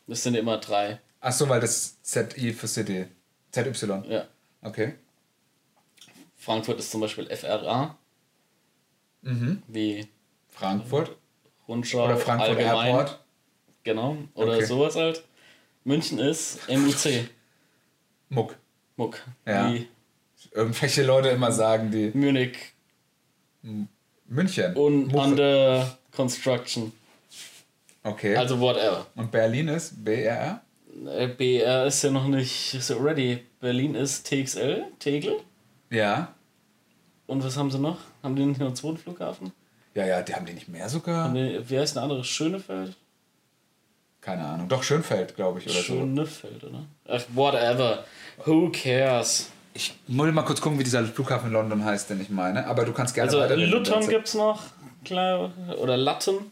Das sind immer drei. Ach so, weil das ZI für City. ZY. Ja. Okay. Frankfurt ist zum Beispiel FRA. Wie Frankfurt. Rundschau. Oder Frankfurt allgemein. Airport. Genau. Oder Okay. sowas halt. München ist MUC. Muck. Muck. Ja. Wie Irgendwelche Leute immer sagen, die. Munich München. und Muche. under construction. Okay. Also whatever. Und Berlin ist BRR? Äh, BR ist ja noch nicht so ready. Berlin ist TXL, Tegel. Ja. Und was haben sie noch? Haben die nicht noch einen zweiten Flughafen? Ja, ja, die haben die nicht mehr sogar. Die, wie heißt ein anderes? Schönefeld? Keine Ahnung. Doch, Schönfeld, glaube ich, oder so. Schönefeld, oder? Ach, whatever. Who cares? Ich muss mal kurz gucken, wie dieser Flughafen in London heißt, den ich meine. Aber du kannst gerne Also weiterreden. Luton gibt's noch, klar, oder Luton,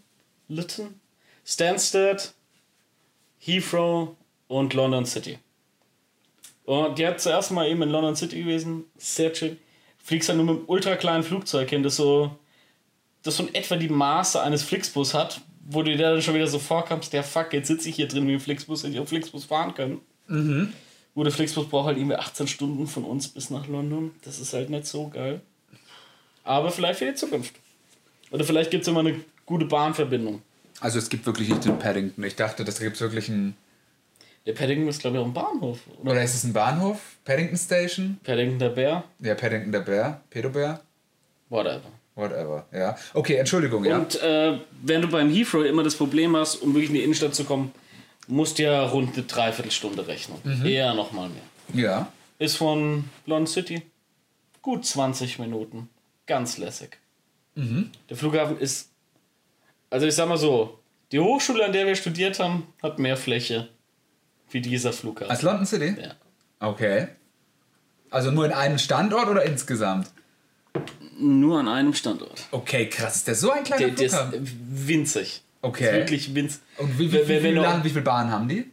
Luton, Stansted, Heathrow und London City. Und die hat zuerst mal eben in London City gewesen, sehr chill. Fliegst dann nur mit einem ultra kleinen Flugzeug hin, das so, das so in etwa die Maße eines Flixbus hat, wo du dir dann schon wieder so vorkommst, der fuck, jetzt sitze ich hier drin wie ein Flixbus, hätte ich auch Flixbus fahren können. Gut, der Flixbus braucht halt irgendwie 18 Stunden von uns bis nach London. Das ist halt nicht so geil. Aber vielleicht für die Zukunft. Oder vielleicht gibt es immer eine gute Bahnverbindung. Also es gibt wirklich nicht den Paddington. Ich dachte, das gibt wirklich einen... Der Paddington ist, glaube ich, auch ein Bahnhof. Oder Oder ist es ein Bahnhof? Paddington Station? Paddington der Bär. Ja, Paddington der Bär. Pedobär? Whatever. Whatever, ja. Okay, Entschuldigung, ja. Und äh, wenn du beim Heathrow immer das Problem hast, um wirklich in die Innenstadt zu kommen, musst du ja rund eine Dreiviertelstunde rechnen. Eher noch mal mehr. Ja. Ist von London City gut 20 Minuten. Ganz lässig. Der Flughafen ist, also ich sag mal so, die Hochschule, an der wir studiert haben, hat mehr Fläche wie dieser Flughafen. Als London City? ja. Okay. Also nur in einem Standort oder insgesamt? Nur an einem Standort. Okay, krass. Ist der so ein kleiner Der, der ist winzig. Okay. Ist wirklich winzig. Und wie, wie, wie, wie, lang, wie viele Bahnen haben die?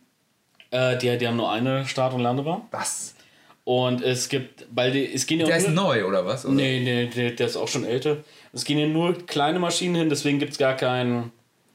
Äh, die, die haben nur eine Start- und Landebahn. Was? Und es gibt, weil die, es gehen ja Der ist nur, neu, oder was? Oder? Nee, nee, der, der ist auch schon älter. Es gehen ja nur kleine Maschinen hin, deswegen gibt es gar keinen.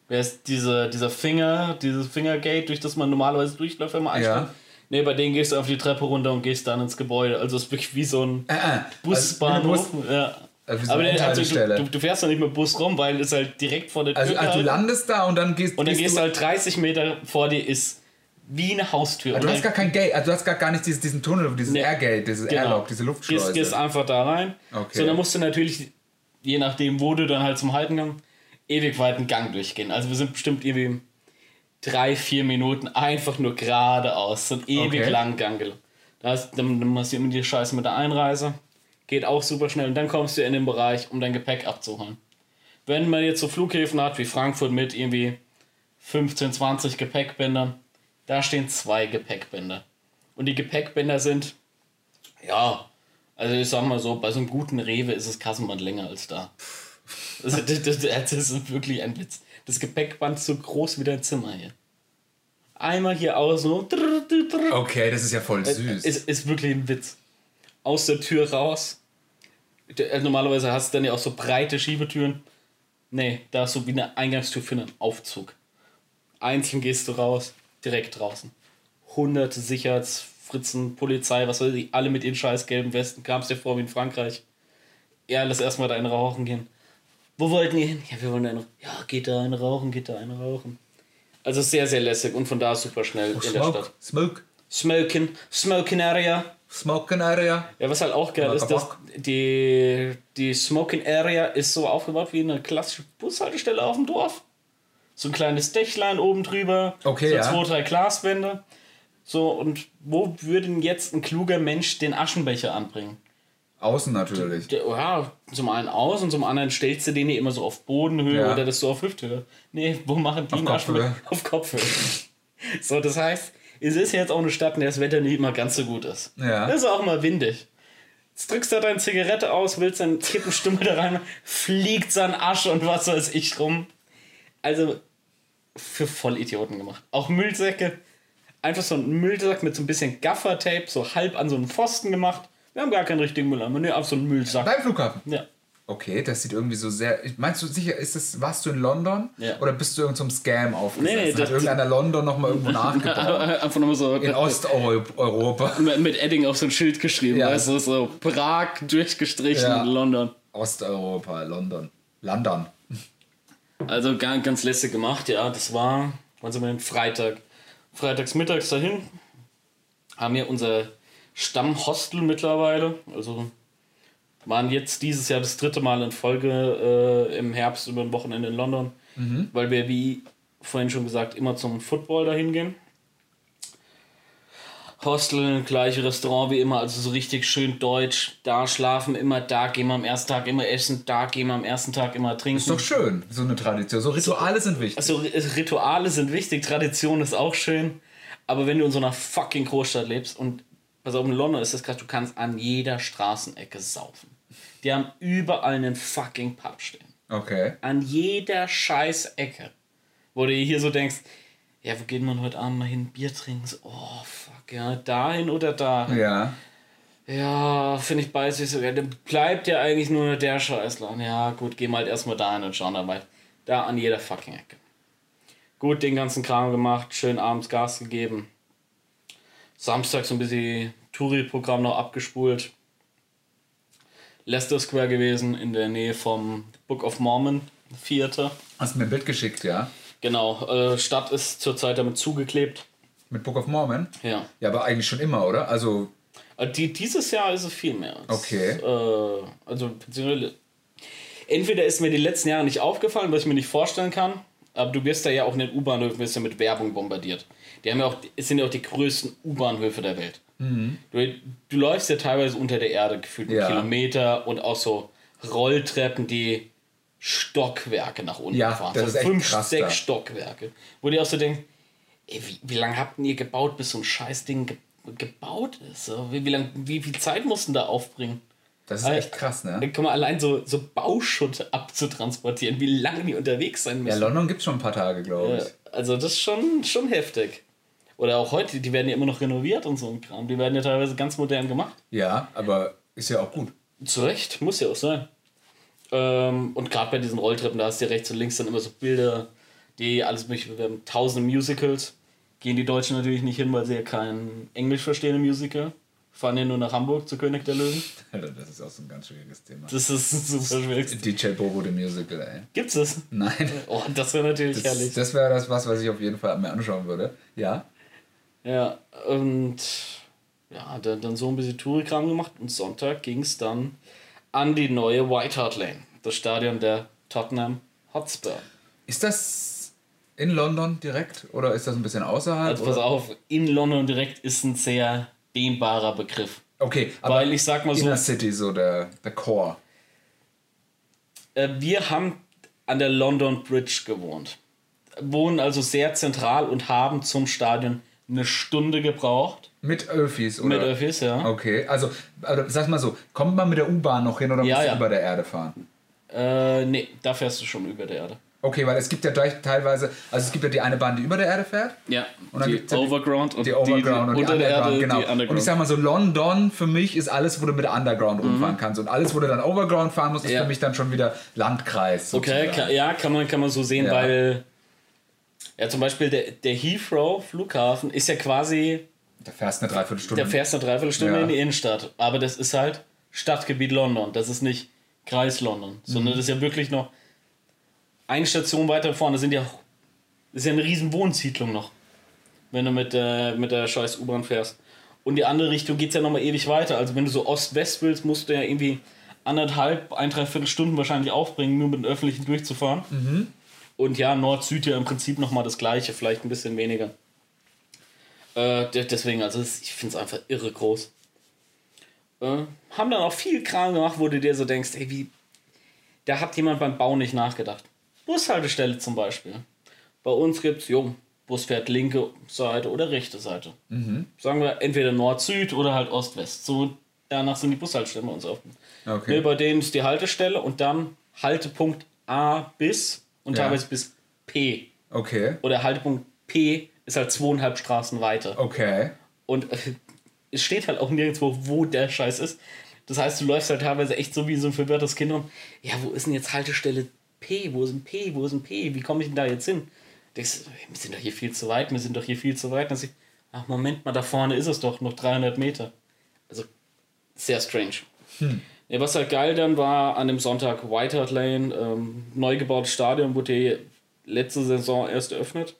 Wer ist diese, dieser Finger, dieses Fingergate, durch das man normalerweise durchläuft, wenn man einsteigt? Ja. Nee, bei denen gehst du auf die Treppe runter und gehst dann ins Gebäude. Also es ist wirklich wie so ein Äh, äh. Busbahnhof. Also, ja. Also so Aber also du, du, fährst doch nicht mit Bus rum, weil es halt direkt vor der Tür also, also du landest da und dann gehst, Und dann gehst du du halt 30 Meter vor dir ist wie eine Haustür. Also du hast gar kein Gate, also du hast gar, gar nicht dieses, diesen Tunnel, dieses Nee. Airgate, dieses Genau. Airlock, diese Luftschleuse. Gehst, gehst einfach da rein. Okay. So, dann musst du natürlich, je nachdem, wo du dann halt zum Haltengang, ewig weiten Gang durchgehen. Also wir sind bestimmt irgendwie drei, vier Minuten einfach nur geradeaus, so einen ewig Okay. langen Gang gelaufen. Da hast, dann, dann machst du immer die Scheiße mit der Einreise. Geht auch super schnell. Und dann kommst du in den Bereich, um dein Gepäck abzuholen. Wenn man jetzt so Flughäfen hat wie Frankfurt mit irgendwie 15, 20 Gepäckbändern, da stehen zwei Gepäckbänder. Und die Gepäckbänder sind, ja, also ich sag mal so, bei so einem guten Rewe ist das Kassenband länger als da. Also, das, das, das ist wirklich ein Witz. Das Gepäckband ist so groß wie dein Zimmer hier. Einmal hier außen, Okay, das ist ja voll süß. Ist, ist wirklich ein Witz. Aus der Tür raus. Äh, Normalerweise hast du dann ja auch so breite Schiebetüren. Nee, da ist so wie eine Eingangstür für einen Aufzug. Einzeln gehst du raus, direkt draußen. Hunderte Sicherheitsfritzen, Polizei, was weiß ich, alle mit ihren scheiß gelben Westen. Kamst dir vor wie in Frankreich. Ja, lass erstmal da einen rauchen gehen. Wo wollten ihr hin? Ja, wir wollen da einen. Ja, geht da eine rauchen, geht da eine rauchen. Also sehr, sehr lässig und von da super schnell in der Stadt. Smoke. Smoking, Smoking Area. Smoking Area. Ja, was halt auch geil ist, dass die, die Smoking Area ist so aufgebaut wie eine klassische Bushaltestelle auf dem Dorf. So ein kleines Dächlein oben drüber. Okay, so ja. zwei, drei Glaswände. So, und wo würde denn jetzt ein kluger Mensch den Aschenbecher anbringen? Außen natürlich. Ja, zum einen aus und zum anderen stellst du den hier immer so auf Bodenhöhe Ja. oder das so auf Hüfthöhe. Nee, wo machen die Auf einen Kopfhöhe. Auf Kopfhöhe. so, das heißt, es ist jetzt auch eine Stadt, in der das Wetter nicht immer ganz so gut ist. Ja. Das ist auch mal windig. Jetzt drückst du da deine Zigarette aus, willst deinen Kippenstummel da rein, fliegt sein Asche und was weiß ich rum. Also, für Vollidioten gemacht. Auch Müllsäcke. Einfach so ein Müllsack mit so ein bisschen Gaffertape, so halb an so einen Pfosten gemacht. Wir haben gar keinen richtigen Mülleimer, ne, einfach so einen Müllsack. Beim Flughafen. Ja. Okay, das sieht irgendwie so sehr. Meinst du sicher, ist das, warst du in London? Ja. Oder bist du in irgendeinem Scam aufgesetzt? Nee, nee, Hat das- irgendeiner London nochmal irgendwo nachgebaut? Einfach nochmal so in Osteuropa. mit, mit Edding auf so ein Schild geschrieben, Ja. weißt du, so Prag durchgestrichen Ja. in London. Osteuropa, London. London. Also ganz, ganz lässig gemacht, ja. Das war, wann sind wir denn? Freitag. Freitags mittags dahin. Haben wir unser Stammhostel mittlerweile. Also waren jetzt dieses Jahr das dritte Mal in Folge äh, im Herbst über ein Wochenende in London. Weil wir, wie vorhin schon gesagt, immer zum Football dahin gehen. Hostel, gleiche Restaurant wie immer, also so richtig schön deutsch. Da schlafen immer, da gehen wir am ersten Tag immer essen, da gehen wir am ersten Tag immer trinken. Ist doch schön, so eine Tradition. So Rituale sind wichtig. Also Rituale sind wichtig, Tradition ist auch schön. Aber wenn du in so einer fucking Großstadt lebst und pass auf, in London ist das krass, du kannst an jeder Straßenecke saufen. Die haben überall einen fucking Pub stehen. Okay. An jeder scheiß Ecke. Wo du hier so denkst, ja, wo geht man heute Abend mal hin? Bier trinken? So, oh, fuck, ja, dahin oder dahin? Ja. Ja, finde ich beides nicht so. Ja, dann bleibt ja eigentlich nur der Scheißladen. Ja, gut, gehen wir halt erstmal dahin und schauen dann. Da an jeder fucking Ecke. Gut, den ganzen Kram gemacht, schön abends Gas gegeben. Samstag so ein bisschen Touri-Programm noch abgespult. Leicester Square gewesen, in der Nähe vom Book of Mormon Theater. Hast mir ein Bild geschickt, ja? Genau, äh, Stadt ist zurzeit damit zugeklebt. Mit Book of Mormon? Ja. Ja, aber eigentlich schon immer, oder? Also, Äh, Die, dieses Jahr ist es viel mehr. Okay. Äh, also, beziehungsweise, entweder ist mir die letzten Jahre nicht aufgefallen, was ich mir nicht vorstellen kann, aber du wirst da ja auch in den U-Bahnhöfen wirst ja mit Werbung bombardiert. Die haben ja auch, es sind ja auch die größten U-Bahnhöfe der Welt. Du, du läufst ja teilweise unter der Erde gefühlt einen Ja. Kilometer und auch so Rolltreppen, die Stockwerke nach unten Ja, fahren. das so fünf, krass sechs da. Stockwerke. Wo die auch so denken, ey, wie, wie lange habt ihr gebaut, bis so ein Scheißding ge gebaut ist? So, wie, wie, lang, wie viel Zeit mussten da aufbringen? das ist echt krass, ne? Guck mal, allein so, so Bauschutt abzutransportieren, wie lange die unterwegs sein Ja, müssen. London gibt es schon ein paar Tage, glaube ich. Ja, also das ist schon, schon heftig. Oder auch heute, die werden ja immer noch renoviert und so ein Kram. Die werden ja teilweise ganz modern gemacht. Ja, aber ist ja auch gut. Zu Recht, muss ja auch sein. Ähm, und gerade bei diesen Rolltreppen, da hast du ja rechts und links dann immer so Bilder, die alles mögliche bewerben. Tausende Musicals. Gehen die Deutschen natürlich nicht hin, weil sie ja kein Englisch verstehen im Musical. Fahren ja nur nach Hamburg zu König der Löwen. Alter, Das ist auch so ein ganz schwieriges Thema. Das ist super schwierig. DJ Bobo, the Musical, ey. Gibt's das? Nein. Oh, das wäre natürlich Das, herrlich. das wäre das, was, was ich auf jeden Fall mir anschauen würde. Ja? Ja, und ja, dann, dann so ein bisschen Tourikram gemacht und Sonntag ging es dann an die neue White Hart Lane, das Stadion der Tottenham Hotspur. Ist das in London direkt oder ist das ein bisschen außerhalb? Also pass oder? auf, in London direkt ist ein sehr dehnbarer Begriff. Okay, aber Weil ich sag mal so, Inner City, so der, der Core. äh, wir haben an der London Bridge gewohnt. Wohnen also sehr zentral und haben zum Stadion eine Stunde gebraucht. Mit Öffis, oder? Mit Öffis, ja. Okay, also, also sag mal so, kommt man mit der U-Bahn noch hin oder Ja, musst du ja. über der Erde fahren? Äh, nee, da fährst du schon über der Erde. Okay, weil es gibt ja teilweise, also es gibt ja die eine Bahn, die über der Erde fährt. Ja, Und dann die gibt's ja die- Overground und Die Overground und die unter der Underground, Erde, genau. die Underground. Und ich sag mal so, London für mich ist alles, wo du mit der Underground rumfahren kannst. Und alles, wo du dann Overground fahren musst, ist Mhm. Ja. für mich dann schon wieder Landkreis. Okay, sozusagen. ka- ja, kann man, kann man so sehen, Ja. weil ja zum Beispiel der, der Heathrow Flughafen ist ja quasi, Da fährst eine Dreiviertelstunde. der fährst eine Dreiviertelstunde Ja. in die Innenstadt, aber das ist halt Stadtgebiet London, das ist nicht Kreis London, sondern Mhm. das ist ja wirklich noch eine Station weiter vorne, sind ja, das ist ja eine riesen Wohnsiedlung noch, wenn du mit, der mit der scheiß U-Bahn fährst. Und die andere Richtung geht es ja nochmal ewig weiter. Also wenn du so Ost-West willst, musst du ja irgendwie anderthalb, ein, dreiviertel Stunden wahrscheinlich aufbringen, nur mit dem Öffentlichen durchzufahren. Und ja, Nord-Süd ja im Prinzip nochmal das gleiche, vielleicht ein bisschen weniger. Äh, de- deswegen, also es- ich finde es einfach irre groß. Äh, haben dann auch viel Kram gemacht, wo du dir so denkst, ey, wie, da hat jemand beim Bau nicht nachgedacht. Bushaltestelle zum Beispiel. Bei uns gibt's, jo, Bus fährt linke Seite oder rechte Seite. Sagen wir entweder Nord-Süd oder halt Ost-West. So, danach sind die Bushaltestellen bei uns aufgebaut. Okay. Ne, bei denen ist die Haltestelle und dann Haltepunkt A bis und Ja. teilweise bis P. Okay, Oder Haltepunkt P ist halt zweieinhalb Straßen weiter. okay. Und äh, es steht halt auch nirgendwo, wo der Scheiß ist. Das heißt, du läufst halt teilweise echt so wie so ein verwirrtes Kind rum. Ja, wo ist denn jetzt Haltestelle P? Wo ist ein P? Wo ist ein P? Wie komme ich denn da jetzt hin? Denkst, wir sind doch hier viel zu weit, wir sind doch hier viel zu weit. Dann sag ich, ach Moment mal, da vorne ist es doch, noch 300 Meter. Also, sehr strange. Ja, was halt geil dann war an dem Sonntag White Hart Lane, ähm, neu gebautes Stadion, wurde ja letzte Saison erst eröffnet.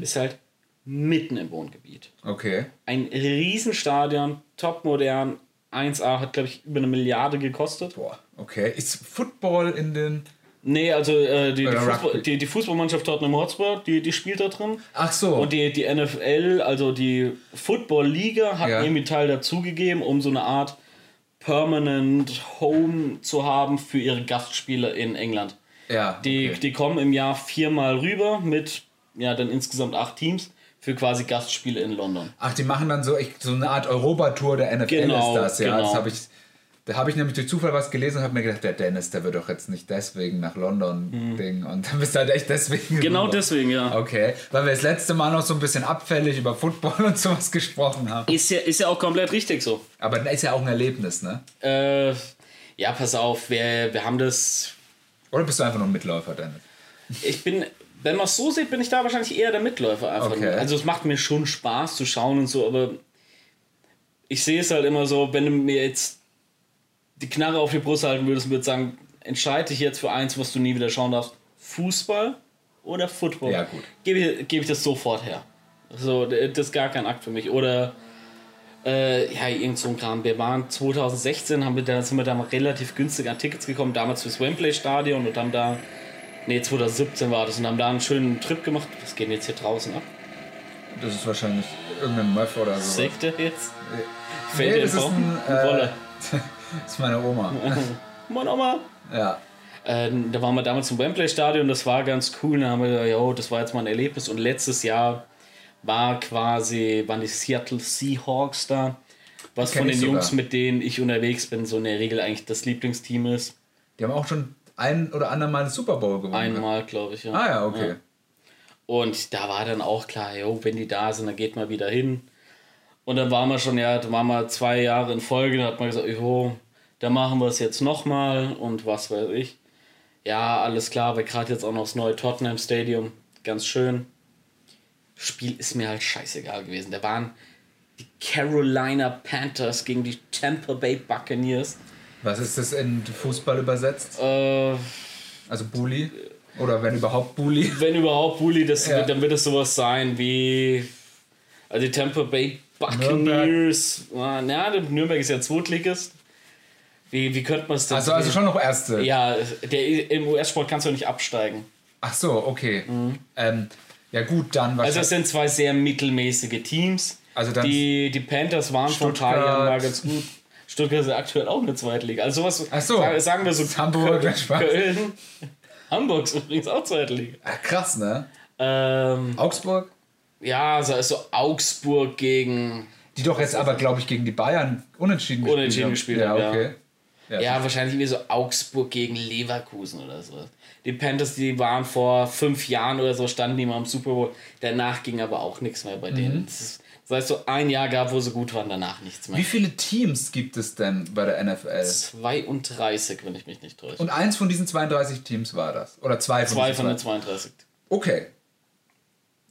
Ist halt mitten im Wohngebiet Okay. ein Riesenstadion, topmodern, 1A, hat glaube ich über eine Milliarde gekostet. Boah, okay. Ist Football in den. Nee, also äh, die, die, Fußball, die, die Fußballmannschaft Tottenham Hotspur, die, die spielt da drin. Ach so. Und die, die NFL, also die Football-Liga, hat Ja. irgendwie Teil dazugegeben, um so eine Art Permanent Home zu haben für ihre Gastspiele in England. ja. Die, okay. die kommen im Jahr viermal rüber mit ja, dann insgesamt acht Teams für quasi Gastspiele in London. Ach, die machen dann so, echt so eine Art Europatour der NFL Genau, ist das, ja. genau. Das habe ich. Da habe ich nämlich durch Zufall was gelesen und habe mir gedacht, der Dennis, der wird doch jetzt nicht deswegen nach London Ding. Und dann bist du halt echt deswegen. Mhm. Genau rüber. deswegen, ja. Okay, weil wir das letzte Mal noch so ein bisschen abfällig über Football und sowas gesprochen haben. Ist ja, ist ja auch komplett richtig so. Aber das ist ja auch ein Erlebnis, ne? Äh, ja, pass auf, wir, wir haben das. Oder bist du einfach nur ein Mitläufer, Dennis? Ich bin, wenn man es so sieht, bin ich da wahrscheinlich eher der Mitläufer einfach. Okay. Also es macht mir schon Spaß zu schauen und so, aber ich sehe es halt immer so, wenn du mir jetzt die Knarre auf die Brust halten würdest und würdest sagen, entscheide dich jetzt für eins, was du nie wieder schauen darfst. Fußball oder Football? Ja, gut. Gebe ich, gebe ich das sofort her. So, das ist gar kein Akt für mich. Oder äh, ja, irgend so ein Kram. Wir waren 2016, haben wir da, sind wir da mal relativ günstig an Tickets gekommen, damals fürs Wembley Stadion und haben da, nee, 2017 war das und haben da einen schönen Trip gemacht. Was geht denn jetzt hier draußen ab? Das ist wahrscheinlich irgendein Muff oder so. Der jetzt? Nee, Fällt das der ist ein. ein Äh. das ist meine Oma. Moin Oma! ja. Äh, da waren wir damals im Wembley Stadion, das war ganz cool. Da haben wir gesagt, jo, das war jetzt mal ein Erlebnis. Und letztes Jahr war quasi, waren die Seattle Seahawks da. Was von den Jungs, sogar. mit denen ich unterwegs bin, so in der Regel eigentlich das Lieblingsteam ist. Die haben auch schon ein oder anderen Mal einen Super Bowl gewonnen. Einmal, glaube ich. Ja. Ah ja, okay. Und da war dann auch klar, jo, wenn die da sind, dann geht man wieder hin. Und dann waren wir schon, ja, da waren wir zwei Jahre in Folge, da hat man gesagt, jo, da machen wir es jetzt nochmal und was weiß ich. Ja, alles klar, weil gerade jetzt auch noch das neue Tottenham Stadium, ganz schön. Spiel ist mir halt scheißegal gewesen. Da waren die Carolina Panthers gegen die Tampa Bay Buccaneers. Was ist das in Fußball übersetzt? Äh, Also Bully? Oder wenn überhaupt Bully? wenn überhaupt Bully, das Ja. dann wird es sowas sein wie also die Tampa Bay Buccaneers. Na, der Nürnberg ist ja Zweitligist. Wie, wie könnte man es denn? Also, also schon noch Erste. Ja, der, im US-Sport kannst du nicht absteigen. Ach so, okay. Ähm, ja gut, dann Mhm. Also wahrscheinlich. es sind zwei sehr mittelmäßige Teams. Also dann die, die Panthers waren vor ein paar Stuttgart. Jahren mal ganz gut. Stuttgart ist aktuell auch eine Zweitliga. Also sowas, Ach so. sagen- wir so Hamburg, Köln. Köln. Hamburg ist übrigens auch Zweitliga. Ah, krass, ne? Ähm, Augsburg? Ja, so also Augsburg gegen Die doch jetzt aber, glaube ich, gegen die Bayern unentschieden gespielt Unentschieden gespielt ja, haben, ja. okay. Ja, Ja, wahrscheinlich wie so Augsburg gegen Leverkusen oder so. Die Panthers, die waren vor fünf Jahren oder so, standen die mal im Super Bowl. Danach ging aber auch nichts mehr bei Mhm. denen. Ist, das heißt, so ein Jahr gab, wo sie gut waren, danach nichts mehr. Wie viele Teams gibt es denn bei der NFL? 32, wenn ich mich nicht täusche. Und eins von diesen 32 Teams war das? Oder zwei von Zwei von den zwei? 32. Okay.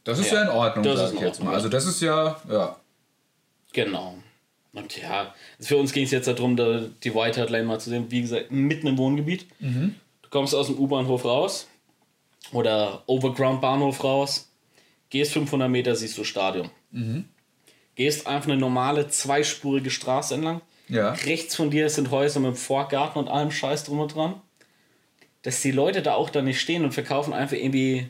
Das ist ja, Ja, in Ordnung, das sag ich jetzt mal. Also das ist ja, ja. Genau. Und ja, für uns ging es jetzt darum, da die White Hart Lane mal zu sehen. Wie gesagt, mitten im Wohngebiet. Du kommst aus dem U-Bahnhof raus oder Overground-Bahnhof raus, gehst 500 Meter, siehst du Stadion. Gehst einfach eine normale zweispurige Straße entlang. Ja. Rechts von dir sind Häuser mit Vorgarten und allem Scheiß drum und dran. Dass die Leute da auch da nicht stehen und verkaufen einfach irgendwie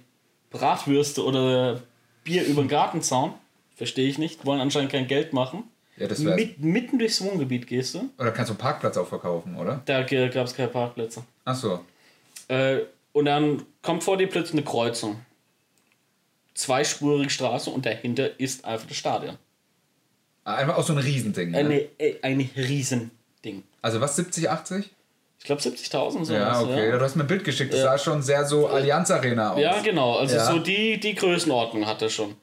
Bratwürste oder Bier über den Gartenzaun. Verstehe ich nicht. Wollen anscheinend kein Geld machen. Ja, das wär's. Mit, mitten durchs Wohngebiet gehst du. Oder kannst du einen Parkplatz auch verkaufen, oder? Da gab es keine Parkplätze. Ach so. Äh, und dann kommt vor dir plötzlich eine Kreuzung. Zweispurige Straße und dahinter ist einfach das Stadion. Einfach auch so ein Riesending. Ne? Eine, äh, ein Riesending. Also was, 70, 80? Ich glaube 70.000 so. Ja, okay. Du hast mir ein Bild geschickt. Das sah schon sehr so Allianz Arena aus. Ja, genau. Also Ja. so die, die Größenordnung hat er schon.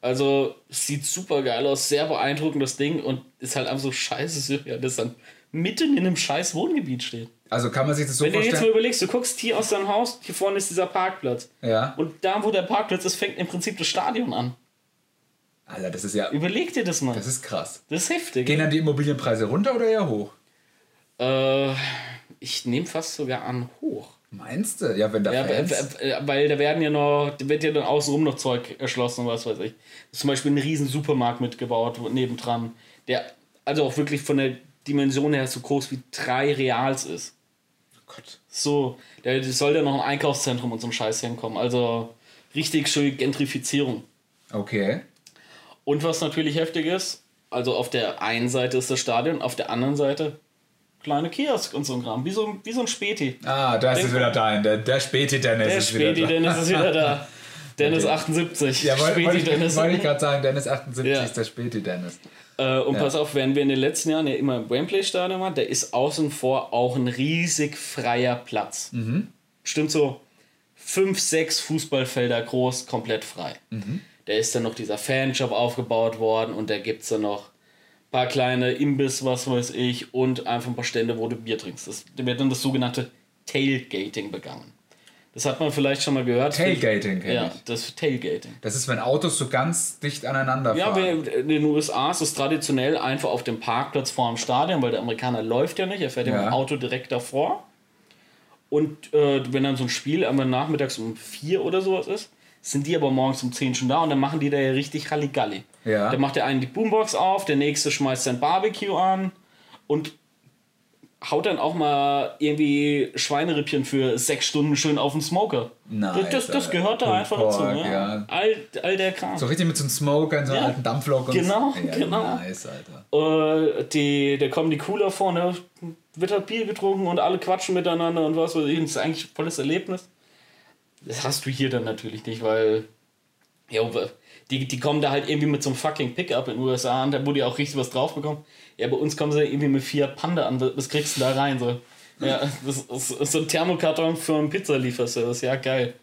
Also sieht super geil aus, sehr beeindruckend das Ding und ist halt einfach so scheiße surreal, dass dann mitten in einem scheiß Wohngebiet steht. Also kann man sich das so Wenn du jetzt mal vorstellen? überlegst, du guckst hier aus deinem Haus, hier vorne ist dieser Parkplatz. Ja. Und da, wo der Parkplatz ist, fängt im Prinzip das Stadion an. Alter, das ist ja. Überleg dir das mal. Das ist krass. Das ist heftig. Gehen dann die Immobilienpreise runter oder eher hoch? Äh, ich nehme fast sogar an hoch. Meinst du? Ja, wenn da Ja, Fans... weil, da werden ja noch, da wird ja dann außenrum noch Zeug erschlossen und was weiß ich. Zum Beispiel ein riesen Supermarkt mitgebaut, nebendran, der also auch wirklich von der Dimension her so groß wie drei Reals ist. Gott. So, da soll da noch ein Einkaufszentrum und so ein Scheiß hinkommen. Also richtig schön Gentrifizierung. Okay. Und was natürlich heftig ist, also auf der einen Seite ist das Stadion, auf der anderen Seite kleine Kiosk und so ein Kram, wie so, ein- wie so ein Späti. Ah, da ist es wieder dein. Der, der Späti Dennis Der ist wieder da. Dennis ist wieder da. Dennis Okay. 78. Ja, wollte wollt ich, wollte ich gerade sagen, Dennis 78 Ja. ist der Späti Dennis. Äh, und Ja. pass auf, während wir in den letzten Jahren ja immer im Wembley-Stadion waren, da ist außen vor auch ein riesig freier Platz. Mhm. Stimmt so fünf, sechs Fußballfelder groß, komplett frei. Mhm. Da ist dann noch dieser Fanshop aufgebaut worden und da gibt es dann noch paar kleine Imbiss, was weiß ich, und einfach ein paar Stände, wo du Bier trinkst. Das, da wird dann das sogenannte Tailgating begangen. Das hat man vielleicht schon mal gehört. Tailgating kenn Ja, ich. das Tailgating. Das ist, wenn Autos so ganz dicht aneinander Ja, fahren. wir- in den USA ist es traditionell einfach auf dem Parkplatz vor dem Stadion, weil der Amerikaner läuft ja nicht, er fährt ja mit Ja. dem Auto direkt davor. Und äh, wenn dann so ein Spiel einmal nachmittags um vier oder sowas ist, sind die aber morgens um 10 schon da und dann machen die da ja richtig Halligalli. Ja. Dann macht der eine die Boombox auf, der nächste schmeißt sein Barbecue an und haut dann auch mal irgendwie Schweinerippchen für sechs Stunden schön auf den Smoker. Nice, das, das, gehört da einfach Pork, dazu. Ja. ja. All, all der Kram. So richtig mit so einem Smoker in so einem Ja. alten Dampflok und Genau, so. Ja, genau. Nice, Alter. Äh, die, da kommen die Cooler vorne, wird halt Bier getrunken und alle quatschen miteinander und was weiß ich. Das ist eigentlich ein volles Erlebnis. Das hast du hier dann natürlich nicht, weil ja, die, die kommen da halt irgendwie mit so einem fucking Pickup in den USA an, da wo die auch richtig was drauf bekommen. Ja, bei uns kommen sie irgendwie mit Fiat Panda an. Was kriegst du da rein? So, ja, das ist, so ein Thermokarton für einen Pizzalieferservice. Ja, geil.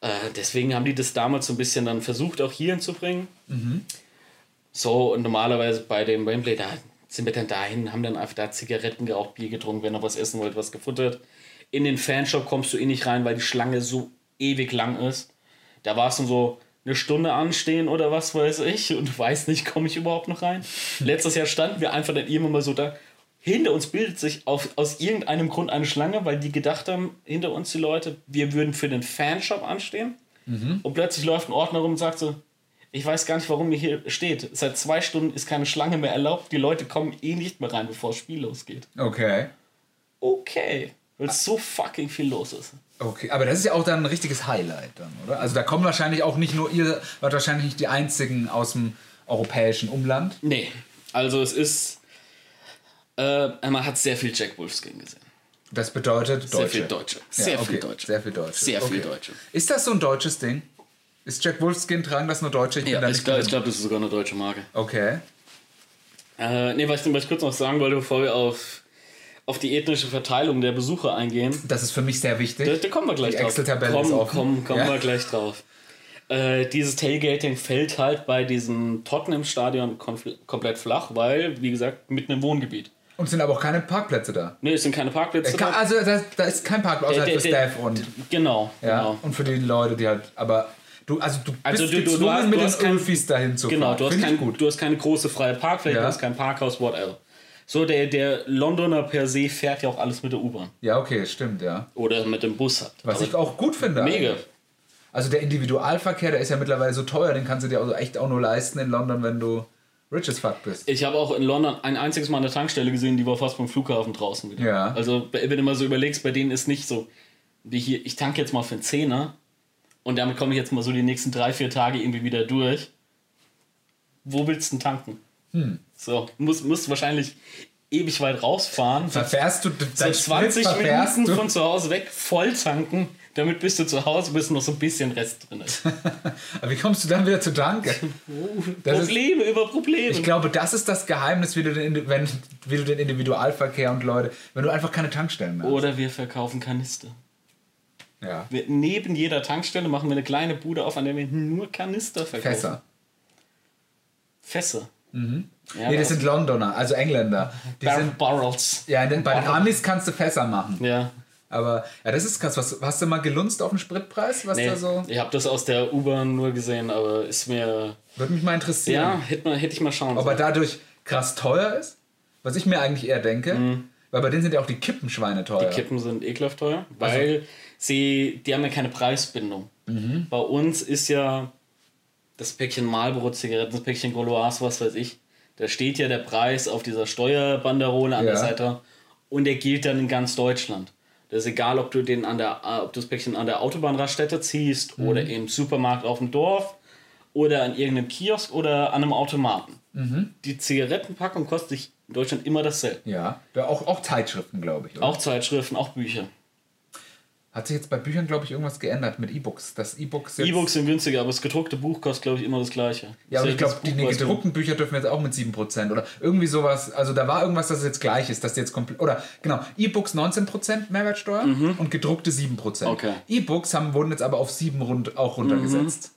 Äh, deswegen haben die das damals so ein bisschen dann versucht, auch hier hinzubringen. So, und normalerweise bei dem Wembley, da sind wir dann dahin, haben dann einfach da Zigaretten geraucht, Bier getrunken, wenn noch was essen wollt, was gefuttert. In den Fanshop kommst du eh nicht rein, weil die Schlange so ewig lang ist. Da war es dann so eine Stunde anstehen oder was weiß ich und du weißt nicht, komme ich überhaupt noch rein. Letztes Jahr standen wir einfach dann irgendwann mal so da. Hinter uns bildet sich auf, aus irgendeinem Grund eine Schlange, weil die gedacht haben, hinter uns die Leute, wir würden für den Fanshop anstehen. Und plötzlich läuft ein Ordner rum und sagt so, ich weiß gar nicht, warum ihr hier steht. Seit zwei Stunden ist keine Schlange mehr erlaubt. Die Leute kommen eh nicht mehr rein, bevor das Spiel losgeht. Okay. Okay. Weil so fucking viel los ist. Okay, aber das ist ja auch dann ein richtiges Highlight dann, oder? Also da kommen wahrscheinlich auch nicht nur ihr, wart wahrscheinlich nicht die einzigen aus dem europäischen Umland. Nee. Also es ist. Äh, man hat sehr viel Jack Wolfskin gesehen. Das bedeutet Deutsche. Sehr viel Deutsche. Sehr viel Deutsche. Sehr viel Deutsche. Sehr viel okay. Deutsche. Ist das so ein deutsches Ding? Ist Jack Wolfskin, tragen das nur Deutsche? Ich Ja, ich glaube, glaub, das ist sogar eine deutsche Marke. Okay. Äh, nee, was ich, was ich kurz noch sagen wollte, bevor wir auf, auf die ethnische Verteilung der Besucher eingehen. Das ist für mich sehr wichtig. Da, da kommen wir gleich Die drauf. Excel-Tabelle Komm, ist offen. Komm, kommen Ja. wir gleich drauf. Äh, dieses Tailgating fällt halt bei diesem Tottenham-Stadion konfl- komplett flach, weil, wie gesagt, mitten im Wohngebiet. Und es sind aber auch keine Parkplätze da. Ne, es sind keine Parkplätze. Äh, ka- da. Also da, da ist kein Parkplatz außerhalb Der- für der- Staff und, Genau, ja, genau. und für die Leute, die halt. Aber du, also du bist Also du- du- du gezwungen, hast- mit du den Ölfis dahin zu Genau, fahren. du hast, kein, du hast keine große freie Parkfläche, Ja. du hast kein Parkhaus, whatever. So, der, der Londoner per se fährt ja auch alles mit der U-Bahn. Ja, okay, stimmt, ja. Oder mit dem Bus halt. Was Aber ich auch gut finde. mega. eigentlich. Also der Individualverkehr, der ist ja mittlerweile so teuer, den kannst du dir also echt auch nur leisten in London, wenn du rich as fuck bist. Ich habe auch in London ein einziges Mal eine Tankstelle gesehen, die war fast beim Flughafen draußen wieder. Ja. Also, wenn du mal so überlegst, bei denen ist nicht so, wie hier, ich tanke jetzt mal für einen Zehner und damit komme ich jetzt mal so die nächsten drei, vier Tage irgendwie wieder durch. Wo willst du denn tanken? Hm. So, musst, musst wahrscheinlich ewig weit rausfahren. Verfährst du so dein 20 Sprit Minuten du? von zu Hause weg, voll tanken, damit bist du zu Hause, bis noch so ein bisschen Rest drin ist. Aber wie kommst du dann wieder zu Danke? Das ist, Probleme über Probleme. ich glaube, das ist das Geheimnis, wie du, den, wenn, wie du den Individualverkehr und Leute, wenn du einfach keine Tankstellen mehr hast. Oder wir verkaufen Kanister. Ja. Wir, neben jeder Tankstelle machen wir eine kleine Bude auf, an der wir nur Kanister verkaufen. Fässer. Fässer. Ja, Nee, das sind Londoner, also Engländer. Die Bar sind, Barrels. ja, denn bei den Amis kannst du Fässer machen. Ja. Aber ja, das ist krass. Was, hast du mal gelunzt auf den Spritpreis? Was Nee, da so? ich habe das aus der U-Bahn nur gesehen, aber ist mir. Würde mich mal interessieren. Ja, hätte mal- hätte ich mal schauen Ob er dadurch krass teuer ist? Was ich mir eigentlich eher denke. Weil bei denen sind ja auch die Kippenschweine teuer. Mhm. Die Kippen sind ekelhaft teuer, weil sie, die haben ja keine Preisbindung. Mhm. Bei uns ist ja das Päckchen Marlboro-Zigaretten, das Päckchen Gauloise, was weiß ich, da steht ja der Preis auf dieser Steuerbanderole an der Ja. Seite und der gilt dann in ganz Deutschland. Das ist egal, ob du den an der, äh, ob du das Päckchen an der Autobahnraststätte ziehst Mhm. oder im Supermarkt auf dem Dorf oder an irgendeinem Kiosk oder an einem Automaten. Mhm. Die Zigarettenpackung kostet sich in Deutschland immer dasselbe. Ja, ja auch, auch Zeitschriften, glaube ich. Oder? Auch Zeitschriften, auch Bücher. Hat sich jetzt bei Büchern, glaube ich, irgendwas geändert mit E-Books. Das E-Books. E-Books sind günstiger, aber das gedruckte Buch kostet, glaube ich, immer das gleiche. Ja, aber ich Das glaube, die gedruckten Bücher dürfen jetzt auch mit 7% oder irgendwie sowas. Also da war irgendwas, dass es jetzt gleich ist, dass jetzt komplett. Oder genau, E-Books 19% Mehrwertsteuer und gedruckte 7%. Mhm. Okay. Mhm. E-Books haben, wurden jetzt aber auf 7 rund, auch runtergesetzt.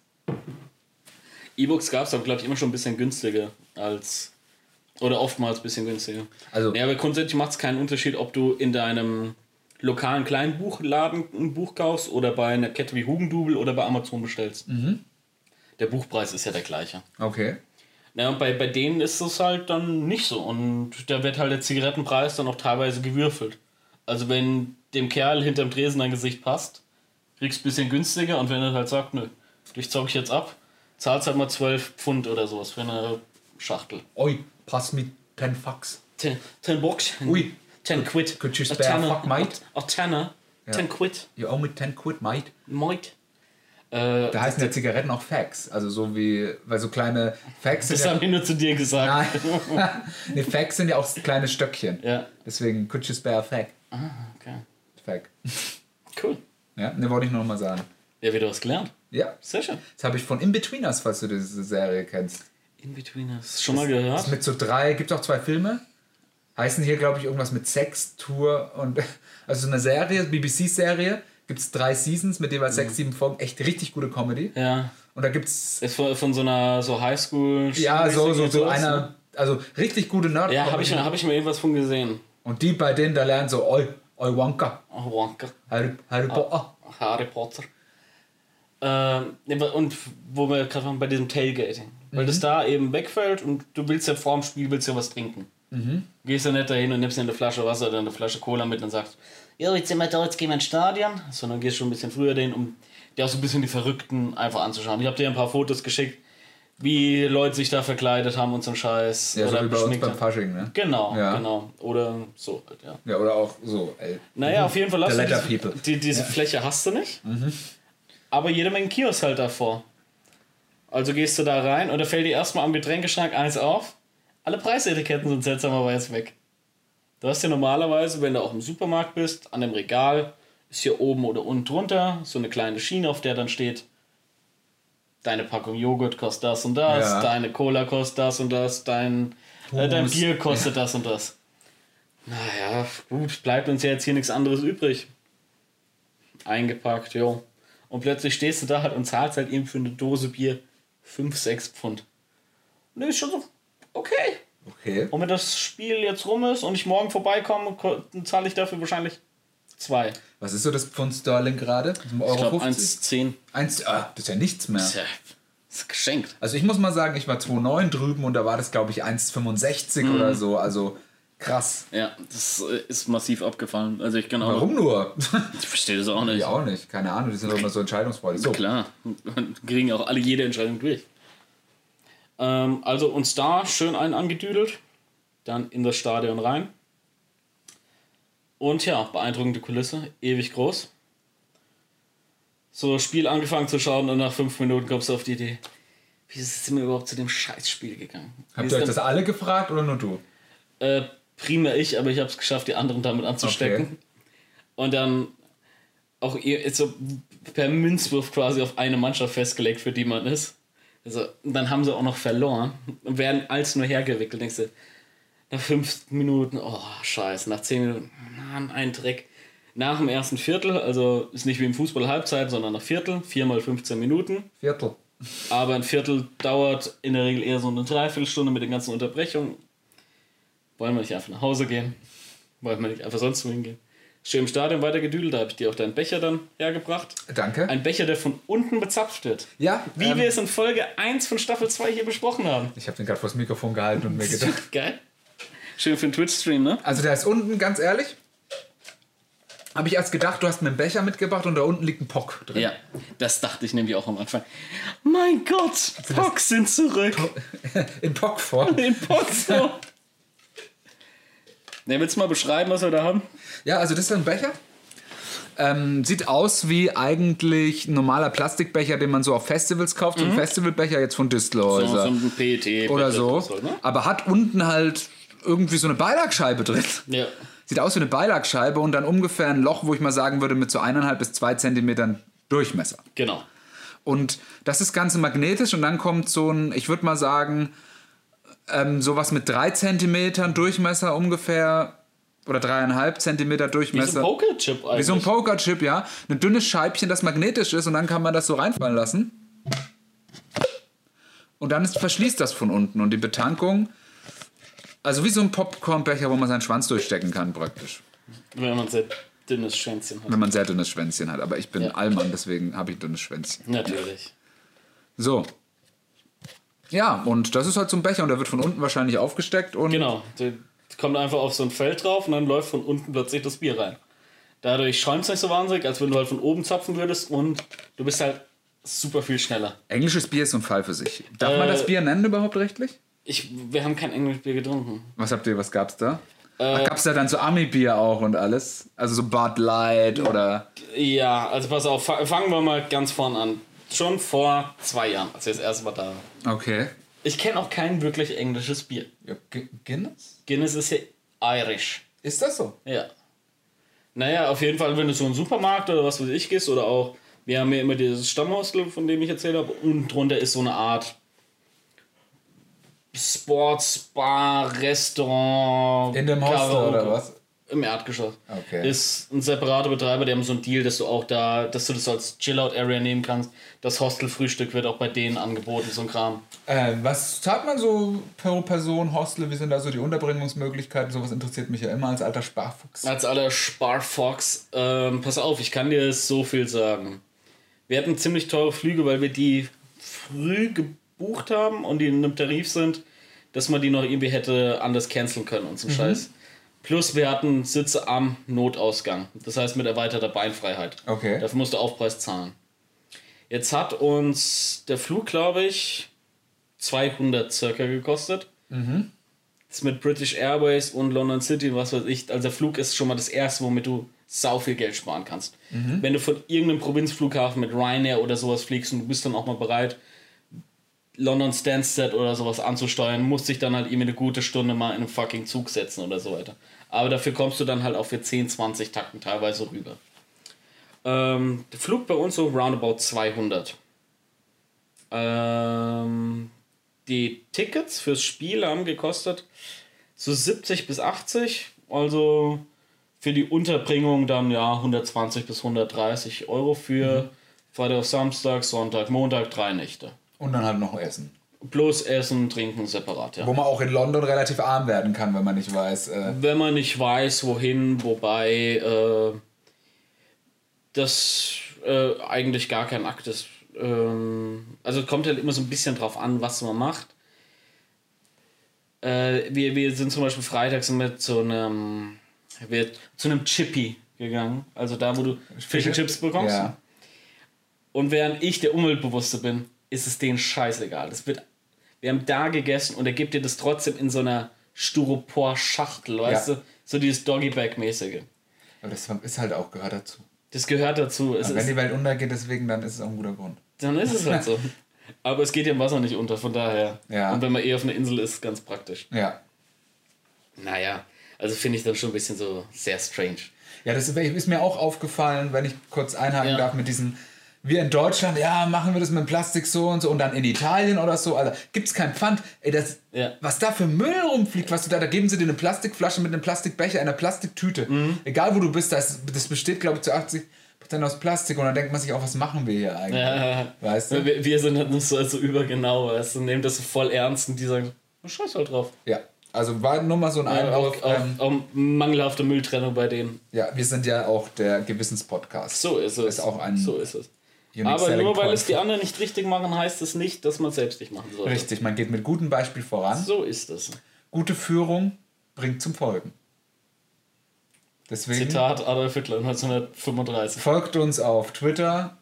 E-Books gab es aber, glaube ich, immer schon ein bisschen günstiger als. Oder oftmals ein bisschen günstiger. Also- Ja, aber grundsätzlich macht es keinen Unterschied, ob du in deinem lokalen kleinen Buchladen ein Buch kaufst oder bei einer Kette wie Hugendubel oder bei Amazon bestellst. Mhm. Der Buchpreis ist ja der gleiche. Okay. Ja, und bei, bei denen ist es halt dann nicht so. Und da wird halt der Zigarettenpreis dann auch teilweise gewürfelt. Also wenn dem Kerl hinterm Tresen dein Gesicht passt, kriegst du ein bisschen günstiger und wenn er halt sagt, nö, dich zock ich jetzt ab, zahlst halt mal 12 Pfund oder sowas für eine Schachtel. Oi, pass mit 10 Fax. 10, 10 Bucks. Ui. 10 Quid. Could you A spare tenner, fuck, mate? A, a tenner. 10 Quid. You owe me 10 quid, mate. Mate. Äh, Da heißen ja Zigaretten auch Fax. Also so wie, weil so kleine Fax sind das ja. haben wir nur zu dir gesagt. Nein. nee, Fax sind ja auch kleine Stöckchen. Ja. Deswegen could you spare a Fac. Okay. Fac. Cool. Ja, ne, wollte ich noch mal sagen. Ja, wieder was gelernt. Ja, Sehr schön. das habe ich von Inbetweeners, falls du diese Serie kennst. In-Betweeners. Schon mal Das gehört? ist mit so drei, gibt auch zwei Filme. Heißen hier, glaube ich, irgendwas mit Sex, Tour und. Also so eine Serie, BBC-Serie. Gibt es drei Seasons mit jeweils sechs, sieben Folgen. Echt richtig gute Comedy. Ja. Und da gibt's. Ist von, von so einer so Highschool. Ja, so, so, so sowas, ne? einer. Also richtig gute nerd Ja, habe ich, hab ich mir irgendwas von gesehen. Und die bei denen, da lernen so, oi, oi Wonka, Oh, Wonka. Harry, Harry Potter. Harry Potter. Ähm, und wo wir gerade waren bei diesem Tailgating. Weil Mhm. das da eben wegfällt und du willst ja vorm Spiel willst ja was trinken. Mhm. Gehst ja nicht dahin und nimmst dir eine Flasche Wasser oder eine Flasche Cola mit und sagst, jo, jetzt sind wir da, jetzt gehen wir ins Stadion. Sondern gehst schon ein bisschen früher dahin, um dir auch so ein bisschen die Verrückten einfach anzuschauen. Ich habe dir ein paar Fotos geschickt, wie Leute sich da verkleidet haben und so einen Scheiß. Ja, so wie bei uns beim. Fasching, ne? Genau, Ja. genau. Oder so halt, ja. Ja, oder auch so, ey. Naja, auf jeden Fall The du diese. Mhm. die, diese Fläche hast du nicht. Aber jede Menge Kiosk halt davor. Also gehst du da rein und da fällt dir erstmal am Getränkeschrank eins auf. Alle Preisetiketten sind seltsamerweise weg. Du hast ja normalerweise, wenn du auch im Supermarkt bist, an dem Regal ist hier oben oder unten drunter so eine kleine Schiene, auf der dann steht, deine Packung Joghurt kostet das und das, Ja. deine Cola kostet das und das, dein, äh, dein. Bier kostet das und das. Naja, gut, bleibt uns ja jetzt hier nichts anderes übrig. Eingepackt, jo. Und plötzlich stehst du da halt und zahlst halt eben für eine Dose Bier 5, 6 Pfund. Und das ist schon so, okay. Okay. Und wenn das Spiel jetzt rum ist und ich morgen vorbeikomme, zahle ich dafür wahrscheinlich 2. Was ist so das Pfund Sterling gerade? Ich Euro glaube 50? 1,10. Eins, ah, das ist ja nichts mehr. Tja, ist geschenkt. Also ich muss mal sagen, ich war 2,9 drüben und da war das, glaube ich, 1,65 oder so. Also krass. Ja, das äh, ist massiv abgefallen. Also ich kann auch. Warum nur? Ich verstehe das auch nicht. ich auch nicht. Keine Ahnung, die sind doch immer so entscheidungsfreudig. So, Klar, und kriegen auch alle jede Entscheidung durch. Ähm, also uns da schön einen angedüdelt, dann in das Stadion rein. Und ja, beeindruckende Kulisse, ewig groß. So, Spiel angefangen zu schauen und nach fünf Minuten kommst du auf die Idee, wie sind wir überhaupt zu dem Scheißspiel gegangen? Habt ihr euch das alle gefragt oder nur du? äh, primär ich, aber ich habe es geschafft, die anderen damit anzustecken. Okay. Und dann auch ihr so per Münzwurf quasi auf eine Mannschaft festgelegt, für die man ist. Also, und dann haben sie auch noch verloren und werden als nur hergewickelt. Denkst du, nach fünf Minuten, oh scheiße, nach zehn Minuten, Mann, ein Dreck. Nach dem ersten Viertel, also ist nicht wie im Fußball Halbzeit, sondern nach Viertel, viermal 15 Minuten. Viertel. Aber ein Viertel dauert in der Regel eher so eine Dreiviertelstunde mit den ganzen Unterbrechungen. Wollen wir nicht einfach nach Hause gehen? Wollen wir nicht einfach sonst wohin gehen? Schön im Stadion weitergedüdelt, da habe ich dir auch deinen Becher dann hergebracht. Danke. Ein Becher, der von unten bezapft wird. ja, Wie ähm, wir es in Folge 1 von Staffel 2 hier besprochen haben. ich habe den gerade vors Mikrofon gehalten und mir gedacht. Geil. Schön für den Twitch-Stream, ne? Also der ist unten, ganz ehrlich, habe ich erst gedacht, du hast mir einen Becher mitgebracht und da unten liegt ein Pock drin. Ja, das dachte ich nämlich auch am Anfang. Mein Gott, Pox sind zurück. In Pockform. In so. Ne, willst du mal beschreiben, was wir da haben? Ja, also das ist ein Becher. Ähm, sieht aus wie eigentlich ein normaler Plastikbecher, den man so auf Festivals kauft. So ein Festivalbecher jetzt von Mhm. So, Distelhäuser so ein PET. oder so. ne? Aber hat unten halt irgendwie so eine Beilagscheibe drin. Ja. Sieht aus wie eine Beilagscheibe und dann ungefähr ein Loch, wo ich mal sagen würde, mit so eineinhalb bis zwei Zentimetern Durchmesser. Genau. Und das ist Ganze magnetisch und dann kommt so ein, ich würde mal sagen, ähm, sowas mit drei Zentimetern Durchmesser ungefähr oder dreieinhalb Zentimeter Wie Durchmesser. so ein Pokerchip eigentlich. Wie so ein Pokerchip, ja. Ein dünnes Scheibchen, das magnetisch ist und dann kann man das so reinfallen lassen. Und dann ist, verschließt das von unten und die Betankung, also wie so ein Popcornbecher, wo man seinen Schwanz durchstecken kann praktisch. Wenn man sehr dünnes Schwänzchen hat. Wenn man ein sehr dünnes Schwänzchen hat. Aber ich bin Ja. Allmann, deswegen habe ich ein dünnes Schwänzchen. Natürlich. So. Ja, und das ist halt so ein Becher und der wird von unten wahrscheinlich aufgesteckt und Genau. Kommt einfach auf so ein Feld drauf und dann läuft von unten plötzlich das Bier rein. Dadurch schäumt es nicht so wahnsinnig, als wenn du halt von oben zapfen würdest und du bist halt super viel schneller. englisches Bier ist so ein Fall für sich. Darf man Äh, das Bier nennen überhaupt rechtlich? Ich, wir haben kein Englisch Bier getrunken. Was habt ihr, was gab's da? Äh, Gab's da dann so Ami-Bier auch und alles? Also so Bud Light oder. Ja, also pass auf, fa- fangen wir mal ganz vorn an. Schon vor zwei Jahren, als ich das erste Mal da war. Okay. Ich kenne auch kein wirklich englisches Bier. Ja, Gu- Guinness? Guinness ist ja Irish. Ist das so? Ja. Naja, auf jeden Fall, wenn du so in einen Supermarkt oder was weiß ich gehst oder auch, wir haben ja immer dieses Stammhostel, von dem ich erzählt habe, und drunter ist so eine Art Sportsbar, Restaurant. In dem Hostel oder was? Im Erdgeschoss. Okay. Ist ein separater Betreiber, die haben so einen Deal, dass du auch da, dass du das als Chill-Out-Area nehmen kannst. Das Hostelfrühstück wird auch bei denen angeboten, so ein Kram. Äh, was zahlt man so pro Person, Hostel? Wie sind da so die Unterbringungsmöglichkeiten? Sowas interessiert mich ja immer als alter Sparfuchs. Als aller Sparfox, ähm, pass auf, ich kann dir so viel sagen. Wir hatten ziemlich teure Flüge, weil wir die früh gebucht haben und die in einem Tarif sind, dass man die noch irgendwie hätte anders canceln können und so Scheiß. Plus wir hatten Sitze am Notausgang. Das heißt mit erweiterter Beinfreiheit. Okay. Dafür musst du Aufpreis zahlen. Jetzt hat uns der Flug, glaube ich, 200 circa gekostet. Mhm. Das ist mit British Airways und London City, was weiß ich. Also der Flug ist schon mal das erste, womit du sau viel Geld sparen kannst. Mhm. Wenn du von irgendeinem Provinzflughafen mit Ryanair oder sowas fliegst und du bist dann auch mal bereit, London Stansted oder sowas anzusteuern, musst dich dann halt irgendwie eine gute Stunde mal in einen fucking Zug setzen oder so weiter. Aber dafür kommst du dann halt auch für 10, 20 Takten teilweise rüber. Ähm, der Flug bei uns so roundabout 200. Ähm, die Tickets fürs Spiel haben gekostet so 70 bis 80. Also für die Unterbringung dann ja 120 bis 130 Euro für Freitag, Samstag, Sonntag, Montag, drei Nächte. Und dann halt noch Essen. Plus Essen, Trinken separat, ja. Wo man auch in London relativ arm werden kann, wenn man nicht weiß. Äh, Wenn man nicht weiß, wohin, wobei äh, das äh, eigentlich gar kein Akt ist. Ähm, also kommt halt immer so ein bisschen drauf an, was man macht. Äh, wir, wir sind zum Beispiel freitags mit so einem, wir, zu einem Chippy gegangen. Also da, wo du Fish Chips bekommst. ja. Und während ich der Umweltbewusste bin, ist es denen scheißegal. Das wird, wir haben da gegessen und er gibt dir das trotzdem in so einer Styropor-Schachtel, weißt Ja. du? So dieses Doggy-Bag-mäßige. Aber das ist halt auch, gehört dazu. Das gehört dazu. Es Aber wenn ist, die Welt untergeht, deswegen, dann ist es auch ein guter Grund. dann ist es halt so. Aber es geht ja im Wasser nicht unter, von daher. Ja. Und wenn man eh auf einer Insel ist, ganz praktisch. Ja. Naja, also finde ich dann schon ein bisschen so sehr strange. Ja, das ist mir auch aufgefallen, wenn ich kurz einhaken Ja. darf mit diesem. Wir in Deutschland, ja, machen wir das mit Plastik so und so und dann in Italien oder so, Alter, gibt's kein Pfand. Ey, das, Ja. was da für Müll rumfliegt, was du da, da geben sie dir eine Plastikflasche mit einem Plastikbecher, einer Plastiktüte. Mhm. Egal wo du bist, das, das besteht, glaube ich, zu 80% aus Plastik und dann denkt man sich auch, was machen wir hier eigentlich? Ja. Weißt du? Wir, wir sind halt nicht so also übergenau, weißt du, nehmen das so voll ernst und die sagen, oh, scheiß halt drauf. Ja, also war nur mal so ein Einlauf. Auch, auch, ähm, auch mangelhafte Mülltrennung bei denen. ja, wir sind ja auch der Gewissenspodcast. So ist es. Ist auch ein so ist es. Aber nur weil es die anderen nicht richtig machen, heißt es nicht, dass man es selbst nicht machen sollte. Richtig, man geht mit gutem Beispiel voran. So ist es. Gute Führung bringt zum Folgen. Deswegen Zitat Adolf Hitler 1935. folgt uns auf Twitter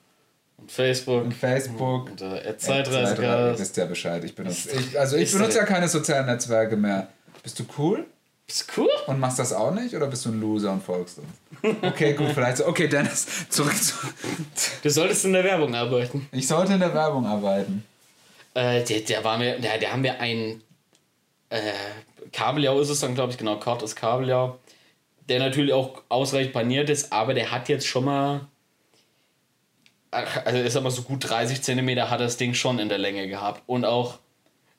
Und Facebook. und Facebook. Und äh, Ihr Zeitreisegast. wisst ja Bescheid. Ich benutze, ich, also ich benutze ja keine sozialen Netzwerke mehr. Bist du cool Ist cool. und machst das auch nicht oder bist du ein Loser und folgst uns? Okay, gut, vielleicht so. Okay, Dennis, zurück zu. Du solltest in der Werbung arbeiten. Ich sollte in der Werbung arbeiten. Äh, der, der war mir, der, der haben wir ein äh, Kabeljau ist es dann, glaube ich, genau, ist Kabeljau, der natürlich auch ausreichend paniert ist, aber der hat jetzt schon mal, also ich sag mal so gut 30 Zentimeter hat das Ding schon in der Länge gehabt und auch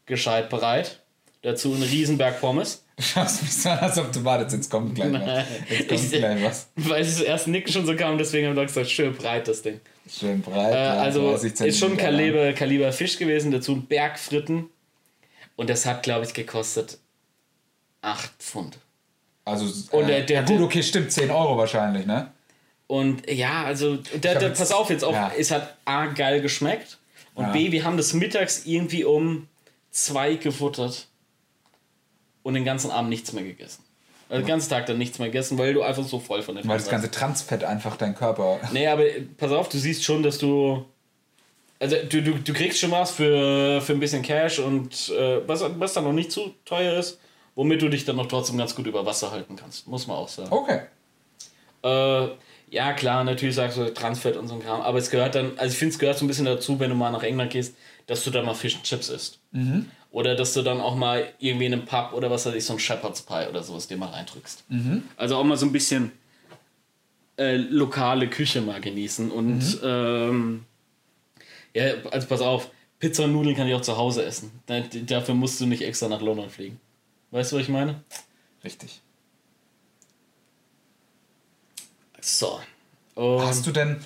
gescheit bereit. Dazu ein Riesenberg Pommes. Du schaust mich so an, als ob du wartest. Jetzt kommt gleich was. Jetzt kommt Ich- gleich was. Weil es erst Nick schon so kam, deswegen haben wir gesagt, schön breit das Ding. Schön breit. Äh, also 30 ist schon. Kaliber, Kaliber Fisch gewesen, dazu ein Berg Fritten. Und das hat, glaube ich, gekostet 8 Pfund. Also, Und äh, der- der- ja, gut, okay, stimmt, 10 Euro wahrscheinlich, ne? Und ja, also, da, jetzt- pass auf jetzt auch, ja. es hat A, geil geschmeckt. Und Ja. B, wir haben das mittags irgendwie um zwei gefuttert und den ganzen Abend nichts mehr gegessen. Also den ganzen Tag dann nichts mehr gegessen, weil du einfach so voll von den Weil das ganze Transfett einfach dein Körper. Nee, aber pass auf, du siehst schon, dass du. Also du, du, du kriegst schon was für, für ein bisschen Cash und äh, was, was dann noch nicht zu teuer ist, womit du dich dann noch trotzdem ganz gut über Wasser halten kannst, muss man auch sagen. Okay. Äh, ja, klar, natürlich sagst du Transfett und so ein Kram, aber es gehört dann, also ich finde, es gehört so ein bisschen dazu, wenn du mal nach England gehst, dass du dann mal Fish and Chips isst. Oder dass du dann auch mal irgendwie in einem Pub oder was weiß ich, so ein Shepherd's Pie oder sowas dir mal reindrückst. Also auch mal so ein bisschen äh, lokale Küche mal genießen und ähm, ja, also pass auf, Pizza und Nudeln kann ich auch zu Hause essen. Da, dafür musst du nicht extra nach London fliegen. Weißt du, was ich meine? Richtig. So. Und Hast du denn,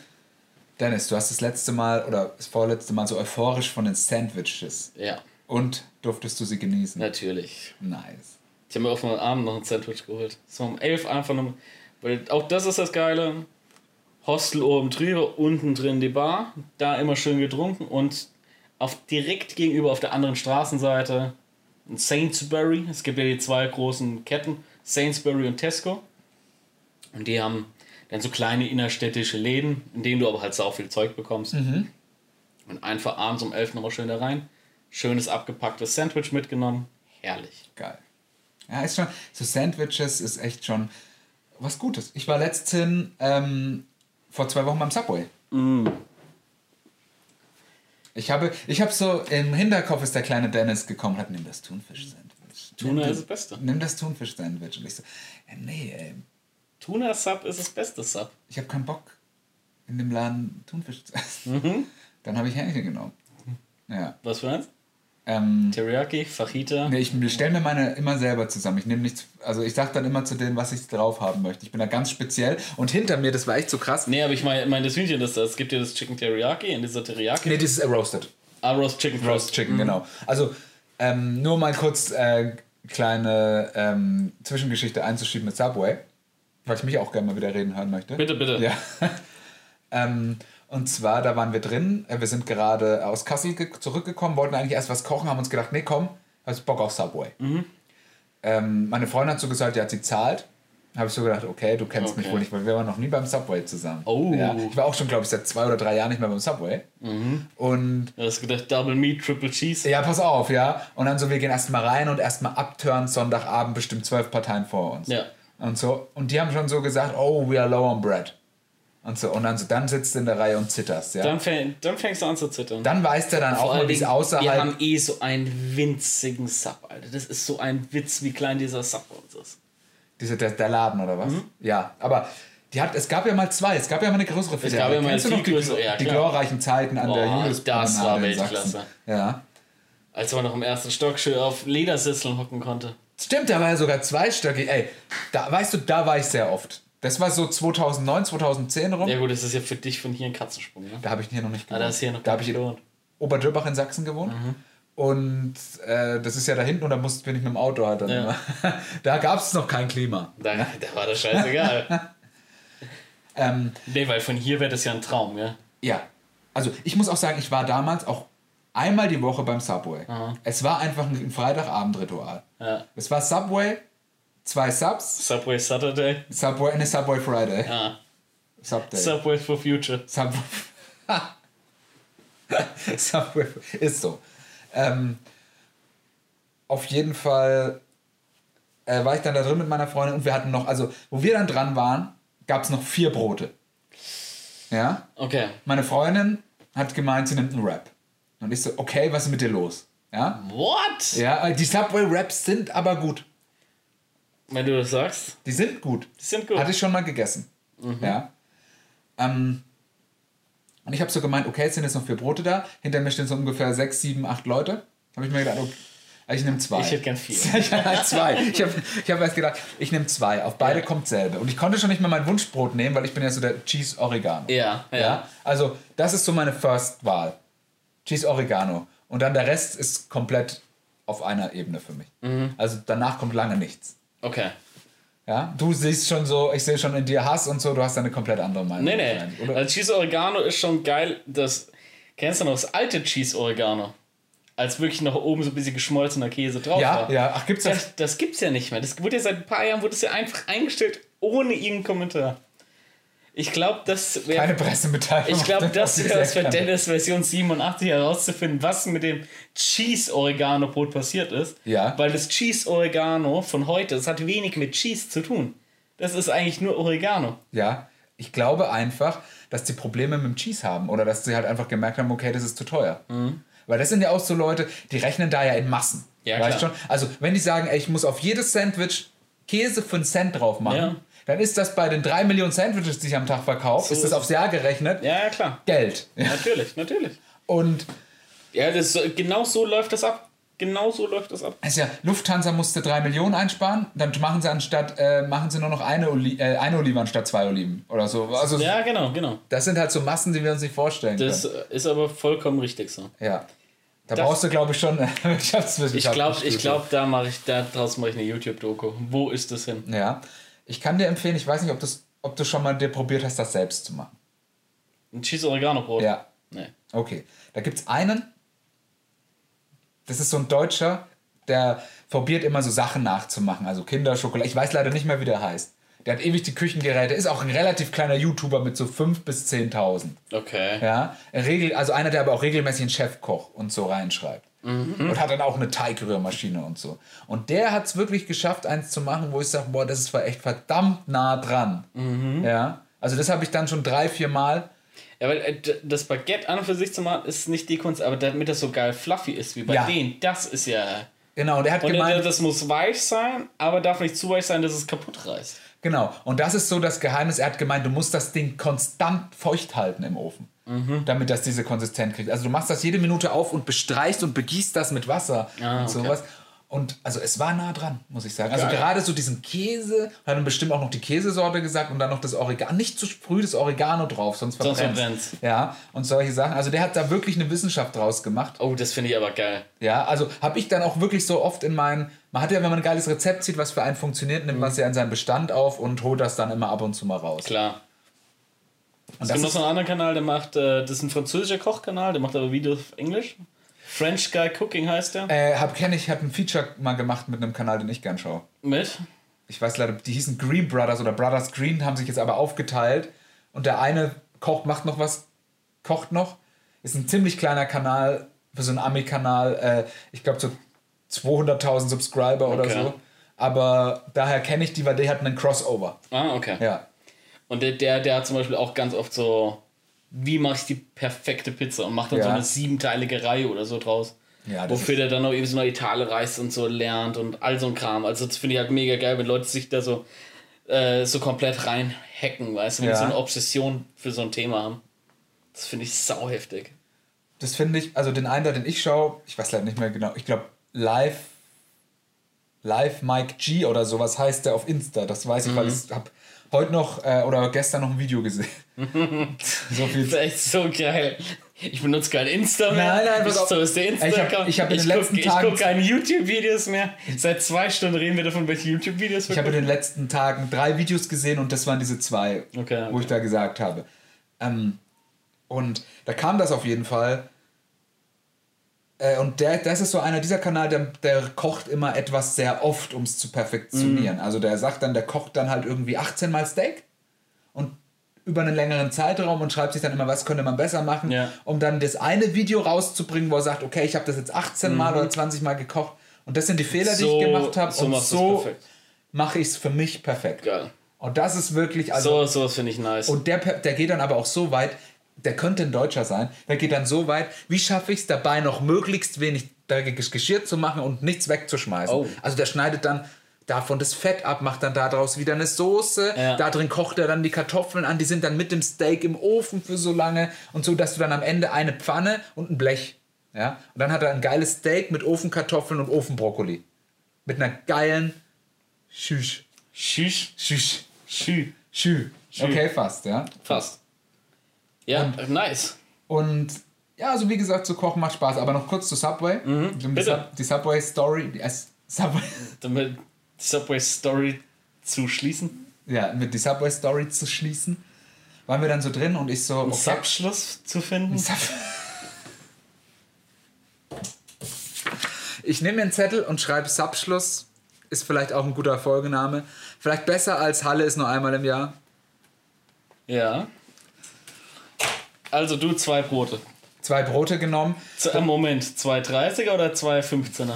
Dennis, du hast das letzte Mal oder das vorletzte Mal so euphorisch von den Sandwiches ja, und durftest du sie genießen? natürlich. Nice. Ich habe mir auf den Abend noch ein Sandwich geholt. So um 11 einfach nur. Weil auch das ist das Geile. Hostel oben drüber, unten drin die Bar. Da immer schön getrunken und auf direkt gegenüber auf der anderen Straßenseite ein Sainsbury. Es gibt ja die zwei großen Ketten, Sainsbury und Tesco. Und die haben dann so kleine innerstädtische Läden, in denen du aber halt sau viel Zeug bekommst. Und einfach abends um 11 nochmal schön da rein. Schönes abgepacktes Sandwich mitgenommen. Herrlich. Geil. Ja, ist schon, so Sandwiches ist echt schon was Gutes. Ich war letztens ähm, vor zwei Wochen beim Subway. Ich habe, ich habe so im Hinterkopf ist der kleine Dennis gekommen, hat nimm das Thunfisch-Sandwich. Tuna Nimm ist das- Beste. Nimm das Thunfisch-Sandwich. Und ich so, ja, nee, ey, Tuna-Sub ist das beste Sub. ich habe keinen Bock, in dem Laden Thunfisch zu essen. Dann habe ich Hähnchen genommen. Ja, Was für eins? Ähm, Teriyaki, Fajita. nee, ich stelle mir meine immer selber zusammen. Ich nehme nichts, also ich sag dann immer zu denen, was ich drauf haben möchte. Ich bin da ganz speziell. Und hinter mir, das war echt so krass. Nee, aber ich meine, mein, das Hühnchen ist das. Es gibt ja das Chicken Teriyaki in dieser Teriyaki. Nee, das ist äh, Roasted. Ah, Roast Chicken Roast. Chicken, genau. Also ähm, nur mal kurz äh, kleine ähm, Zwischengeschichte einzuschieben mit Subway, weil ich mich auch gerne mal wieder reden hören möchte. Bitte, bitte. Ja. ähm, und zwar, da waren wir drin, äh, wir sind gerade aus Kassel ge- zurückgekommen, wollten eigentlich erst was kochen, haben uns gedacht, nee, komm, hast Bock auf Subway. Mhm. Ähm, meine Freundin hat so gesagt, ja, hat sie zahlt. Habe ich so gedacht, okay, du kennst mich Okay. wohl nicht, weil wir waren noch nie beim Subway zusammen. Oh. Ja, ich war auch schon, glaube ich, seit zwei oder drei Jahren nicht mehr beim Subway. Mhm. Und Du hast gedacht, Double Meat, Triple Cheese. ja, pass auf, ja. Und dann so, wir gehen erstmal rein und erstmal abturnen, Sonntagabend bestimmt zwölf Parteien vor uns. Ja. Und so. Und die haben schon so gesagt, oh, we are low on bread. Und so. Und dann so, dann sitzt du in der Reihe und zitterst, ja. Dann, Dann, fäng, dann fängst du an zu zittern. weißt du dann auch mal, wie es wir außerhalb. haben eh so einen winzigen Sub, Alter. Das ist so ein Witz, wie klein dieser Sub bei uns ist. Diese, der, der Laden oder was? Mhm. Ja, aber die hat, es gab ja mal zwei, es gab ja mal eine größere Filiale. gab ja mal Kennst du viel die, größere, ja, die glorreichen Zeiten an der Boah, Julius das war Weltklasse. Ja. Als man noch im ersten Stock schön auf Ledersitzeln hocken konnte. Stimmt, da war ja sogar zweistöckig. Ey, da, weißt du, da war ich sehr oft. Das war so 2009, 2010 rum. Ja gut, das ist ja für dich von hier ein Katzensprung, ne? Da habe ich hier noch nicht Ah, gewohnt. da ist hier noch da habe ich in gewohnt. Oberdörbach in Sachsen gewohnt. Und äh, das ist ja da hinten und da musste bin ich mit dem Auto halt dann Ja. immer. Da gab es noch kein Klima. Da, da war das scheißegal. Ähm, nee, weil von hier wäre das ja ein Traum, ja? ja, also ich muss auch sagen, ich war damals auch einmal die Woche beim Subway. Es war einfach ein Freitagabendritual. Ja. Es war Subway, zwei Subs, Subway Saturday. Subway, eine Subway Friday. Ah. Subday. Subway for Future. Subway. Subway. Ist so. Ähm, auf jeden Fall äh, war ich dann da drin mit meiner Freundin und wir hatten noch, also wo wir dann dran waren, gab es noch vier Brote. Ja? Okay. Meine Freundin hat gemeint, sie nimmt einen Rap. Und ich so, okay, was ist mit dir los? Ja? What? Ja, äh, die Subway Raps sind aber gut. Wenn du das sagst, Die sind gut. die sind gut. Hatte ich schon mal gegessen. Ja. Ähm, und ich habe so gemeint, okay, es sind jetzt noch vier Brote da. Hinter mir stehen so ungefähr sechs, sieben, acht Leute. Habe ich mir gedacht, okay, ich nehme zwei. Ich hätte gern vier. ich hätte zwei. Ich habe ich hab erst gedacht, ich nehme zwei. Auf beide kommt selbe. Und ich konnte schon nicht mehr mein Wunschbrot nehmen, weil ich bin ja so der Cheese Oregano. Ja, ja. Ja? Also, das ist so meine First-Wahl. Cheese Oregano. Und dann der Rest ist komplett auf einer Ebene für mich. Mhm. Also danach kommt lange nichts. Okay. Ja, du siehst schon so, ich sehe schon in dir Hass und so, du hast eine komplett andere Meinung. Nee, nee. wahrscheinlich, Oder? Also Cheese Oregano ist schon geil. Das, kennst du noch das alte Cheese Oregano? Als wirklich noch oben so ein bisschen geschmolzener Käse drauf ja, war. ja, ach, gibt's das? Das, das gibt's ja nicht mehr. Das wurde ja seit ein paar Jahren wurde es ja einfach eingestellt, ohne irgendeinen Kommentar. Ich glaube, das wäre. Keine Pressemitteilung. Ich glaube, das wäre es für. Dennis Version 87 herauszufinden, was mit dem Cheese Oregano Brot passiert ist. Ja. Weil das Cheese Oregano von heute, das hat wenig mit Cheese zu tun. Das ist eigentlich nur Oregano. Ja, ich glaube einfach, dass die Probleme mit dem Cheese haben oder dass sie halt einfach gemerkt haben, okay, das ist zu teuer. Weil das sind ja auch so Leute, die rechnen da ja in Massen. Ja, weißt klar. schon? Also, wenn die sagen, ey, ich muss auf jedes Sandwich Käse für einen Cent drauf machen, Ja. Dann ist das bei den drei Millionen Sandwiches, die ich am Tag verkaufe, So ist das aufs Jahr gerechnet Ja, ja, klar. Geld. Natürlich, natürlich. Und Ja, das, genau so läuft das ab. Genau so läuft das ab. Also ja, Lufthansa musste 3 Millionen einsparen, dann machen sie anstatt, äh, machen sie nur noch eine, Oli äh, eine Olive anstatt zwei Oliven oder so. Also Ja, genau, genau. das sind halt so Massen, die wir uns nicht vorstellen Das können. ist aber vollkommen richtig so. Ja. Da Das- brauchst du, glaube ich, schon Wirtschaftswissenschaft. Ich glaube, ich glaub, da mache ich, da draus mache ich eine YouTube-Doku. Wo ist das hin? Ja. Ich kann dir empfehlen, ich weiß nicht, ob, das, ob du schon mal dir probiert hast, das selbst zu machen. Ein Cheese Oregano Brot? Ja. Nee. Okay. Da gibt es einen, das ist so ein Deutscher, der probiert immer so Sachen nachzumachen. Also Kinderschokolade. Ich weiß leider nicht mehr, wie der heißt. Der hat ewig die Küchengeräte, ist auch ein relativ kleiner YouTuber mit so 5.000 bis 10.000. Okay. Ja, Regel, also einer, der aber auch regelmäßig einen Chefkoch und so reinschreibt. Und hat dann auch eine Teigrührmaschine und so. Und der hat es wirklich geschafft, eins zu machen, wo ich sage, boah, das ist echt verdammt nah dran. Ja, also das habe ich dann schon drei, vier Mal. Ja, weil äh, das Baguette an und für sich zu machen, ist nicht die Kunst, aber damit das so geil fluffy ist wie bei Ja. denen, das ist ja. Genau, und er hat Und gemeint, das muss weich sein, aber darf nicht zu weich sein, dass es kaputt reißt. Genau. Und das ist so das Geheimnis. Er hat gemeint, du musst das Ding konstant feucht halten im Ofen, Mhm. damit das diese Konsistenz kriegt. Also du machst das jede Minute auf und bestreichst und begießt das mit Wasser Ah, und okay. sowas. Und also es war nah dran, muss ich sagen. Also Geil. gerade so diesen Käse, hat bestimmt auch noch die Käsesorte gesagt und dann noch das Oregano. Nicht zu früh das Oregano drauf, sonst Sonst verbrennt's. verbrennt's. Ja, und solche Sachen. Also der hat da wirklich eine Wissenschaft draus gemacht. Oh, das finde ich aber geil. Ja, also habe ich dann auch wirklich so oft in meinen. Man hat ja, wenn man ein geiles Rezept sieht, was für einen funktioniert, nimmt Mhm. man es ja in seinen Bestand auf und holt das dann immer ab und zu mal raus. Klar. Und Es das gibt noch so einen anderen Kanal, der macht, äh, das ist ein französischer Kochkanal, der macht aber Videos auf Englisch. French Guy Cooking heißt der. äh, hab kenne ich, habe ein Feature mal gemacht mit einem Kanal, den ich gern schaue. Mit. Ich weiß leider, die hießen Green Brothers oder Brothers Green, haben sich jetzt aber aufgeteilt. Und der eine kocht, macht noch was, kocht noch. Ist ein ziemlich kleiner Kanal für so einen Ami-Kanal. Äh, ich glaube so 200.000 Subscriber oder Okay. so. Aber daher kenne ich die, weil die hatten einen Crossover. Ah, okay. Ja. Und der, der, der hat zum Beispiel auch ganz oft so, wie mache ich die perfekte Pizza und macht dann Ja. so eine siebenteilige Reihe oder so draus. Ja, das wofür der dann noch eben so neue Italien reist und so lernt und all so ein Kram. Also das finde ich halt mega geil, wenn Leute sich da so, äh, so komplett reinhacken, weißt du, wenn Ja. die so eine Obsession für so ein Thema haben. Das finde ich sauheftig. Das finde ich, also den einen, da, den ich schaue, ich weiß leider nicht mehr genau, ich glaube Live, Live Mike G oder sowas heißt der auf Insta. Das weiß ich, weil Mhm. ich habe heute noch äh, oder gestern noch ein Video gesehen. so viel. Das ist echt so geil. Ich benutze kein Insta mehr. Nein, nein, pass ich, auf. so ist der Ich hab- Insta-Account. ich hab in den guck- letzten ich Tagen- gucke keine YouTube-Videos mehr. Seit zwei Stunden reden wir davon, welche YouTube-Videos wir Ich habe in den letzten Tagen drei Videos gesehen und das waren diese zwei, Okay, wo okay. ich da gesagt habe. Ähm, und da kam das auf jeden Fall. Äh, und der, das ist so einer dieser Kanal, der, der kocht immer etwas sehr oft, um es zu perfektionieren. Mhm. Also der sagt dann, der kocht dann halt irgendwie 18 Mal Steak und über einen längeren Zeitraum und schreibt sich dann immer, was könnte man besser machen, Ja. um dann das eine Video rauszubringen, wo er sagt, okay, ich habe das jetzt 18 Mal oder 20 Mal gekocht und das sind die Fehler, die. So- ich gemacht habe so und so mache ich es für mich perfekt. Geil. Und das ist wirklich, also, So, sowas finde ich nice. und der, der geht dann aber auch so weit, der könnte ein Deutscher sein, der geht dann so weit, wie schaffe ich es dabei noch möglichst wenig dreckiges Geschirr zu machen und nichts wegzuschmeißen. Oh. Also der schneidet dann davon das Fett ab, macht dann daraus wieder eine Soße, Ja. da drin kocht er dann die Kartoffeln an, die sind dann mit dem Steak im Ofen für so lange und so, dass du dann am Ende eine Pfanne und ein Blech, ja, und dann hat er ein geiles Steak mit Ofenkartoffeln und Ofenbrokkoli. Mit einer geilen Schüsch. Tschüss. Schüsch. Schü. Schü. Okay, fast, ja. Fast. Ja, nice. Und ja, also wie gesagt, zu kochen macht Spaß. Aber noch kurz zu Subway. die, Mhm. bitte. Sub die Subway Story. Die, äh, Subway, Damit die Subway Story zu schließen. ja, mit die Subway Story zu schließen. Waren wir dann so drin und ich so. Okay, Subschluss zu finden. Sub ich nehme mir einen Zettel und schreibe Subschluss. Ist vielleicht auch ein guter Folgename. Vielleicht besser als Halle ist nur einmal im Jahr. Ja. Also du zwei Brote. Zwei Brote genommen. Z äh, Moment, zwei 30er oder zwei 15er?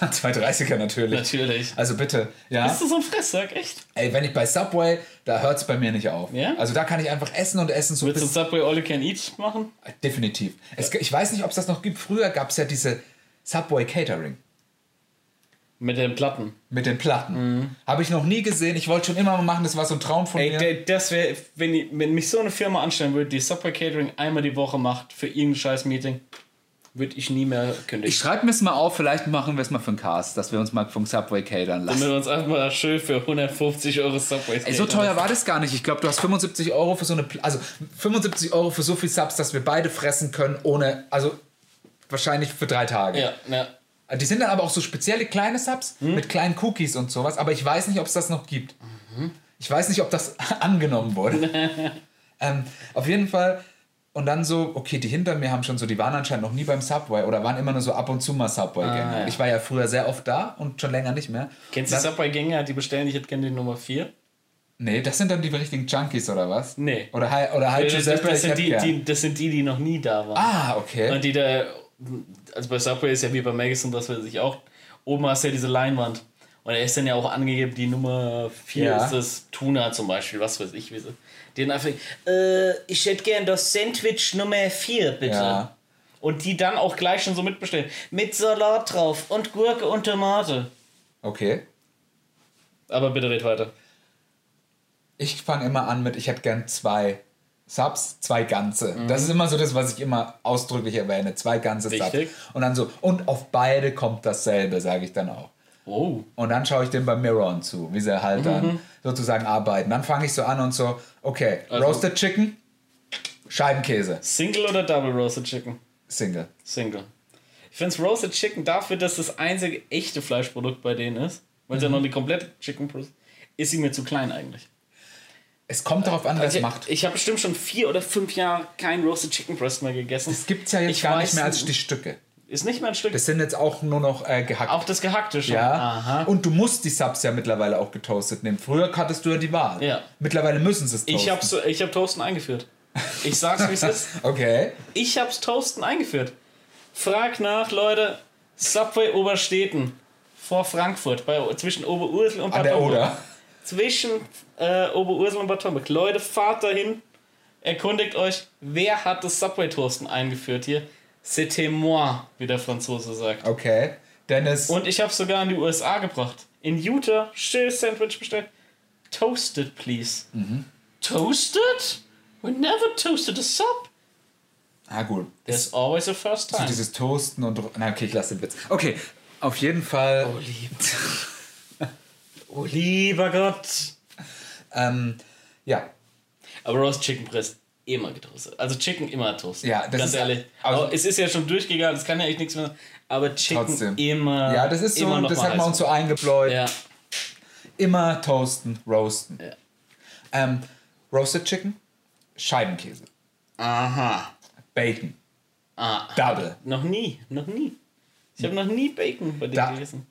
Zwei 30er natürlich. Natürlich. Also bitte, ja. Bist du so ein Fresssack, echt? Ey, wenn ich bei Subway, da hört es bei mir nicht auf. Ja? Also da kann ich einfach essen und essen so Willst du Subway All You Can Eat machen? Definitiv. Es, ich weiß nicht, ob es das noch gibt. Früher gab es ja diese Subway Catering Mit den Platten. mit den Platten. Habe ich noch nie gesehen. Ich wollte schon immer mal machen, das war so ein Traum von Ey, mir. der, das wäre, wenn, ich- wenn mich so eine Firma anstellen würde, die Subway Catering einmal die Woche macht für irgendein scheiß Meeting, würde ich nie mehr kündigen. Ich schreibe mir es mal auf, vielleicht machen wir es mal für einen Cast, dass wir uns mal vom Subway catern lassen. Damit wir uns einfach mal schön für 150 Euro Subway Ey, so teuer war das gar nicht. Ich glaube, du hast 75 Euro für so eine, Pl- also 75 Euro für so viel Subs, dass wir beide fressen können, ohne, also wahrscheinlich für drei Tage. Ja, ja. Die sind dann aber auch so spezielle kleine Subs mit kleinen Cookies und sowas, aber ich weiß nicht, ob es das noch gibt. Ich weiß nicht, ob das angenommen wurde. ähm, auf jeden Fall. Und dann so, okay, die hinter mir haben schon so, die waren anscheinend noch nie beim Subway oder waren immer nur so ab und zu mal Subway-Gänger. ja. Ich war ja früher sehr oft da und schon länger nicht mehr. Kennst du Subway-Gänger, die bestellen, ich hätte gerne die Nummer 4? Nee, das sind dann die richtigen Junkies oder was? Nee. Oder oder Das, das, Giuseppe, das, ich sind die, die, das sind die, die noch nie da waren. Ah, okay. Und die da, also bei Subway ist ja wie bei Magazine, das weiß ich auch, oben hast du ja diese Leinwand. Und er ist dann ja auch angegeben, die Nummer 4 Ja. ist das Tuna zum Beispiel, was weiß ich, wie dann einfach, äh, ich hätte gern das Sandwich Nummer 4, bitte. Ja. Und die dann auch gleich schon so mitbestellen. Mit Salat drauf und Gurke und Tomate. Okay. Aber bitte red weiter. Ich fange immer an mit, ich hätte gern zwei Subs, zwei ganze. Das ist immer so das, was ich immer ausdrücklich erwähne. Zwei ganze Richtig. Subs. Und dann so, und auf beide kommt dasselbe, sage ich dann auch. Oh. Und dann schaue ich dem bei Mirror zu, wie sie halt dann sozusagen arbeiten. Dann fange ich so an und so, okay, Also- Roasted Chicken, Scheibenkäse, Single oder Double Roasted Chicken? Single. Single. Ich finde Roasted Chicken dafür, dass das einzige echte Fleischprodukt bei denen ist, weil es ja Mhm. noch die komplette Chicken Breast ist sie mir zu klein eigentlich. Es kommt darauf an, wer es macht. Ich habe bestimmt schon vier oder fünf Jahre kein Roasted Chicken Breast mehr gegessen. Es gibt ja jetzt Ich gar weiß nicht mehr als die Stücke. Ist nicht mehr ein Stück. Das sind jetzt auch nur noch äh, gehackt. auch das Gehackte schon. Ja. Aha. Und du musst die Subs ja mittlerweile auch getoastet nehmen. Früher hattest du ja die Wahl. Ja. Mittlerweile müssen sie es toasten. ich habe so, ich hab Toasten eingeführt. Ich sag's wie es ist. Okay. Ich hab's Toasten eingeführt. Frag nach, Leute. Subway Obersteten vor Frankfurt, bei, zwischen Oberursel und An Zwischen äh, Oberursel und Bad Homburg. Leute, fahrt dahin. Erkundigt euch, wer hat das Subway Toasten eingeführt hier? C'était moi, wie der Franzose sagt. Okay. Dennis. Und ich habe sogar in die USA gebracht. In Utah, stilles Sandwich bestellt. Toasted, please. Mhm. Toasted? We never toasted a sub. ah, gut. There's always a first So time. dieses Toasten und. Na, okay, ich lasse den Witz. Okay. Auf jeden Fall. oh, lieb. oh, lieber Gott. Ähm, ja. Aber Roast Chicken Breast immer getoastet. Also Chicken immer toastet. Ja, das Ganz ist- ehrlich. also- Aber es ist ja schon durchgegangen, es kann ja echt nichts mehr. Aber Chicken Trotzdem. immer. Ja, das ist so, das hat man uns so eingebläut. Ja. Immer toasten, roasten. Ja. Ähm, Roasted Chicken, Scheibenkäse, Aha. Bacon, Ah. Double. Noch nie, noch nie. Ich habe noch nie Bacon bei dir Da- gegessen.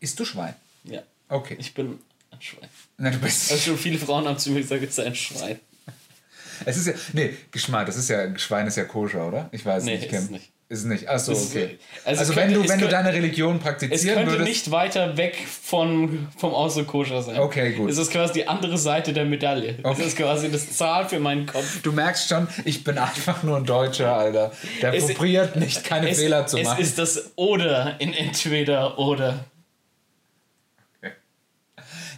Isst du Schwein? Ja. Okay. Ich bin ein Schwein. Na, du bist. Also schon viele Frauen haben zu mir gesagt, ich sei ein Schwein. Es ist ja. Nee, Geschmack, das ist ja. Schwein ist ja koscher, oder? Ich weiß Nee, nicht. ist Ken- es nicht. Ist es nicht. Achso, Es ist- okay. also Also, es wenn, könnte- du, es wenn du könnte- deine Religion Es praktizieren könnte würdest. nicht weiter weg von, vom Außer koscher sein. Okay, gut. Es ist quasi die andere Seite der Medaille. Okay. Es ist quasi das Zahl für meinen Kopf. Du merkst schon, ich bin einfach nur ein Deutscher, Alter. Der Es- probiert nicht, keine Es, Fehler zu es machen. ist das Oder in entweder oder.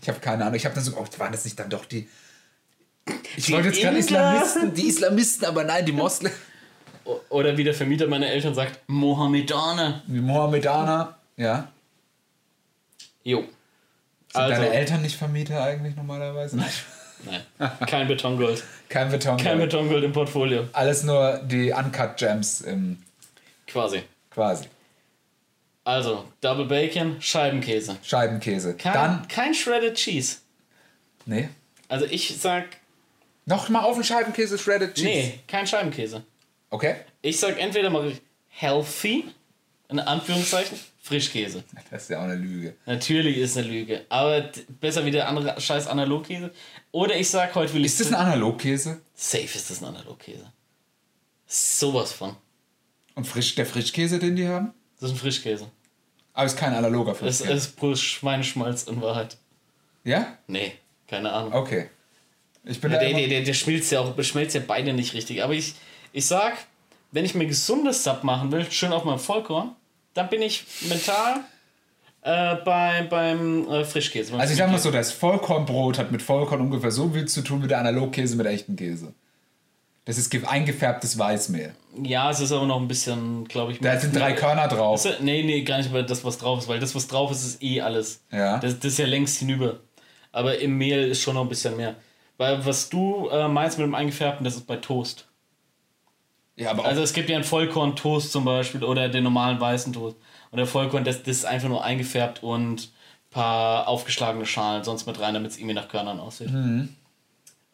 Ich habe keine Ahnung. Ich habe dann so, oh, waren das nicht dann doch die. Ich Die wollte jetzt gerade? Islamisten, die Islamisten, aber nein, die Moslems. Oder wie der Vermieter meiner Eltern sagt, Mohammedaner. Die Mohammedaner. Ja. Jo. Sind Also, deine Eltern nicht Vermieter eigentlich normalerweise? Nein. nein, kein Betongold. Kein Beton. Kein Betongold im Portfolio. Alles nur die Uncut Gems im, Quasi. quasi. Also, Double Bacon, Scheibenkäse. Scheibenkäse. Kein, Dann. kein Shredded Cheese. Nee. Also ich sag, Nochmal auf den Scheibenkäse Shredded Cheese. nee, kein Scheibenkäse. Okay. Ich sag entweder mache ich healthy, in Anführungszeichen, Frischkäse. Das ist ja auch eine Lüge. Natürlich ist eine Lüge, aber besser wie der andere scheiß Analogkäse. Oder ich sag heute will ich... Ist das ein Analogkäse? Safe ist das ein Analogkäse. Sowas von. Und frisch, der Frischkäse, den die haben? Das ist ein Frischkäse. Aber ist kein analoger Das Frischkäse. ist pur Schweineschmalz in Wahrheit. ja? Nee, keine Ahnung. Okay. Ich bin Ja, der, der, der, der schmilzt ja auch, schmilzt ja beide nicht richtig. Aber ich, ich sag, wenn ich mir gesundes Sub machen will, schön auf meinem Vollkorn, dann bin ich mental äh, bei, beim äh, Frischkäse. beim Also ich sag mal so, das Vollkornbrot hat mit Vollkorn ungefähr so viel zu tun wie der Analogkäse mit echtem Käse. Das ist ge- eingefärbtes Weißmehl. Ja, es ist aber noch ein bisschen, glaube ich. Da sind drei Körner drauf. Ist Nee, nee, gar nicht, weil das, was drauf ist, weil das, was drauf ist, ist eh alles. Ja. Das, das ist ja längst hinüber. Aber im Mehl ist schon noch ein bisschen mehr. Weil was du äh, meinst mit dem Eingefärbten, das ist bei Toast. Ja, aber auch, Also es gibt ja einen Vollkorn-Toast zum Beispiel oder den normalen weißen Toast. Und der Vollkorn, das, das ist einfach nur eingefärbt und ein paar aufgeschlagene Schalen sonst mit rein, damit es irgendwie nach Körnern aussieht.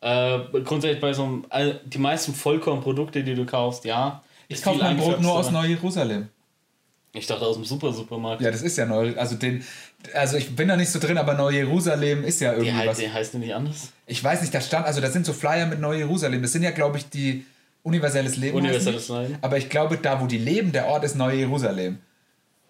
Äh, grundsätzlich bei so einem, all- die meisten Vollkornprodukte, die du kaufst, ja. ich kaufe mein Brot nur aus Neu-Jerusalem. Ich dachte aus dem Super-Supermarkt. Ja, das ist ja neu. Also den, also ich bin da nicht so drin, aber Neu-Jerusalem ist ja die, irgendwie halt, was. die heißt die nicht anders. Ich weiß nicht, da stand, also da sind so Flyer mit Neu-Jerusalem. Das sind ja, glaube ich, die universelles Leben. Universelles die. Leben. Aber ich glaube, da, wo die leben, der Ort ist Neu-Jerusalem.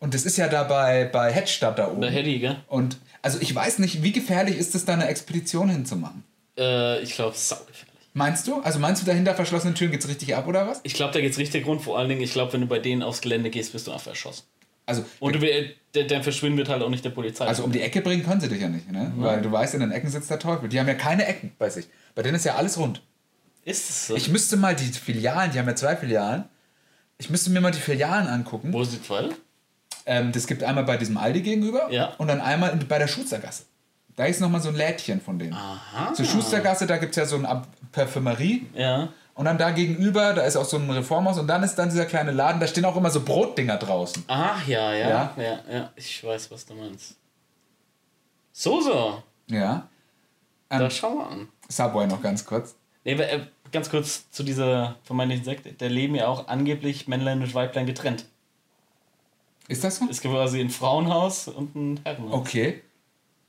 Und das ist ja da bei, bei Hedstadt da oben. Bei Heddy, gell? Und also ich weiß nicht, wie gefährlich ist es, da eine Expedition hinzumachen? Äh, ich glaube, saugefährlich. Meinst du? Also meinst du, dahinter verschlossenen Türen geht's richtig ab oder was? Ich glaube, da geht's richtig rund. Vor allen Dingen, ich glaube, wenn du bei denen aufs Gelände gehst, bist du einfach erschossen. Also, Und du, will- der, der Verschwinden wird halt auch nicht der Polizei. also um die Ecke bringen können sie dich ja nicht, ne? Weil du weißt, in den Ecken sitzt der Teufel. Die haben ja keine Ecken bei sich. Bei denen ist ja alles rund. ist es so? Ich müsste mal die Filialen, die haben ja zwei Filialen. Ich müsste mir mal die Filialen angucken. Wo ist die zweite? Ähm, das gibt einmal bei diesem Aldi gegenüber Ja. und dann einmal in- bei der Schustergasse. Da ist nochmal so ein Lädchen von denen. Aha. Zur Schustergasse, da gibt es ja so eine Parfümerie. Ja. Und dann da gegenüber, da ist auch so ein Reformhaus und dann ist dann dieser kleine Laden, da stehen auch immer so Brotdinger draußen. Ach ja, ja, Ja? ja, ja, Ich weiß, was du meinst. So, so. Ja. Da Ähm, schau mal an. Subway noch ganz kurz. Nee, äh, ganz kurz zu dieser vermeintlichen Sekte. Da leben ja auch angeblich Männlein und Weiblein getrennt. Ist das so? Es gibt quasi ein Frauenhaus und ein Herrenhaus. Okay.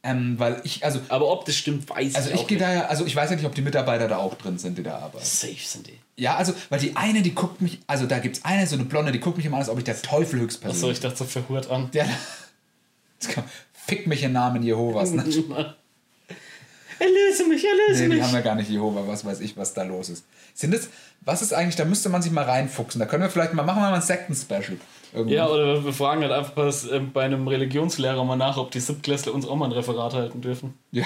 Ähm, weil ich, also, Aber ob das stimmt, weiß also ich ich auch gehe nicht. da ja, also ich weiß ja nicht, ob die Mitarbeiter da auch drin sind, die da arbeiten. Safe sind die. Ja, also, weil die eine, die guckt mich, also da gibt's eine, so eine Blonde, die guckt mich immer an, als ob ich der Teufel Achso, höchstpersönlich ich dachte so verhurt an. Ja, das kann, fick mich im Namen Jehovas. Ne? Erlöse mich, erlöse Nee, die mich. haben ja gar nicht Jehova, was weiß ich, was da los ist. Sind das, was ist eigentlich, da müsste man sich mal reinfuchsen. Da können wir vielleicht mal, machen wir mal ein Sekten-Special. Irgendwann. Ja, oder wir fragen halt einfach was, ähm, bei einem Religionslehrer mal nach, ob die Siebtklässler uns auch mal ein Referat halten dürfen. Ja,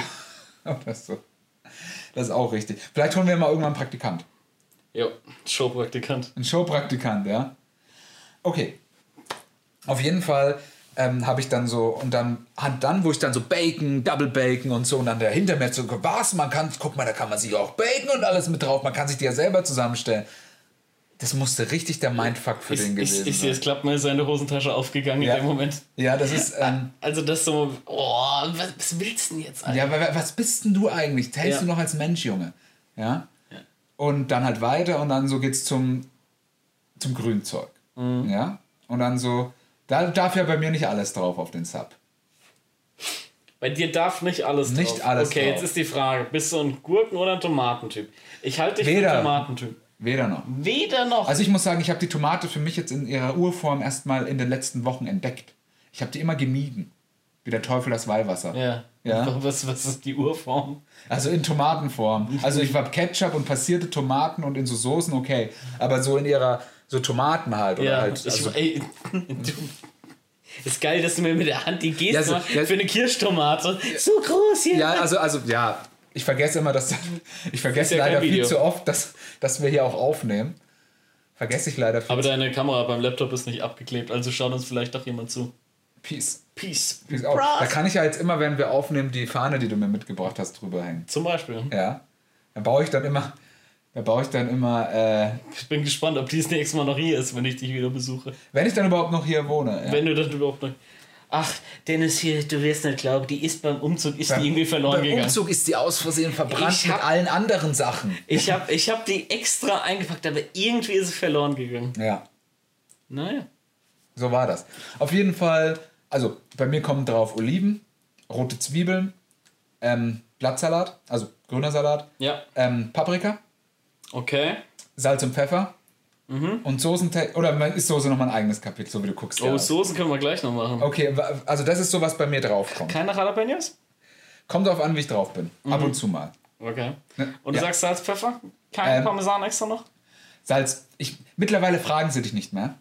das ist so. Das ist auch richtig. Vielleicht holen wir mal irgendwann einen Praktikant. Jo, Showpraktikant. Ein Showpraktikant, ja. Okay. Auf jeden Fall ähm, habe ich dann so, und dann, dann, wo ich dann so Bacon, Double Bacon und so, und dann der hinter mir so, was, man kann, guck mal, da kann man sich auch Bacon und alles mit drauf, man kann sich die ja selber zusammenstellen. Das musste richtig der Mindfuck für Ich, den ich, gewesen ich sehe, es sein. klappt mir seine Hosentasche aufgegangen Ja. in dem Moment. Ja, das ist, ähm, Also das so, oh, was, was willst du denn jetzt eigentlich? ja, aber was bist denn du eigentlich? Hältst Ja. du noch als Mensch, Junge? Ja? Ja. Und dann halt weiter und dann so geht's zum, zum Grünzeug. Mhm. Ja? Und dann so, da darf ja bei mir nicht alles drauf auf den Sub. Bei dir darf nicht alles Nicht drauf. alles Okay, drauf. jetzt ist die Frage, bist du ein Gurken- oder ein Tomatentyp? Ich halte dich für Weder. einen Tomatentyp. Weder noch. Weder noch. Also ich muss sagen, ich habe die Tomate für mich jetzt in ihrer Urform erst mal in den letzten Wochen entdeckt. Ich habe die immer gemieden. Wie der Teufel das Weihwasser. ja. Ja. Was, was ist die Urform? Also in Tomatenform. Also ich habe Ketchup und passierte Tomaten und in so Soßen okay. Aber so in ihrer, so Tomaten halt. Oder Ja, halt ich, also, ey, du, ist geil, dass du mir mit der Hand die Geste Ja, so- machst ja. für eine Kirschtomate. So groß hier. ja, also, also, ja. Ich vergesse immer, dass. Ich vergesse ja leider viel zu oft, dass, dass wir hier auch aufnehmen. Vergesse ich leider viel. Aber zu deine Kamera beim Laptop ist nicht abgeklebt, also schaut uns vielleicht doch jemand zu. Peace. Peace. Peace out. Da kann ich ja jetzt immer, wenn wir aufnehmen, die Fahne, die du mir mitgebracht hast, drüber hängen. Zum Beispiel. Ja. Da baue ich dann immer. Da baue ich dann immer. Äh, Ich bin gespannt, ob die das nächste Mal noch hier ist, wenn ich dich wieder besuche. wenn ich dann überhaupt noch hier wohne. Ja. Wenn du das überhaupt noch. Ach, Dennis hier, du wirst nicht glauben, die ist beim Umzug, ist Beim- die irgendwie verloren Beim gegangen. Umzug ist die aus Versehen verbrannt Ich mit hab- allen anderen Sachen. Ich hab, ich hab die extra eingepackt, aber irgendwie ist sie verloren gegangen. Ja. Naja. So war das. Auf jeden Fall, also bei mir kommen drauf Oliven, rote Zwiebeln, ähm, Blattsalat, also grüner Salat, Ja. ähm, Paprika, Okay. Salz und Pfeffer Mhm. und Soßen. Oder ist Soße nochmal ein eigenes Kapitel, so wie du guckst? Oh, ja. Soßen können wir gleich noch machen. Okay, also das ist so, was bei mir draufkommt. Keine Jalapenos? Kommt drauf an, wie ich drauf bin. Ab und zu mal. Okay. Ne? Und du Ja. sagst Salz, Pfeffer? Kein Ähm, Parmesan extra noch? Salz, ich, mittlerweile fragen sie dich nicht mehr.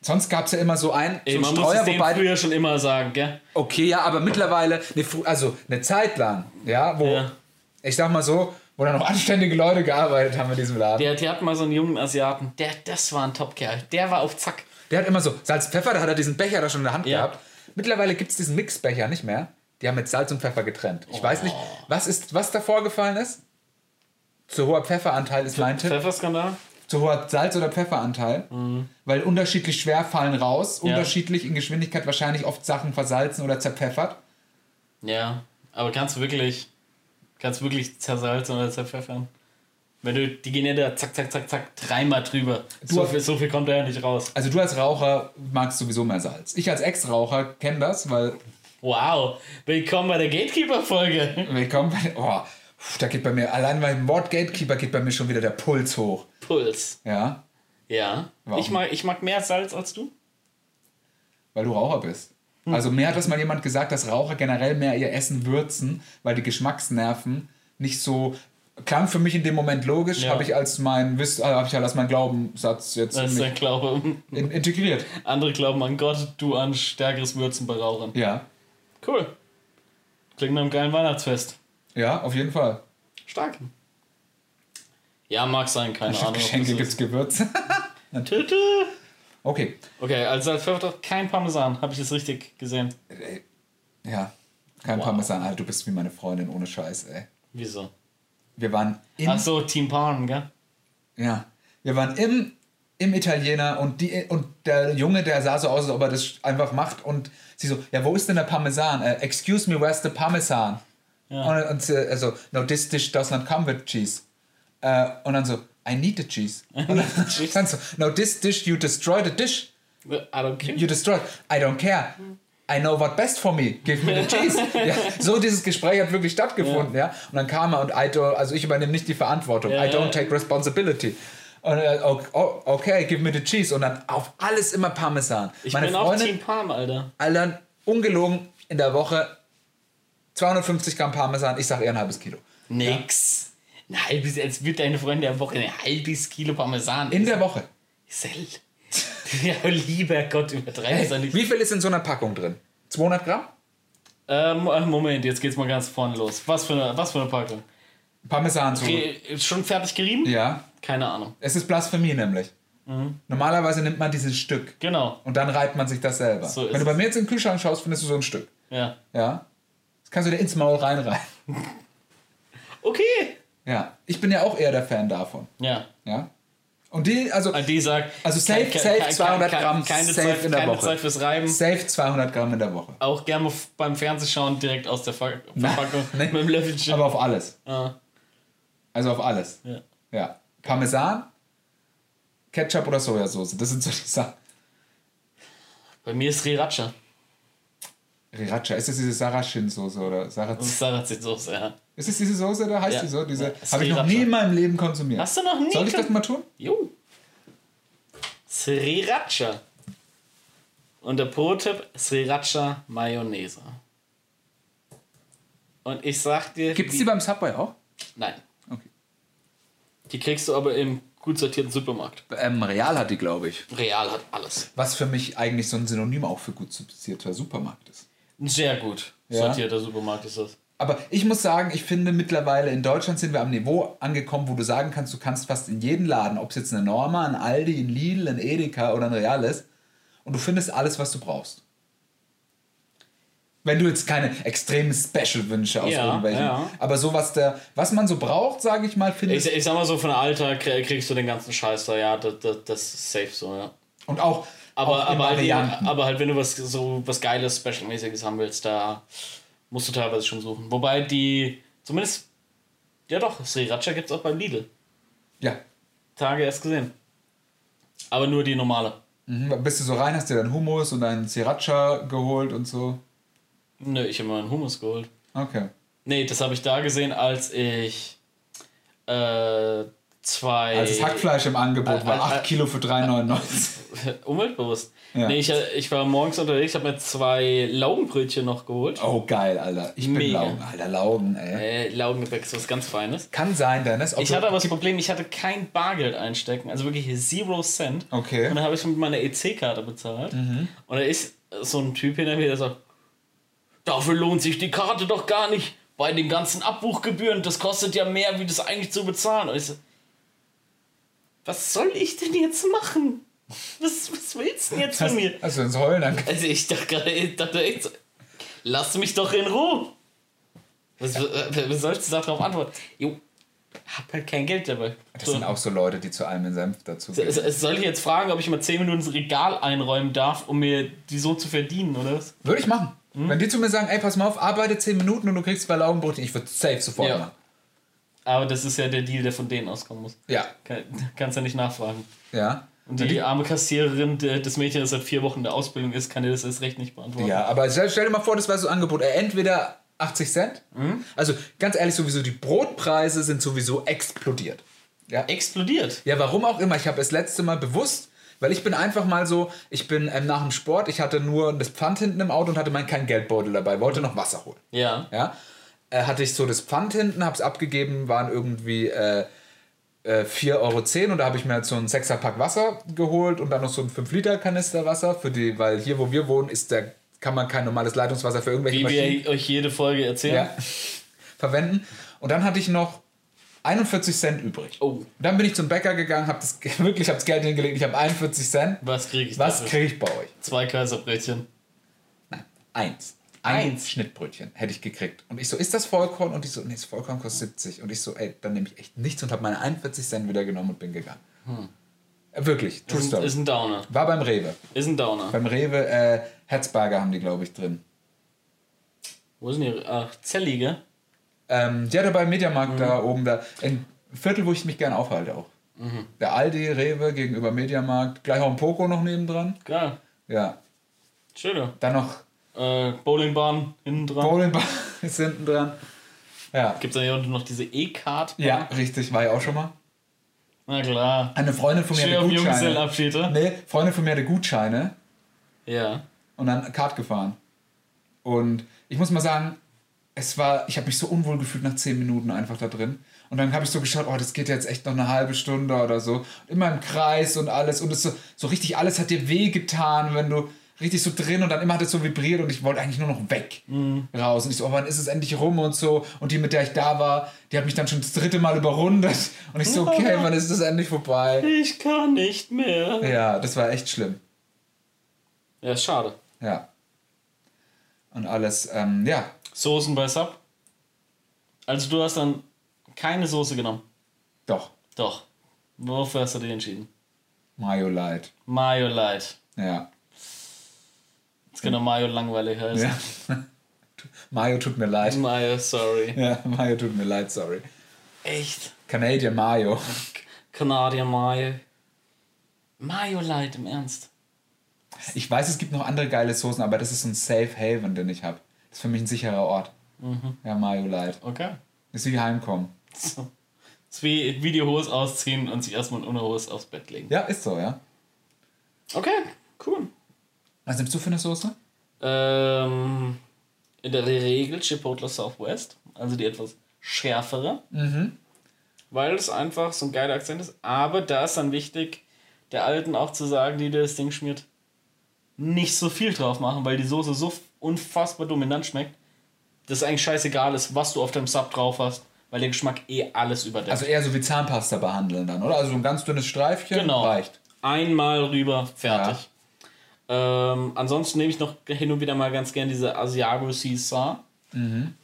Sonst gab es ja immer so einen, Ey, so man muss Streuer, denen wobei früher schon immer sagen, gell? Okay, ja, aber mittlerweile, ne, also eine Zeit lang, ja, wo, Ja. ich sag mal so, wo da noch anständige Leute gearbeitet haben in diesem Laden. Der, die hatten mal so einen jungen Asiaten, der, das war ein Top-Kerl. Der war auf Zack. Der hat immer so Salz, Pfeffer, da hat er diesen Becher da schon in der Hand Ja. gehabt. Mittlerweile gibt es diesen Mixbecher nicht mehr. Die haben mit Salz und Pfeffer getrennt. Ich weiß nicht, was ist, was da vorgefallen ist? Zu hoher Pfefferanteil ist mein Tipp. Pfefferskandal? Zu hoher Salz- oder Pfefferanteil. Weil unterschiedlich schwer fallen raus, Ja. unterschiedlich in Geschwindigkeit wahrscheinlich oft Sachen versalzen oder zerpfeffert. Ja, aber kannst du wirklich, kannst du wirklich zersalzen oder zerpfeffern? Wenn du, die gehen ja da zack, zack, zack, zack, dreimal drüber. So auf- viel, so viel kommt da ja nicht raus. Also du als Raucher magst sowieso mehr Salz. Ich als Ex-Raucher kenne das, weil Wow, willkommen bei der Gatekeeper-Folge. willkommen bei oh, pf, da geht bei mir allein beim Wort Gatekeeper geht bei mir schon wieder der Puls hoch. Puls. Ja, Ja. Warum? Ich mag, ich mag mehr Salz als du. weil du Raucher bist. Hm. Also mir hat das mal jemand gesagt, dass Raucher generell mehr ihr Essen würzen, weil die Geschmacksnerven nicht so Klang für mich in dem Moment logisch, Ja. habe ich als mein Wiss, äh, habe ich halt als mein Glaubenssatz jetzt Das ist der Glaube. in, integriert. Andere glauben an Gott, du an stärkeres Würzen bei Rauchern. Ja, Cool. Klingt nach einem geilen Weihnachtsfest. ja, auf jeden Fall. Stark. Ja, mag sein, keine Ahnung. Geschenke gibt's. Gewürze. Tüte. Okay, Okay, also als Pfeffer kein Parmesan. Habe ich das richtig gesehen? ja, kein Wow. Parmesan. Alter, du bist wie meine Freundin, ohne Scheiß, ey. Wieso? Wir waren in Ach so, Team Parm, gell? Ja, wir waren im, im Italiener und, die, und der Junge, der sah so aus, als ob er das einfach macht und sie so, ja, wo ist denn der Parmesan? Äh, excuse me, where's the Parmesan? Ja. Und, und sie, also, no, this dish does not come with cheese. Äh, und dann so, I need the cheese. Dann so, no, this dish, you destroy the dish. I don't care. You destroy. I don't care. I know what best for me. Give me the cheese. ja, so dieses Gespräch hat wirklich stattgefunden, ja. Und dann kam er und I don't, also ich übernehme nicht die Verantwortung. Ja, I don't ja. take responsibility. Und er, oh, oh, okay, give me the cheese. Und dann auf alles immer Parmesan. Ich Meine bin auch Freundin, Team Parm, Alter. Alter, ungelogen, in der Woche 250 Gramm Parmesan. Ich sag eher ein halbes Kilo. Nix. Ein halbes, als wird deine Freundin der Woche ein halbes Kilo Parmesan. In der Woche. Sel. ja, lieber Gott, übertreib es doch nicht. Wie viel ist in so einer Packung drin? 200 Gramm? Ähm, äh, Moment, jetzt geht's mal ganz vorne los. Was für eine, was für eine Packung? Parmesan so. Okay, ist schon fertig gerieben? Ja. Keine Ahnung. Es ist Blasphemie nämlich. Mhm. Normalerweise nimmt man dieses Stück. Genau. Und dann reibt man sich das selber. So Wenn du bei mir jetzt in den Kühlschrank schaust, findest du so ein Stück. Ja. Ja. Das kannst du dir ins Maul reinreiben. Okay. Ja. Ich bin ja auch eher der Fan davon. Ja. Ja. Und die, also Und die sagt. Also safe- safe 200 Gramm keine safe Zeit, in der keine Woche. Zeit fürs Reiben. safe 200 Gramm in der Woche. Auch gerne beim Fernsehschauen direkt aus der Ver Verpackung Nee. mit dem Löffelchen. Aber auf alles. Ah, Also auf alles. ja. Ja. Parmesan, Ketchup oder Sojasauce. Das sind so die Sachen. Bei mir ist Sriracha. Sriracha. Ist das diese Sarachin-Soße oder ist Sarazin-Soße, ja. Ist es diese Soße oder heißt Ja. die so? Diese Ja, habe ich noch nie in meinem Leben konsumiert. Hast du noch nie? Soll ich das mal tun? Jo. Sriracha. Und der Pro-Tipp: Sriracha Mayonnaise. Und ich sag dir. Gibt es die beim Subway auch? Nein. Okay. Die kriegst du aber im gut sortierten Supermarkt. Ähm, Real hat die, glaube ich. Real hat alles. Was für mich eigentlich so ein Synonym auch für gut sortierter Supermarkt ist. Ein sehr gut Ja. sortierter Supermarkt ist das. Aber ich muss sagen, ich finde mittlerweile in Deutschland sind wir am Niveau angekommen, wo du sagen kannst, du kannst fast in jeden Laden, ob es jetzt eine Norma, ein Aldi, ein Lidl, ein Edeka oder ein Real ist, und du findest alles, was du brauchst. Wenn du jetzt keine extremen Special-Wünsche aus Ja, irgendwelchen. ja. Aber so, was, der, was man so braucht, sage ich mal, Ich, findest ich sag mal so, von der Alter krie- kriegst du den ganzen Scheiß da, ja, das, das, das ist safe so, ja. Und auch, Aber, auch aber, halt, aber halt, wenn du was so was Geiles, Special-mäßiges haben willst, da musst du teilweise schon suchen. Wobei die, zumindest, ja doch, Sriracha gibt's auch beim Lidl. ja. Tage erst gesehen. Aber nur die normale. Mhm. Bist du so rein, hast dir deinen Hummus und deinen Sriracha geholt und so. Nö, ich habe mir einen Hummus geholt. Okay. Nee, das habe ich da gesehen, als ich äh, zwei. Als das Hackfleisch im Angebot Äh, war, äh, 8 äh, Kilo für 3,99. Umweltbewusst. Ja. Nee, ich, ich war morgens unterwegs, habe mir zwei Laugenbrötchen noch geholt. Oh, geil, Alter. Ich bin Mega. Laugen. Alter, Laugen, ey. Äh, Laugengebäck ist was ganz Feines. Kann sein, Dennis. ob Ich hatte aber das Problem, ich hatte kein Bargeld einstecken, also wirklich Zero Cent. Okay. Und dann habe ich mit meiner EC-Karte bezahlt. Und da ist so ein Typ hinter mir, der sagt, dafür lohnt sich die Karte doch gar nicht. Bei den ganzen Abbuchgebühren, das kostet ja mehr, wie das eigentlich zu bezahlen. Und ich so, was soll ich denn jetzt machen? Was, was willst du denn jetzt von mir? hast du ins Heulen angefangen? Also ich dachte gerade, ich dachte echt so, lass mich doch in Ruhe. Was, was, was sollst du darauf antworten? Jo, hab halt kein Geld dabei. Das So. sind auch so Leute, die zu allem in Senf dazu geben. Es- Soll ich jetzt fragen, ob ich mal 10 Minuten ins Regal einräumen darf, um mir die so zu verdienen, oder was? Würde ich machen. Hm? Wenn die zu mir sagen, ey, pass mal auf, arbeite 10 Minuten und du kriegst zwei Laugenbrötchen, ich würde safe sofort Ja. machen. Aber das ist ja der Deal, der von denen auskommen muss. Ja. Kann, kannst ja nicht nachfragen. Ja. Und die, arme Kassiererin, das Mädchen, das seit vier Wochen in der Ausbildung ist, kann dir das erst recht nicht beantworten. Ja, aber stell, stell dir mal vor, das wäre so ein Angebot. Äh, Entweder 80 Cent. Hm? Also ganz ehrlich, sowieso, die Brotpreise sind sowieso explodiert. Ja, Explodiert. Ja, warum auch immer. Ich habe das letzte Mal bewusst, weil ich bin einfach mal so, ich bin ähm, nach dem Sport, ich hatte nur das Pfand hinten im Auto und hatte mein kein Geldbeutel dabei, wollte noch Wasser holen. Ja. Ja. äh, hatte ich so das Pfand hinten, hab's abgegeben, waren irgendwie äh, äh, 4,10 Euro und da habe ich mir halt so einen 6er Pack Wasser geholt und dann noch so einen 5 Liter Kanister Wasser für die, weil hier wo wir wohnen ist der kann man kein normales Leitungswasser für irgendwelche Wie Maschinen wir euch jede Folge erzählen. ja, verwenden. Und dann hatte ich noch 41 Cent übrig. Oh. Dann bin ich zum Bäcker gegangen, habe das wirklich hab das Geld hingelegt, ich habe 41 Cent. Was kriege ich Was kriege ich bei euch? Zwei Kaiserbrötchen. Nein, eins. Ein Eins? Schnittbrötchen hätte ich gekriegt. Und ich so, ist das Vollkorn? Und ich so, nee, das Vollkorn kostet 70. Und ich so, ey, dann nehme ich echt nichts und habe meine 41 Cent wieder genommen und bin gegangen. Äh, Wirklich, True Ist, Story. ist ein Downer. War beim Rewe. Ist ein Downer. Beim Rewe, äh, Herzberger haben die, glaube ich, drin. Wo sind die? Ach, Zellige. Ähm, ja, da beim Mediamarkt Mhm. da oben, da. Ein Viertel, wo ich mich gern aufhalte auch. Mhm. Der Aldi, Rewe gegenüber Mediamarkt. Gleich auch ein Poco noch nebendran. Geil. Ja. Schöner. Dann noch Äh, Bowlingbahn hinten dran. Bowlingball ist hinten dran. Ja. Gibt es da hier unten noch diese E-Card? Ja, richtig, war ich auch schon mal. Na klar. Eine Freundin von mir Schön hatte Gutscheine. Nee, Freundin von mir hatte Gutscheine Ja. und dann Kart gefahren. Und ich muss mal sagen, es war, ich habe mich so unwohl gefühlt nach 10 Minuten einfach da drin. Und dann habe ich so geschaut, oh, das geht jetzt echt noch eine halbe Stunde oder so. Immer im Kreis und alles. Und es so, so richtig, alles hat dir weh getan, wenn du richtig so drin und dann immer hat es so vibriert und ich wollte eigentlich nur noch weg raus. Und ich so, oh, wann ist es endlich rum und so. Und die, mit der ich da war, die hat mich dann schon das dritte Mal überrundet. Und ich so, okay, wann ist das endlich vorbei? Ich kann nicht mehr. Ja, das war echt schlimm. Ja, ist schade. Ja. Und alles, ähm, ja. Soßen bei Sub? Also du hast dann keine Soße genommen. Doch. Doch. Wofür hast du dich entschieden? Mayo Light. Mayo Light. Ja. Das kann doch Mayo langweilig heißen. ja. Mayo tut mir leid. Mayo, sorry. Ja, Mayo tut mir leid, sorry. Echt? Canadian Mayo. Canadian Mayo. Mayo Light, im Ernst. Ich weiß, es gibt noch andere geile Soßen, aber das ist so ein Safe Haven, den ich habe. Das ist für mich ein sicherer Ort. Ja, Mayo Light. Okay. Ist wie heimkommen. So. Ist wie Videohose ausziehen und sich erstmal in Unterhose aufs Bett legen. Ja, ist so, ja. Okay, cool. Was nimmst du für eine Soße? Ähm, in der Regel Chipotle Southwest, also die etwas schärfere. Weil es einfach so ein geiler Akzent ist. Aber da ist dann wichtig, der Alten auch zu sagen, die dir das Ding schmiert, nicht so viel drauf machen, weil die Soße so unfassbar dominant schmeckt, dass es eigentlich scheißegal ist, was du auf dem Sub drauf hast, weil der Geschmack eh alles überdeckt. Also eher so wie Zahnpasta behandeln dann, oder? Also so ein ganz dünnes Streifchen Genau. reicht. Einmal rüber, fertig. Ähm, ansonsten nehme ich noch hin und wieder mal ganz gern diese Asiago Caesar.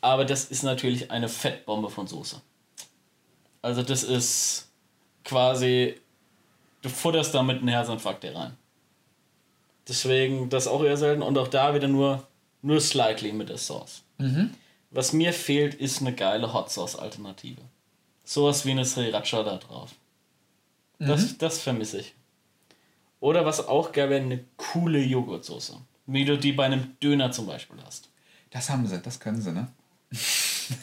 Aber das ist natürlich eine Fettbombe von Soße. Also das ist quasi, du futterst damit einen Herzinfarkt hier rein. Deswegen das auch eher selten und auch da wieder nur, nur slightly mit der Sauce. Was mir fehlt, ist eine geile Hot Sauce Alternative. Sowas wie eine Sriracha da drauf. Das, das vermisse ich. Oder was auch geil wäre, eine coole Joghurtsoße. Wie du die bei einem Döner zum Beispiel hast. Das haben sie, das können sie, ne?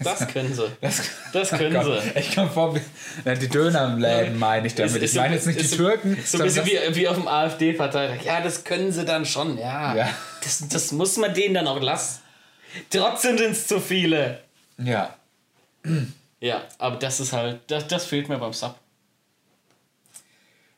Das können sie. Das, Das können Oh Gott, sie. Ich komme vor, wie- Ja, die Dönerläden meine ich damit. Ich meine jetzt nicht die ist so- Türken. So ein bisschen wie, wie auf dem AfD-Parteitag. Ja, das können sie dann schon, ja. Ja. Das, das muss man denen dann auch lassen. Trotzdem sind es zu viele. Ja, Ja, aber das ist halt, das, das fehlt mir beim Sub.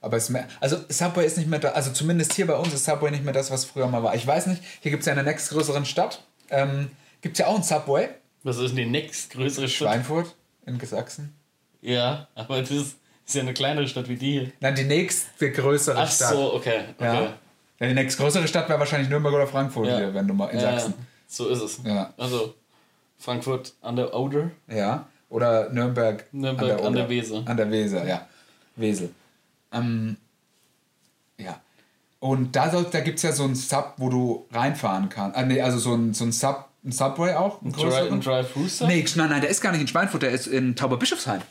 Aber es mehr, also Subway ist nicht mehr da, also zumindest hier bei uns ist Subway nicht mehr das, was früher mal war. Ich weiß nicht, hier gibt es ja in der nächstgrößeren Stadt, ähm, gibt es ja auch ein Subway, Was ist denn die nächstgrößere Stadt? Schweinfurt in Sachsen. Ja, aber das ist, ja eine kleinere Stadt wie die hier. Nein, die nächste größere Ach Stadt. so, okay. okay. Ja. ja. Die nächstgrößere Stadt wäre wahrscheinlich Nürnberg oder Frankfurt Ja. hier, wenn du mal in Ja, Sachsen. so ist es. Ja. Also Frankfurt an der Oder. Ja. Oder Nürnberg, Nürnberg an der Oder. Weser. An der Weser, ja. Wesel. Ähm, ja. Und da, soll- da gibt es ja so einen Sub, wo du reinfahren kannst. Ah, nee, also so ein, so ein Sub, ein Subway auch. Ein Dry, größeren. ein Drive-Thru Nee, nein, nein, der ist gar nicht in Schweinfurt, der ist in Tauberbischofsheim.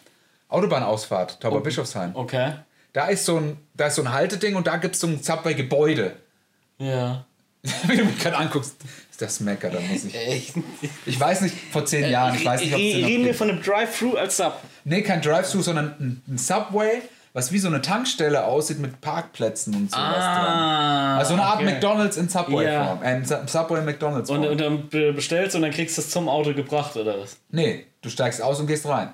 Autobahnausfahrt, Tauberbischofsheim. Okay. Da ist so ein, da ist so ein Halteding und da gibt es so ein Subway-Gebäude. Ja. Wie du mich gerade anguckst, ist das Mecker, da muss ich. Echt? Ich weiß nicht, vor zehn Jahren, ich weiß nicht, ob Reden wir von einem Drive-Thru als Sub. Nee, kein Drive-Thru, sondern ein, ein Subway was wie so eine Tankstelle aussieht mit Parkplätzen und sowas dran. Ah, Also eine Art okay. McDonalds in Subway-Form. Ja. Äh, Subway McDonalds Und, und dann be- bestellst du und dann kriegst du es zum Auto gebracht, oder was? Nee, du steigst aus und gehst rein.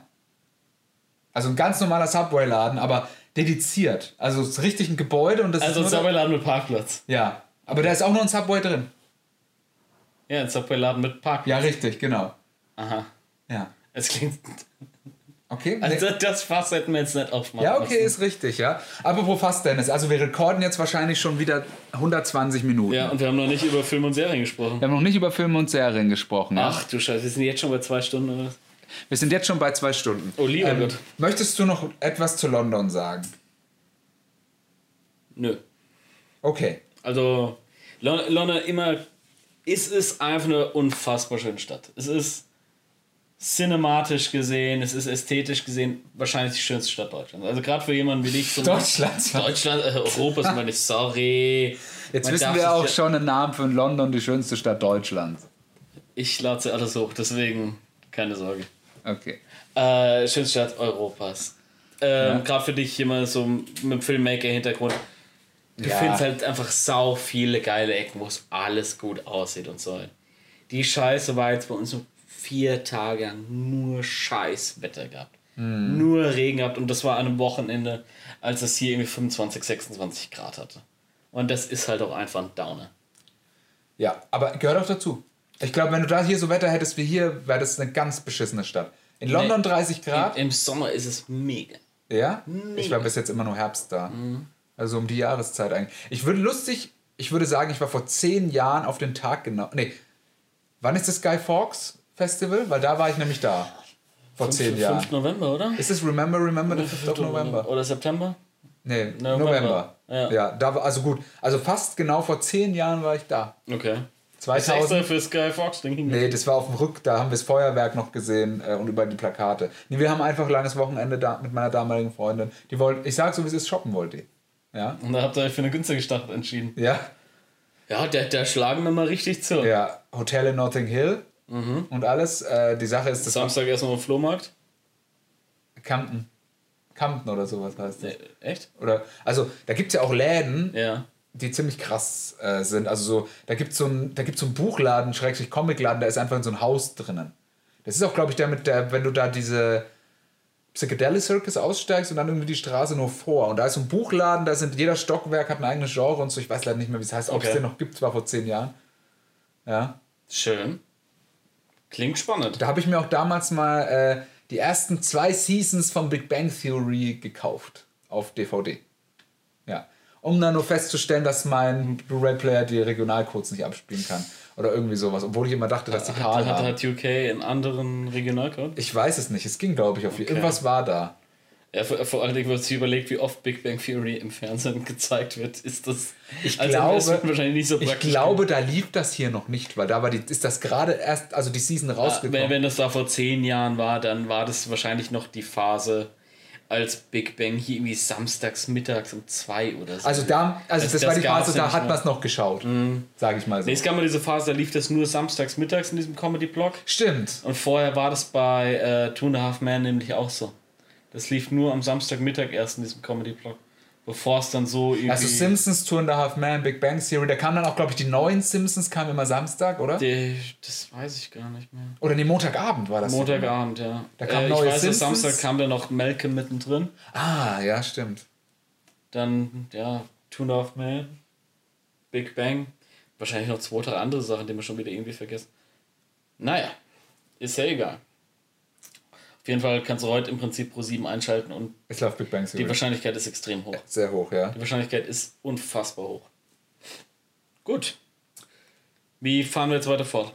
Also ein ganz normaler Subway-Laden, aber dediziert. Also es ist richtig ein Gebäude und das Also ein ist nur Subway-Laden mit Parkplatz. Ja, aber da ist auch nur ein Subway drin. Ja, ein Subway-Laden mit Parkplatz. Ja, richtig, genau. Aha. Ja. Es klingt. Okay. Also das Fass hätten wir jetzt nicht aufmachen Ja, okay, müssen. ist richtig, ja. Apropos fast Dennis, also wir rekorden jetzt wahrscheinlich schon wieder 120 Minuten. Ja, und wir haben noch nicht über Film und Serien gesprochen. Wir haben noch nicht über Filme und Serien gesprochen. Ja? Ach du Scheiße, wir sind jetzt schon bei zwei Stunden oder was? Wir sind jetzt schon bei zwei Stunden. Oh, lieber ähm, Gott. Möchtest du noch etwas zu London sagen? Nö. Okay. Also, Lon- London immer. Es ist einfach eine unfassbar schöne Stadt. Es ist cinematisch gesehen, es ist ästhetisch gesehen wahrscheinlich die schönste Stadt Deutschlands. Also gerade für jemanden wie dich. So Deutschlands. Deutschland, äh, Europas meine ich, sorry. Jetzt Man wissen wir auch schon einen Namen für London, die schönste Stadt Deutschlands. Ich lade sie alles hoch, deswegen keine Sorge. Okay. Äh, schönste Stadt Europas. Ähm, Ja. Gerade für dich jemand so mit dem Filmmaker-Hintergrund. Du Ja. findest halt einfach sau viele geile Ecken, wo es alles gut aussieht und so. Die Scheiße war jetzt bei uns so vier Tage nur Scheißwetter gehabt. Hm. Nur Regen gehabt und das war an einem Wochenende, als es hier irgendwie 25, 26 Grad hatte. Und das ist halt auch einfach ein Downer. Ja, aber gehört auch dazu. Ich glaube, wenn du da hier so Wetter hättest wie hier, wäre das eine ganz beschissene Stadt. In London 30 Grad? Im, Im Sommer ist es mega. Ja? Ich war bis jetzt immer nur Herbst da. Also um die Jahreszeit eigentlich. Ich würde lustig, ich würde sagen, ich war vor zehn Jahren auf den Tag genau. Nee. Wann ist das Guy Fawkes Festival? Weil da war ich nämlich da. Vor zehn 5. Jahren. November, oder? Ist es Remember, Remember the 5th of November? Oder September? Nee, November. November. Ja. Ja. da war, also gut. Also fast genau vor zehn Jahren war ich da. Okay. Ist extra 2000. für Sky Fox hingegangen. Nee, das war auf dem Rück, da haben wir das Feuerwerk noch gesehen äh, und über die Plakate. Nee, wir haben einfach ein langes Wochenende da mit meiner damaligen Freundin. Die wollte, ich sag so wie es ist, shoppen wollte. Ja? Und da habt ihr euch für eine günstige Stadt entschieden. Ja? Ja, der, der schlagen wir mal richtig zu. Ja, Hotel in Notting Hill und alles. Äh, die Sache ist, das Samstag erstmal im Flohmarkt. Camden. Camden oder sowas heißt das. Nee, echt? Oder, also, da gibt es ja auch Läden, Ja. die ziemlich krass äh, sind. Also so, da gibt es so da gibt's so einen Buchladen, Schrägstrich Comicladen, da ist einfach in so ein Haus drinnen. Das ist auch, glaube ich, der mit der, wenn du da diese Psychedelic Circus aussteigst und dann irgendwie die Straße nur vor. Und da ist so ein Buchladen, da sind jeder Stockwerk hat ein eigenes Genre und so. Ich weiß leider nicht mehr, wie es heißt, ob es den noch gibt, war vor zehn Jahren. Ja. Schön. Klingt spannend. Da habe ich mir auch damals mal äh, die ersten zwei Seasons von Big Bang Theory gekauft auf DVD. Ja. Um dann nur festzustellen, dass mein Blu-ray-Player die Regionalcodes nicht abspielen kann. Oder irgendwie sowas. Obwohl ich immer dachte, dass die Hat, PAL hat, haben. hat UK einen anderen Regionalcode? Ich weiß es nicht. Es ging, glaube ich, auf jeden Irgendwas war da. Ja, vor, vor allen Dingen, wenn man sich überlegt, wie oft Big Bang Theory im Fernsehen gezeigt wird, ist das Ich als glaube, wahrscheinlich nicht so ich praktisch. glaube, da lief das hier noch nicht, weil da war die, ist das gerade erst, also die Season rausgekommen. wenn, wenn das da vor zehn Jahren war, dann war das wahrscheinlich noch die Phase, als Big Bang hier irgendwie samstags mittags um zwei oder so. also da, also Das- das, das war die Phase, ja da hat man es noch geschaut, sage ich mal so. Nee, es gab mal diese Phase, da lief das nur samstags mittags in diesem Comedy-Blog. Stimmt. Und vorher war das bei äh, Two and a Half Men nämlich auch so. Das lief nur am Samstagmittag erst in diesem Comedy-Blog. Bevor es dann so irgendwie... Also Simpsons, Two and a Half Man, Big Bang Theory, da kamen dann auch, glaube ich, die neuen Simpsons kamen immer Samstag, oder? Die, das weiß ich gar nicht mehr. Oder nee, Montagabend war das. Montagabend, ja. Da kam äh, ich neue weiß, dass Simpsons. Samstag kam dann noch Malcolm mittendrin. Ah, ja, stimmt. Dann, ja, Two and a Half Men, Big Bang. Wahrscheinlich noch zwei, drei andere Sachen, die wir schon wieder irgendwie vergessen. Naja, ist ja egal. Auf jeden Fall kannst du heute im Prinzip Pro 7 einschalten und Ich läuft Big Bang die Theory. Wahrscheinlichkeit ist extrem hoch. Sehr hoch, ja. Die Wahrscheinlichkeit ist unfassbar hoch. Gut. Wie fahren wir jetzt weiter fort?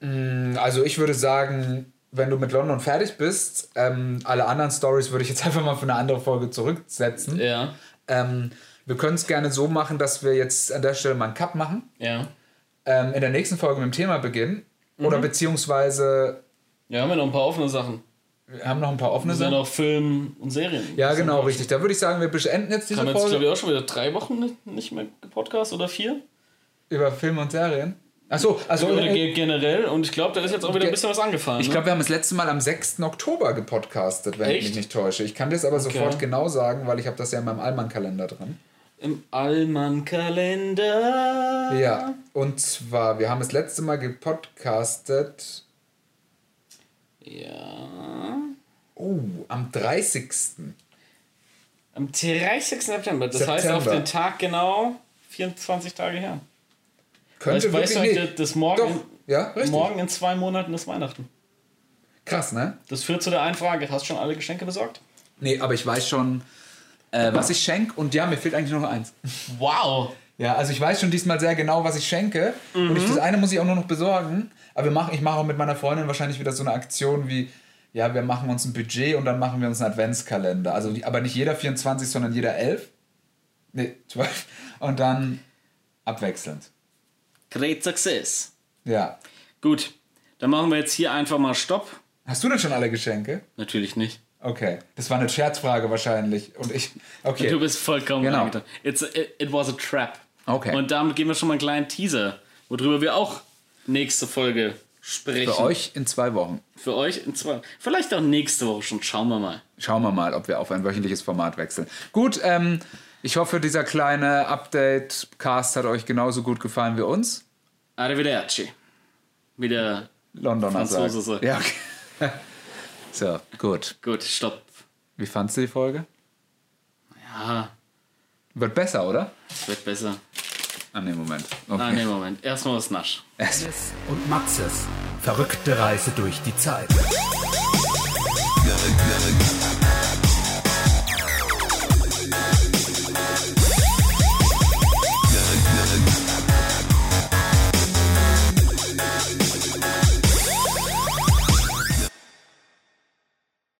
Also ich würde sagen, wenn du mit London fertig bist, ähm, alle anderen Stories würde ich jetzt einfach mal für eine andere Folge zurücksetzen. Ja, Ähm, wir können es gerne so machen, dass wir jetzt an der Stelle mal einen Cut machen. ja. Ähm, in der nächsten Folge mit dem Thema beginnen. Oder beziehungsweise, Ja, haben wir noch ein paar offene Sachen. wir haben noch ein paar offene Wir sind Sachen. noch Film und Serien. Ja, genau, richtig. Da würde ich sagen, wir beenden jetzt diese Haben wir jetzt, Folge glaube ich, auch schon wieder drei Wochen nicht- mehr Podcast oder vier? über Filme und Serien. Achso, also Oder äh, ge- generell. Und ich glaube, da ist jetzt auch wieder ein bisschen was angefallen. ich ne? glaube, wir haben das letzte Mal am 6. Oktober gepodcastet, wenn ich Echt? mich nicht täusche. Ich kann das aber sofort genau sagen, weil ich habe das ja in meinem Allmann-Kalender drin. Im Allmann-Kalender. Ja, und zwar, wir haben das letzte Mal gepodcastet Ja. oh, am 30. Am 30. September. Das heißt September. auf den Tag genau 24 Tage her. Könnte du wirklich eigentlich, nee. dass morgen, Doch, ja, richtig. morgen in zwei Monaten ist Weihnachten. Krass, ne? Das führt zu der einen Frage. Hast du schon alle Geschenke besorgt? Nee, aber ich weiß schon, äh, was ich schenke und ja, mir fehlt eigentlich nur noch eins. Wow. Ja, also ich weiß schon diesmal sehr genau, was ich schenke. Und ich, das eine muss ich auch nur noch besorgen. Aber wir machen, ich mache auch mit meiner Freundin wahrscheinlich wieder so eine Aktion wie, ja, wir machen uns ein Budget und dann machen wir uns einen Adventskalender. Also aber nicht jeder 24, sondern jeder 11. Nee, 12. Und dann abwechselnd. Great success. Ja. Gut, dann machen wir jetzt hier einfach mal Stopp. Hast du denn schon alle Geschenke? Natürlich nicht. Okay. Das war eine Scherzfrage wahrscheinlich. Und ich. Okay. Du bist vollkommen Genau. eingetan. It's a, it, it was a trap. Okay. Und damit geben wir schon mal einen kleinen Teaser, worüber wir auch nächste Folge sprechen. Für euch in zwei Wochen. Für euch in zwei. Vielleicht auch nächste Woche schon. Schauen wir mal. Schauen wir mal, ob wir auf ein wöchentliches Format wechseln. Gut, ähm, ich hoffe, dieser kleine Update-Cast hat euch genauso gut gefallen wie uns. Arrivederci. Wie der. Londoner Franzose sagt. so. Ja, okay. So, gut. Gut, stopp. Wie fandst du die Folge? Ja, Wird besser, oder? es wird besser. Ah, nee, Moment. Okay. Ah, nee, Moment. Erstmal was Nasch. Es- und Matzes. Verrückte Reise durch die Zeit.